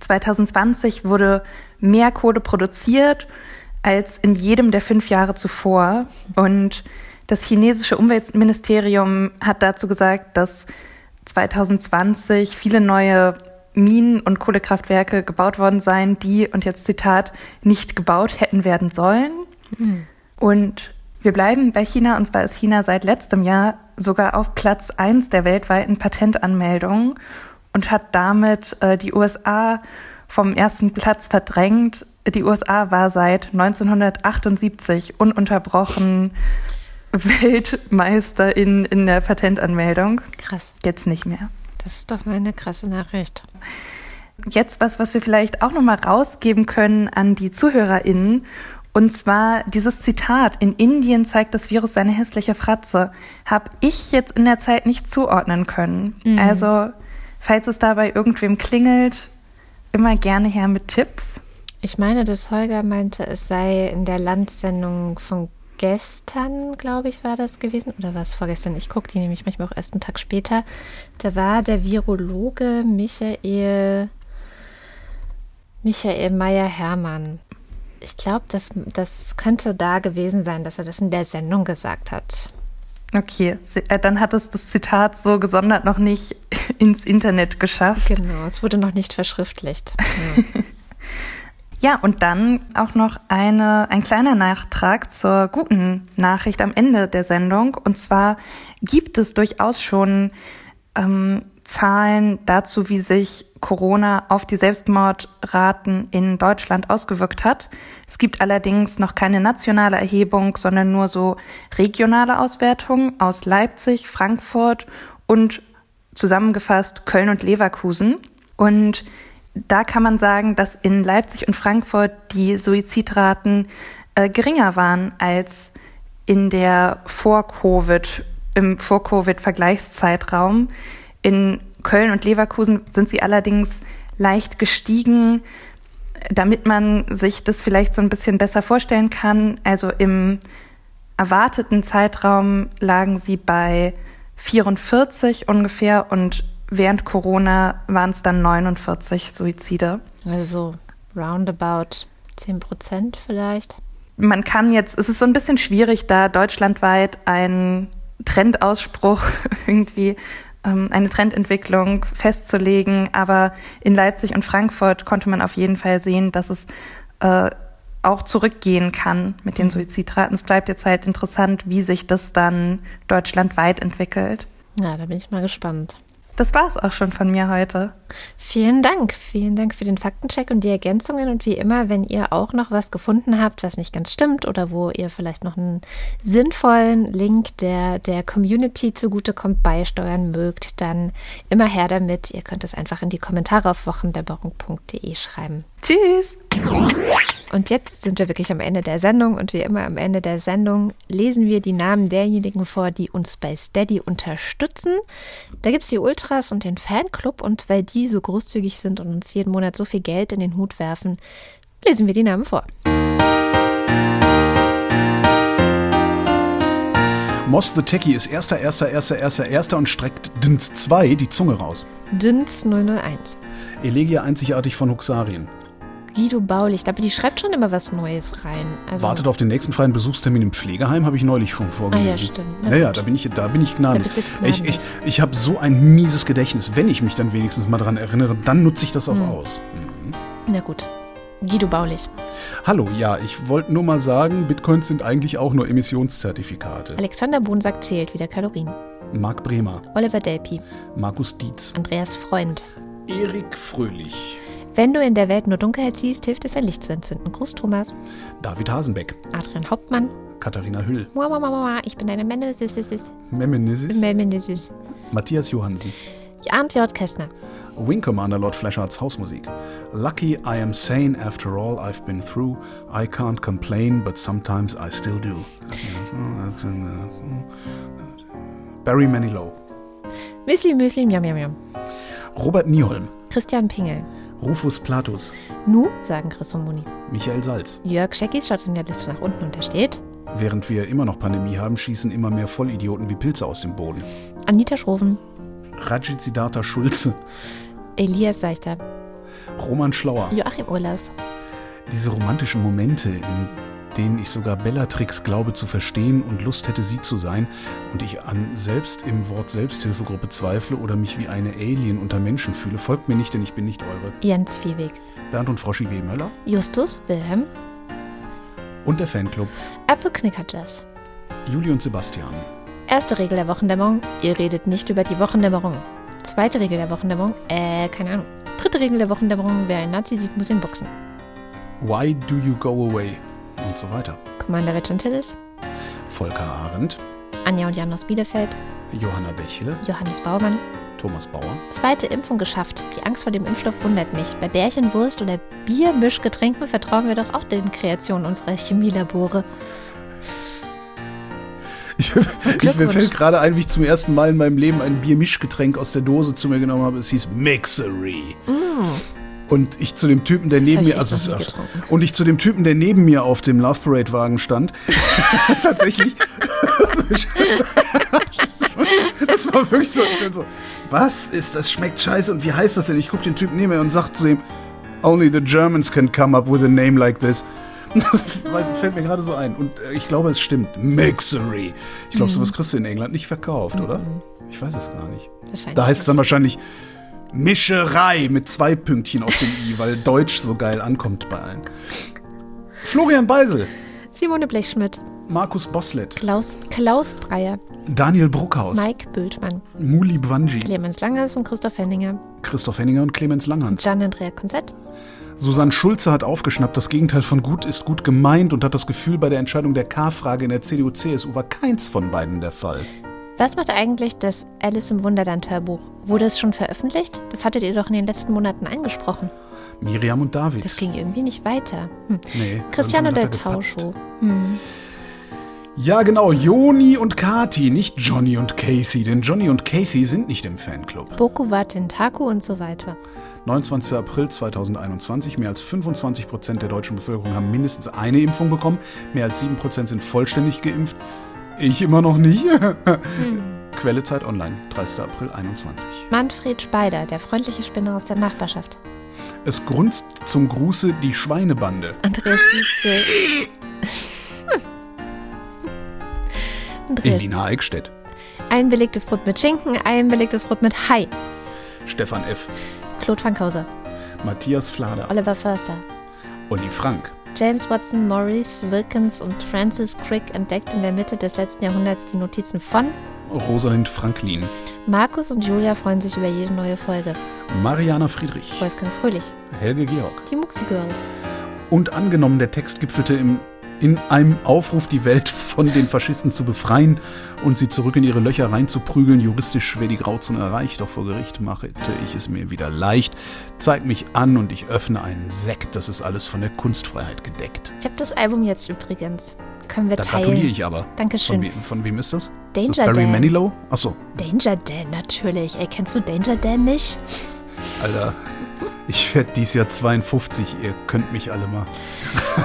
Speaker 4: 2020 ähm, wurde mehr Kohle produziert als in jedem der fünf Jahre zuvor. Und das chinesische Umweltministerium hat dazu gesagt, dass 2020 viele neue Minen und Kohlekraftwerke gebaut worden seien, die, und jetzt Zitat, nicht gebaut hätten werden sollen. Mhm. Und wir bleiben bei China, und zwar ist China seit letztem Jahr sogar auf Platz 1 der weltweiten Patentanmeldungen und hat damit äh, die USA vom ersten Platz verdrängt. Die USA war seit 1978 ununterbrochen Weltmeister in, in der Patentanmeldung.
Speaker 2: Krass.
Speaker 4: Jetzt nicht mehr.
Speaker 2: Das ist doch mal eine krasse Nachricht.
Speaker 4: Jetzt was, was wir vielleicht auch nochmal rausgeben können an die ZuhörerInnen. Und zwar dieses Zitat, in Indien zeigt das Virus seine hässliche Fratze, habe ich jetzt in der Zeit nicht zuordnen können. Mhm. Also, falls es dabei irgendwem klingelt, immer gerne her mit Tipps.
Speaker 2: Ich meine, dass Holger meinte, es sei in der Landsendung von gestern, glaube ich, war das gewesen. Oder war es vorgestern? Ich gucke die nämlich manchmal auch erst einen Tag später. Da war der Virologe Michael, Michael Meyer-Hermann. Ich glaube, das, das könnte da gewesen sein, dass er das in der Sendung gesagt hat.
Speaker 4: Okay, äh, dann hat es das Zitat so gesondert noch nicht ins Internet geschafft.
Speaker 2: Genau, es wurde noch nicht verschriftlicht. Ja.
Speaker 4: Ja, und dann auch noch eine, ein kleiner Nachtrag zur guten Nachricht am Ende der Sendung. Und zwar gibt es durchaus schon ähm, Zahlen dazu, wie sich Corona auf die Selbstmordraten in Deutschland ausgewirkt hat. Es gibt allerdings noch keine nationale Erhebung, sondern nur so regionale Auswertungen aus Leipzig, Frankfurt und zusammengefasst Köln und Leverkusen. Und da kann man sagen, dass in Leipzig und Frankfurt die Suizidraten äh, geringer waren als in der Vor-Covid, im Vor-Covid-Vergleichszeitraum. In Köln und Leverkusen sind sie allerdings leicht gestiegen, damit man sich das vielleicht so ein bisschen besser vorstellen kann. Also im erwarteten Zeitraum lagen sie bei 44 ungefähr und während Corona waren es dann 49 Suizide.
Speaker 2: Also roundabout 10 Prozent vielleicht.
Speaker 4: Man kann jetzt, es ist so ein bisschen schwierig, da deutschlandweit einen Trendausspruch irgendwie eine Trendentwicklung festzulegen. Aber in Leipzig und Frankfurt konnte man auf jeden Fall sehen, dass es äh, auch zurückgehen kann mit den mhm. Suizidraten. Es bleibt jetzt halt interessant, wie sich das dann deutschlandweit entwickelt.
Speaker 2: Ja, da bin ich mal gespannt.
Speaker 4: Das war es auch schon von mir heute.
Speaker 2: Vielen Dank. Vielen Dank für den Faktencheck und die Ergänzungen. Und wie immer, wenn ihr auch noch was gefunden habt, was nicht ganz stimmt oder wo ihr vielleicht noch einen sinnvollen Link der, der Community zugutekommt, beisteuern mögt, dann immer her damit. Ihr könnt es einfach in die Kommentare auf wochendämmerung.de schreiben.
Speaker 4: Tschüss.
Speaker 2: Und jetzt sind wir wirklich am Ende der Sendung und wie immer am Ende der Sendung lesen wir die Namen derjenigen vor, die uns bei Steady unterstützen. Da gibt es die Ultras und den Fanclub und weil die so großzügig sind und uns jeden Monat so viel Geld in den Hut werfen, lesen wir die Namen vor.
Speaker 3: Moss the Techie ist erster, erster, erster, erster, erster und streckt Dins 2 die Zunge raus.
Speaker 2: Dins 001.
Speaker 3: Elegia einzigartig von Huxarien.
Speaker 2: Guido Baulich, aber die schreibt schon immer was Neues rein. Also,
Speaker 3: Wartet auf den nächsten freien Besuchstermin im Pflegeheim, habe ich neulich schon vorgelesen.
Speaker 2: Ah ja, stimmt. Na
Speaker 3: Naja,
Speaker 2: gut.
Speaker 3: da bin ich, da bin ich gnadenlos. Ich, ich, ich habe so ein mieses Gedächtnis. Wenn ich mich dann wenigstens mal daran erinnere, dann nutze ich das auch
Speaker 2: Hm.
Speaker 3: aus. Mhm.
Speaker 2: Na gut. Guido Baulich.
Speaker 3: Hallo, ja, ich wollte nur mal sagen, Bitcoins sind eigentlich auch nur Emissionszertifikate.
Speaker 2: Alexander Bonsack zählt wieder Kalorien.
Speaker 3: Marc Bremer,
Speaker 2: Oliver Delpi.
Speaker 3: Markus Dietz,
Speaker 2: Andreas Freund.
Speaker 3: Erik Fröhlich,
Speaker 2: Wenn du in der Welt nur Dunkelheit siehst, hilft es, ein Licht zu entzünden. Gruß Thomas.
Speaker 3: David Hasenbeck,
Speaker 2: Adrian Hauptmann.
Speaker 3: Katharina Hüll,
Speaker 2: mua, mua, ich bin eine Menesis.
Speaker 3: Memenesis,
Speaker 2: Memenesis.
Speaker 3: Matthias Johansen,
Speaker 2: Arndt J. Kästner.
Speaker 3: Wing Commander Lord Fleshards Hausmusik. Lucky I am sane after all I've been through. I can't complain, but sometimes I still do. Barry Manilow.
Speaker 2: Müsli, Müsli, Miam, Miam, Miam.
Speaker 3: Robert Nieholm.
Speaker 2: Christian Pingel.
Speaker 3: Rufus Platus.
Speaker 2: Nu, sagen Chris und Moni.
Speaker 3: Michael Salz.
Speaker 2: Jörg Scheckis schaut in der Liste nach unten und da steht
Speaker 3: Während wir immer noch Pandemie haben, schießen immer mehr Vollidioten wie Pilze aus dem Boden.
Speaker 2: Anita Schroven,
Speaker 3: Rajit Siddhartha Schulze.
Speaker 2: Elias Seichter,
Speaker 3: Roman Schlauer.
Speaker 2: Joachim Urlas,
Speaker 3: Diese romantischen Momente, in denen ich sogar Bellatrix glaube zu verstehen und Lust hätte, sie zu sein, und ich an selbst im Wort Selbsthilfegruppe zweifle oder mich wie eine Alien unter Menschen fühle, folgt mir nicht, denn ich bin nicht eure.
Speaker 2: Jens Viehweg,
Speaker 3: Bernd und Froschi W. Möller
Speaker 2: Justus Wilhelm,
Speaker 3: und der Fanclub
Speaker 2: Apple Knicker Jazz.
Speaker 3: Juli und Sebastian.
Speaker 2: Erste Regel der Wochendämmerung, ihr redet nicht über die Wochendämmerung. Zweite Regel der Wochendämmerung, äh, keine Ahnung. Dritte Regel der Wochendämmerung, wer einen Nazi sieht, muss ihn boxen.
Speaker 3: Why do you go away? Und so weiter.
Speaker 2: Commander Regentillis,
Speaker 3: Volker Arendt,
Speaker 2: Anja und Jan aus Bielefeld,
Speaker 3: Johanna Bächle,
Speaker 2: Johannes Baumann.
Speaker 3: Thomas Bauer,
Speaker 2: Zweite Impfung geschafft. Die Angst vor dem Impfstoff wundert mich. Bei Bärchenwurst oder Biermischgetränken vertrauen wir doch auch den Kreationen unserer Chemielabore.
Speaker 3: Ich, ich, mir fällt gerade ein, wie ich zum ersten Mal in meinem Leben ein Biermischgetränk aus der Dose zu mir genommen habe. Es hieß Mixery. Und ich zu dem Typen, der.
Speaker 2: Das
Speaker 3: neben mir, also und ich zu dem Typen, der neben mir auf dem Love Parade Wagen stand, tatsächlich, das war wirklich so, so, was ist das? Schmeckt scheiße und wie heißt das denn? Ich gucke den Typen neben mir und sag zu ihm, only the Germans can come up with a name like this. Das fällt mir gerade so ein. Und äh, ich glaube, es stimmt. Mixery. Ich glaube,
Speaker 2: Mhm.
Speaker 3: sowas kriegst du in England nicht verkauft, oder? Ich weiß es gar nicht. Da heißt es dann wahrscheinlich Mischerei mit zwei Pünktchen auf dem I, weil Deutsch so geil ankommt bei allen. Florian Beisel,
Speaker 2: Simone Blechschmidt,
Speaker 3: Markus Boslett,
Speaker 2: Klaus, Klaus Breyer,
Speaker 3: Daniel Bruckhaus,
Speaker 2: Mike Bültmann,
Speaker 3: Muli Bwanji,
Speaker 2: Clemens Langers und Christoph Henninger,
Speaker 3: Christoph Henninger und Clemens Langhans.
Speaker 2: Gian-Andrea Konzett,
Speaker 3: Susanne Schulze hat aufgeschnappt, das Gegenteil von gut ist gut gemeint und hat das Gefühl, bei der Entscheidung der K-Frage in der CDU-CSU war keins von beiden der Fall.
Speaker 2: Was macht eigentlich das Alice im Wunderland Hörbuch? Wurde es schon veröffentlicht? Das hattet ihr doch in den letzten Monaten angesprochen.
Speaker 3: Miriam und David.
Speaker 2: Das ging irgendwie nicht weiter. Hm.
Speaker 3: nee, er gepatzt.
Speaker 2: Tauscho. Hm.
Speaker 3: Ja, genau, Joni und Kati, nicht Johnny und Kathy, denn Johnny und Kathy sind nicht im Fanclub.
Speaker 2: Boku wa Tentaku und so weiter.
Speaker 3: 29. April 2021, mehr als 25 Prozent der deutschen Bevölkerung haben mindestens eine Impfung bekommen, mehr als 7 Prozent sind vollständig geimpft. Ich immer noch nicht. Quelle Zeit Online, 30. April 21.
Speaker 2: Manfred Speider, der freundliche Spinner aus der Nachbarschaft.
Speaker 3: Es grunzt zum Gruße die Schweinebande.
Speaker 2: Andreas Dietze. Andreas.
Speaker 3: Elina Eickstedt.
Speaker 2: Ein belegtes Brot mit Schinken, ein belegtes Brot mit Hai.
Speaker 3: Stefan F.,
Speaker 2: Claude Fankhauser,
Speaker 3: Matthias Flader,
Speaker 2: Oliver Förster.
Speaker 3: Olli Frank,
Speaker 2: James Watson, Maurice Wilkins und Francis Crick entdeckt in der Mitte des letzten Jahrhunderts die Notizen von
Speaker 3: Rosalind Franklin,
Speaker 2: Markus und Julia freuen sich über jede neue Folge.
Speaker 3: Mariana Friedrich,
Speaker 2: Wolfgang Fröhlich,
Speaker 3: Helge Georg.
Speaker 2: die Muxi Girls,
Speaker 3: Und angenommen, der Text gipfelte im, in einem Aufruf, die Welt von den Faschisten zu befreien und sie zurück in ihre Löcher reinzuprügeln. Juristisch wäre die Grauzone erreicht, doch vor Gericht machte ich es mir wieder leicht. Zeig mich an und ich öffne einen Sekt. Das ist alles von der Kunstfreiheit gedeckt.
Speaker 2: Ich habe das Album jetzt übrigens. Können wir
Speaker 3: Da
Speaker 2: teilen.
Speaker 3: gratuliere ich aber.
Speaker 2: Dankeschön.
Speaker 3: Von, we von wem ist das? ist
Speaker 2: Danger
Speaker 3: das Barry
Speaker 2: Dan.
Speaker 3: Manilow? Achso,
Speaker 2: Danger Dan, natürlich. Ey, kennst du Danger Dan nicht?
Speaker 3: Alter. Ich werde dies Jahr 52. Ihr könnt mich alle mal.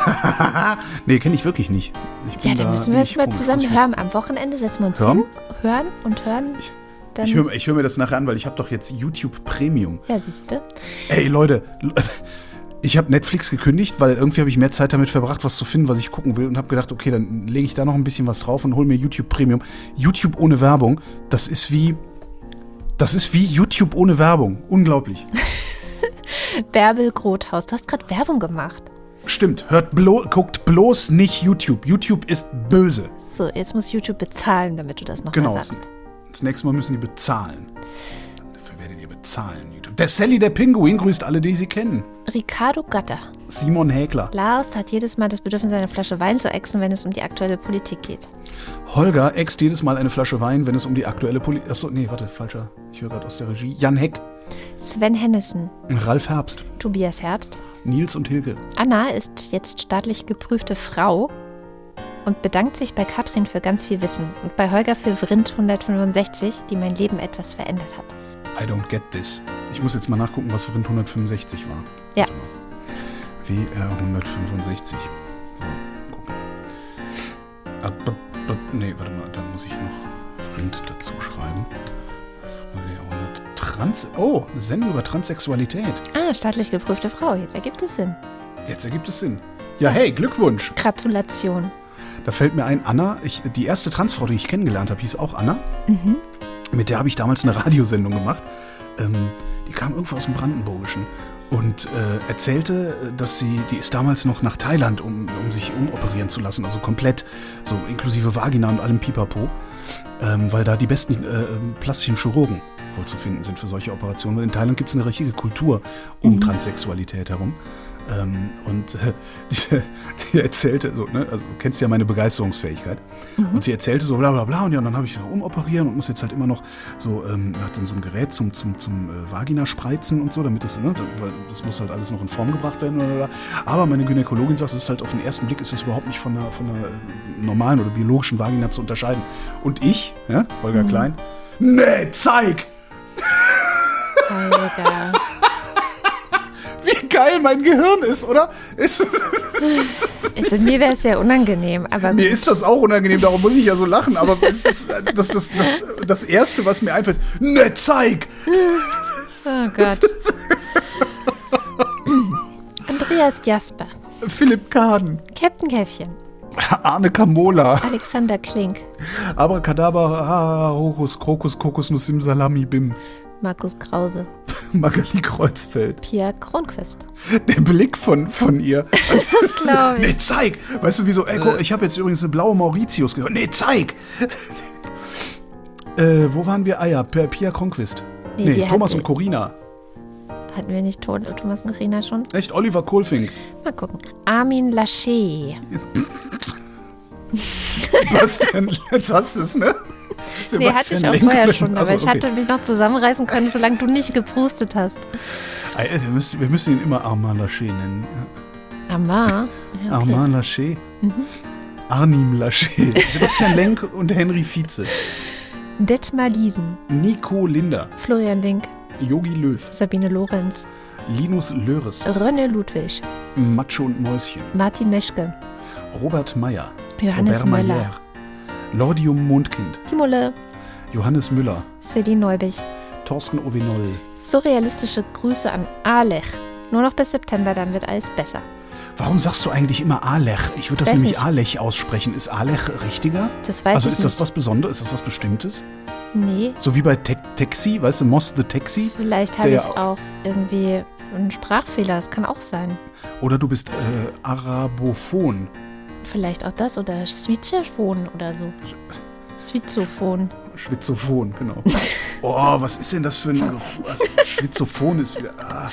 Speaker 3: nee, kenne ich wirklich nicht. Ich
Speaker 2: Ja, dann
Speaker 3: da-
Speaker 2: müssen wir es
Speaker 3: ich
Speaker 2: mal zusammen
Speaker 3: ich-
Speaker 2: hören. Am Wochenende setzen wir uns
Speaker 3: Hören?
Speaker 2: hin, hören und hören. dann,
Speaker 3: Ich höre ich hör mir das nachher an, weil ich habe doch jetzt YouTube Premium.
Speaker 2: ja, siehst du.
Speaker 3: Ey Leute, Ich habe Netflix gekündigt, weil irgendwie habe ich mehr Zeit damit verbracht, was zu finden, was ich gucken will und habe gedacht, okay, dann lege ich da noch ein bisschen was drauf und hole mir YouTube Premium. YouTube ohne Werbung, das ist wie das ist wie YouTube ohne Werbung. Unglaublich.
Speaker 2: Bärbel Grothaus, du hast gerade Werbung gemacht.
Speaker 3: Stimmt, hört blo guckt bloß nicht YouTube. YouTube ist böse.
Speaker 2: So, jetzt muss YouTube bezahlen, damit du das noch
Speaker 3: Genau.
Speaker 2: sagst.
Speaker 3: das nächste Mal müssen die bezahlen. Dafür werdet ihr bezahlen, YouTube. Der Sally, der Pinguin, grüßt alle, die sie kennen.
Speaker 2: Ricardo Gatter.
Speaker 3: Simon Häkler.
Speaker 2: Lars hat jedes Mal das Bedürfnis, eine Flasche Wein zu exen, wenn es um die aktuelle Politik geht.
Speaker 3: Holger äxt jedes Mal eine Flasche Wein, wenn es um die aktuelle Politik. Achso, nee, warte, falscher. Ich höre gerade aus der Regie. Jan Heck,
Speaker 2: Sven Hennissen,
Speaker 3: Ralf Herbst,
Speaker 2: Tobias Herbst.
Speaker 3: Nils und Hilke.
Speaker 2: Anna ist jetzt staatlich geprüfte Frau und bedankt sich bei Katrin für ganz viel Wissen und bei Holger für Vrind 165, die mein Leben etwas verändert hat.
Speaker 3: I don't get this. Ich muss jetzt mal nachgucken, was Vrind 165 war.
Speaker 2: Ja.
Speaker 3: WR 165. So, gucken. Ah, nee, warte mal, dann muss ich noch Vrind dazu schreiben. WR 100 Trans. Oh, eine Sendung über Transsexualität.
Speaker 2: Ah, staatlich geprüfte Frau, jetzt ergibt es Sinn.
Speaker 3: Jetzt ergibt es Sinn. Ja, hey, Glückwunsch.
Speaker 2: Gratulation.
Speaker 3: Da fällt mir ein, Anna, ich, die erste Transfrau, die ich kennengelernt habe, hieß auch Anna. Mit der habe ich damals eine Radiosendung gemacht. Ähm, die kam irgendwo aus dem Brandenburgischen und äh, erzählte, äh, dass sie, die ist damals noch nach Thailand, um, um sich umoperieren zu lassen, also komplett, so inklusive Vagina und allem Pipapo, ähm, weil da die besten äh, ähm, plastischen Chirurgen wohl zu finden sind für solche Operationen. Weil in Thailand gibt es eine richtige Kultur um Transsexualität herum. Ähm, und äh, die, die erzählte so, ne, also du kennst ja meine Begeisterungsfähigkeit. Und sie erzählte so bla bla bla und ja, und dann habe ich so umoperieren und muss jetzt halt immer noch so, ähm, hat dann so ein Gerät zum, zum, zum äh, Vagina spreizen und so, damit das, ne, weil das muss halt alles noch in Form gebracht werden. Bla, bla, bla. Aber meine Gynäkologin sagt, das ist halt auf den ersten Blick ist das überhaupt nicht von einer, von einer äh, normalen oder biologischen Vagina zu unterscheiden. Und ich, ja, Holger Klein, nee, zeig!
Speaker 2: Holger.
Speaker 3: Wie geil mein Gehirn ist, oder? Ist,
Speaker 2: Also mir wäre es ja unangenehm, aber
Speaker 3: Mir
Speaker 2: gut.
Speaker 3: ist das auch unangenehm, darum muss ich ja so lachen, aber das, das, das, das, das Erste, was mir einfällt, ist, ne, zeig!
Speaker 2: Oh Gott. Andreas Jasper,
Speaker 3: Philipp Kaden,
Speaker 2: Captain Käffchen,
Speaker 3: Arne Kamola,
Speaker 2: Alexander Klink,
Speaker 3: Abracadabra, ha, Hokus, Krokus, Kokosnuss, Simsalami, Bim,
Speaker 2: Markus Krause,
Speaker 3: Magali Kreuzfeld.
Speaker 2: Pia Kronquist.
Speaker 3: Der Blick von, von ihr.
Speaker 2: Das glaube
Speaker 3: Nee,
Speaker 2: ich.
Speaker 3: zeig! Weißt du, wie so, ey, guck, ich habe jetzt übrigens eine blaue Mauritius gehört. Nee, zeig! äh, wo waren wir? Ah ja, Pia Kronquist.
Speaker 2: Nee,
Speaker 3: Nee, Thomas und Corina.
Speaker 2: Hatten wir nicht Thomas und Rina schon?
Speaker 3: Echt, Oliver Kohlfink.
Speaker 2: Mal gucken. Armin Laschet.
Speaker 3: Sebastian, jetzt hast du es, ne?
Speaker 2: Nee, hatte ich auch
Speaker 3: Lindgren.
Speaker 2: vorher schon, aber ich
Speaker 3: okay.
Speaker 2: hatte mich noch zusammenreißen können, solange du nicht geprustet hast.
Speaker 3: Ey, Wir müssen, ihn immer Armand Laschet nennen.
Speaker 2: Ja, okay. Mhm.
Speaker 3: Armand Laschet. Arnim Laschet. Sebastian Lenk und Henry Vize.
Speaker 2: Detmar Liesen.
Speaker 3: Nico Linder.
Speaker 2: Florian Link.
Speaker 3: Yogi Löw.
Speaker 2: Sabine Lorenz.
Speaker 3: Linus Löres.
Speaker 2: René Ludwig.
Speaker 3: Macho und Mäuschen.
Speaker 2: Martin Meschke.
Speaker 3: Robert Meyer.
Speaker 2: Johannes
Speaker 3: Robert
Speaker 2: Möller.
Speaker 3: Mayer. Lordium Mondkind.
Speaker 2: Timole.
Speaker 3: Johannes Müller.
Speaker 2: Celine Neubich.
Speaker 3: Thorsten Ovinol.
Speaker 2: Surrealistische Grüße an Alech. Nur noch bis September, dann wird alles besser.
Speaker 3: Warum sagst du eigentlich immer Alech? Ich würde das
Speaker 2: Weiß
Speaker 3: nämlich
Speaker 2: nicht.
Speaker 3: Alech aussprechen. Ist Alech richtiger?
Speaker 2: Das weiß
Speaker 3: also
Speaker 2: ich
Speaker 3: ist das
Speaker 2: nicht.
Speaker 3: was Besonderes? Ist das was Bestimmtes?
Speaker 2: Nee,
Speaker 3: So wie bei Te Taxi, weißt du, Moss the Taxi?
Speaker 2: vielleicht habe ich auch irgendwie einen Sprachfehler. Das kann auch sein.
Speaker 3: Oder du bist äh, Arabophon.
Speaker 2: Vielleicht auch das oder Switchophon oder so. Switzophon.
Speaker 3: Schwizophon, genau. Oh, was ist denn das für ein? Was- Schwizophon ist wieder. Ah.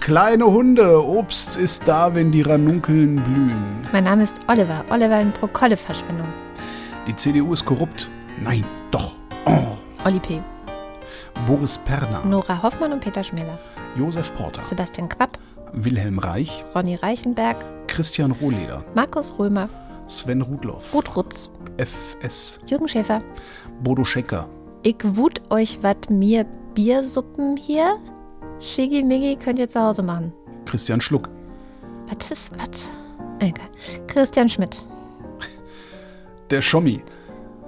Speaker 3: Kleine Hunde, Obst ist da, wenn die Ranunkeln blühen.
Speaker 2: Mein Name ist Oliver. Oliver in Pro-Kolle-Verschwendung.
Speaker 3: Die CDU ist korrupt. Nein, doch. Oh.
Speaker 2: Olli P.
Speaker 3: Boris Perner,
Speaker 2: Nora Hoffmann und Peter Schmeler.
Speaker 3: Josef Porter,
Speaker 2: Sebastian Quapp.
Speaker 3: Wilhelm Reich,
Speaker 2: Ronny Reichenberg.
Speaker 3: Christian Rohleder,
Speaker 2: Markus Römer.
Speaker 3: Sven Rudloff,
Speaker 2: Ruth Rutz.
Speaker 3: FS,
Speaker 2: Jürgen Schäfer.
Speaker 3: Bodo Schecker,
Speaker 2: Ich wut euch wat mir Biersuppen hier? Schigi Migi könnt ihr zu Hause machen.
Speaker 3: Christian Schluck,
Speaker 2: Was ist was? Egal. Christian Schmidt.
Speaker 3: der Schommi,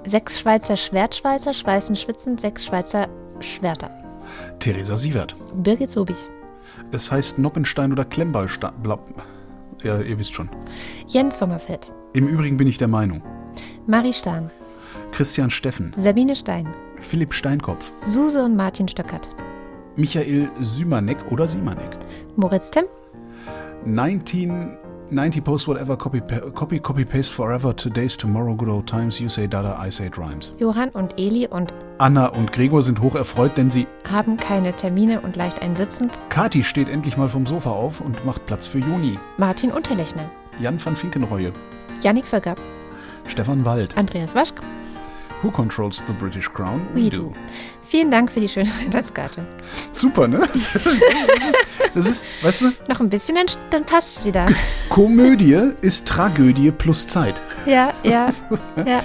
Speaker 2: Sechs Schweizer Schwertschweizer schweißen schwitzen, sechs Schweizer Schwerter.
Speaker 3: Theresa Sievert,
Speaker 2: Birgit Sobich.
Speaker 3: Es heißt Noppenstein oder Klemmbaustein. Ja, ihr wisst schon.
Speaker 2: Jens Sommerfeld.
Speaker 3: Im Übrigen bin ich der Meinung.
Speaker 2: Marie Stahn.
Speaker 3: Christian Steffen.
Speaker 2: Sabine Stein.
Speaker 3: Philipp Steinkopf.
Speaker 2: Suse und Martin Stöckert.
Speaker 3: Michael Sümanek oder Simanek.
Speaker 2: Moritz Timm.
Speaker 3: 1990 post whatever, copy, copy, copy, paste forever, today's tomorrow, good old times, you say dada, I say it rhymes.
Speaker 2: Johann und Eli und
Speaker 3: Anna und Gregor sind hoch erfreut, denn sie
Speaker 2: haben keine Termine und leicht einsitzen.
Speaker 3: Kati steht endlich mal vom Sofa auf und macht Platz für Juni.
Speaker 2: Martin Unterlechner.
Speaker 3: Jan van Finkenreue.
Speaker 2: Janik Vöcker.
Speaker 3: Stefan Wald.
Speaker 2: Andreas Waschk.
Speaker 3: Who controls the British Crown?
Speaker 2: We, We do. do. Vielen Dank für die schöne Weihnachtskarte.
Speaker 3: Super, ne? Das ist, das ist, weißt du?
Speaker 2: Noch ein bisschen, dann, dann passt es wieder.
Speaker 3: Komödie ist Tragödie plus Zeit.
Speaker 2: Ja, ja, ja.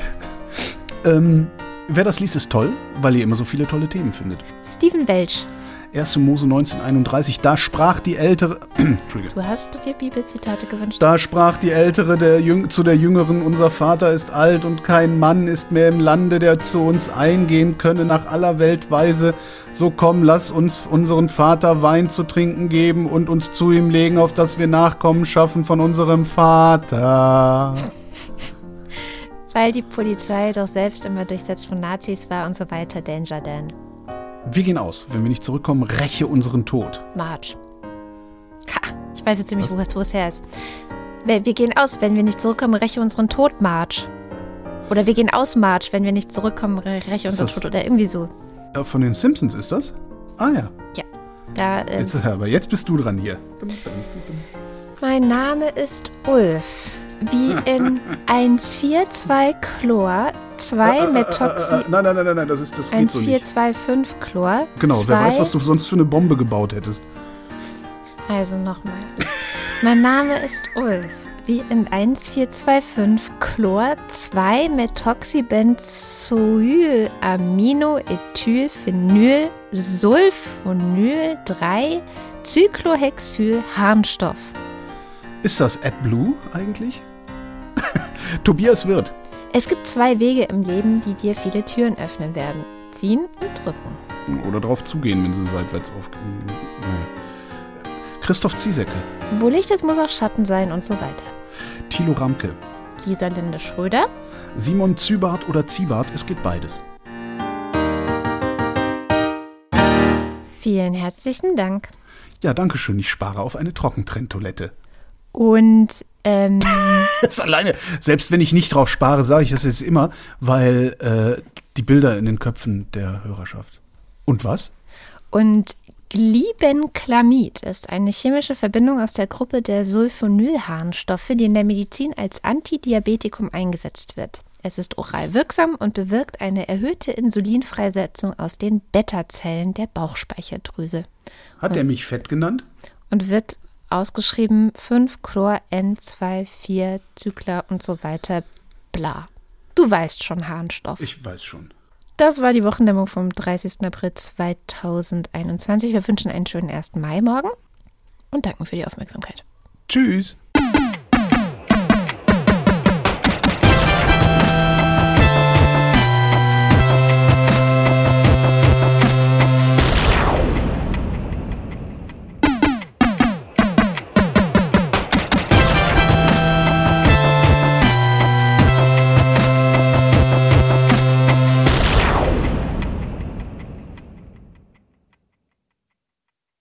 Speaker 3: ähm, wer das liest, ist toll, weil ihr immer so viele tolle Themen findet.
Speaker 2: Steven Welch.
Speaker 3: 1. Mose 1931, da sprach die Ältere.
Speaker 2: du hast dir Bibelzitate gewünscht.
Speaker 3: Da sprach die Ältere der Jüng, zu der Jüngeren: Unser Vater ist alt und kein Mann ist mehr im Lande, der zu uns eingehen könne nach aller Weltweise. So komm, lass uns unseren Vater Wein zu trinken geben und uns zu ihm legen, auf dass wir Nachkommen schaffen von unserem Vater.
Speaker 2: Weil die Polizei doch selbst immer durchsetzt von Nazis war und so weiter, Danger Dan.
Speaker 3: Wir gehen aus. Wenn wir nicht zurückkommen, räche unseren Tod.
Speaker 2: March. Ha, ich weiß jetzt nämlich, wo es her ist. Wir, wir, gehen aus, wenn wir nicht zurückkommen, räche unseren Tod, March. Oder wir gehen aus, March, wenn wir nicht zurückkommen, räche unseren Tod. Oder irgendwie so.
Speaker 3: Von den Simpsons ist das? Ah ja.
Speaker 2: Ja. Da, äh,
Speaker 3: jetzt, aber jetzt bist du dran hier.
Speaker 2: Mein Name ist Ulf. Wie in 142 Chlor 2 Methoxy.
Speaker 3: Äh, äh, äh, nein, nein, nein, nein, das ist das
Speaker 2: 1, so 4, 2, 5 Chlor.
Speaker 3: Genau, wer weiß, was du sonst für eine Bombe gebaut hättest.
Speaker 2: Also nochmal. mein Name ist Ulf. Wie in 1425 Chlor 2 Methoxybenzoylaminoethylphenyl Sulfonyl 3 Cyclohexyl Harnstoff.
Speaker 3: Ist das AdBlue eigentlich? Tobias Wirth.
Speaker 2: Es gibt zwei Wege im Leben, die dir viele Türen öffnen werden. Ziehen und drücken.
Speaker 3: Oder drauf zugehen, wenn sie seitwärts aufgehen. Nee. Christoph Ziesecke.
Speaker 2: Wo Licht ist, muss auch Schatten sein und so weiter.
Speaker 3: Thilo Ramke.
Speaker 2: Lisa Linde Schröder.
Speaker 3: Simon Zübart oder Ziebart, es geht beides.
Speaker 2: Vielen herzlichen Dank.
Speaker 3: Ja, danke schön. Ich spare auf eine Trockentrenntoilette.
Speaker 2: Und ähm,
Speaker 3: das alleine, selbst wenn ich nicht drauf spare, sage ich das jetzt immer, weil äh, die Bilder in den Köpfen der Hörerschaft. Und was?
Speaker 2: Und Glibenclamid ist eine chemische Verbindung aus der Gruppe der Sulfonylharnstoffe, die in der Medizin als Antidiabetikum eingesetzt wird. Es ist oral wirksam und bewirkt eine erhöhte Insulinfreisetzung aus den Beta-Zellen der Bauchspeicheldrüse.
Speaker 3: Hat er mich fett genannt?
Speaker 2: Und wird ausgeschrieben 5 Chlor N24 Zykler und so weiter, bla. Du weißt schon Harnstoff.
Speaker 3: Ich weiß schon.
Speaker 2: Das war die Wochendämmung vom 30. April 2021. Wir wünschen einen schönen 1. Mai morgen und danken für die Aufmerksamkeit.
Speaker 3: Tschüss.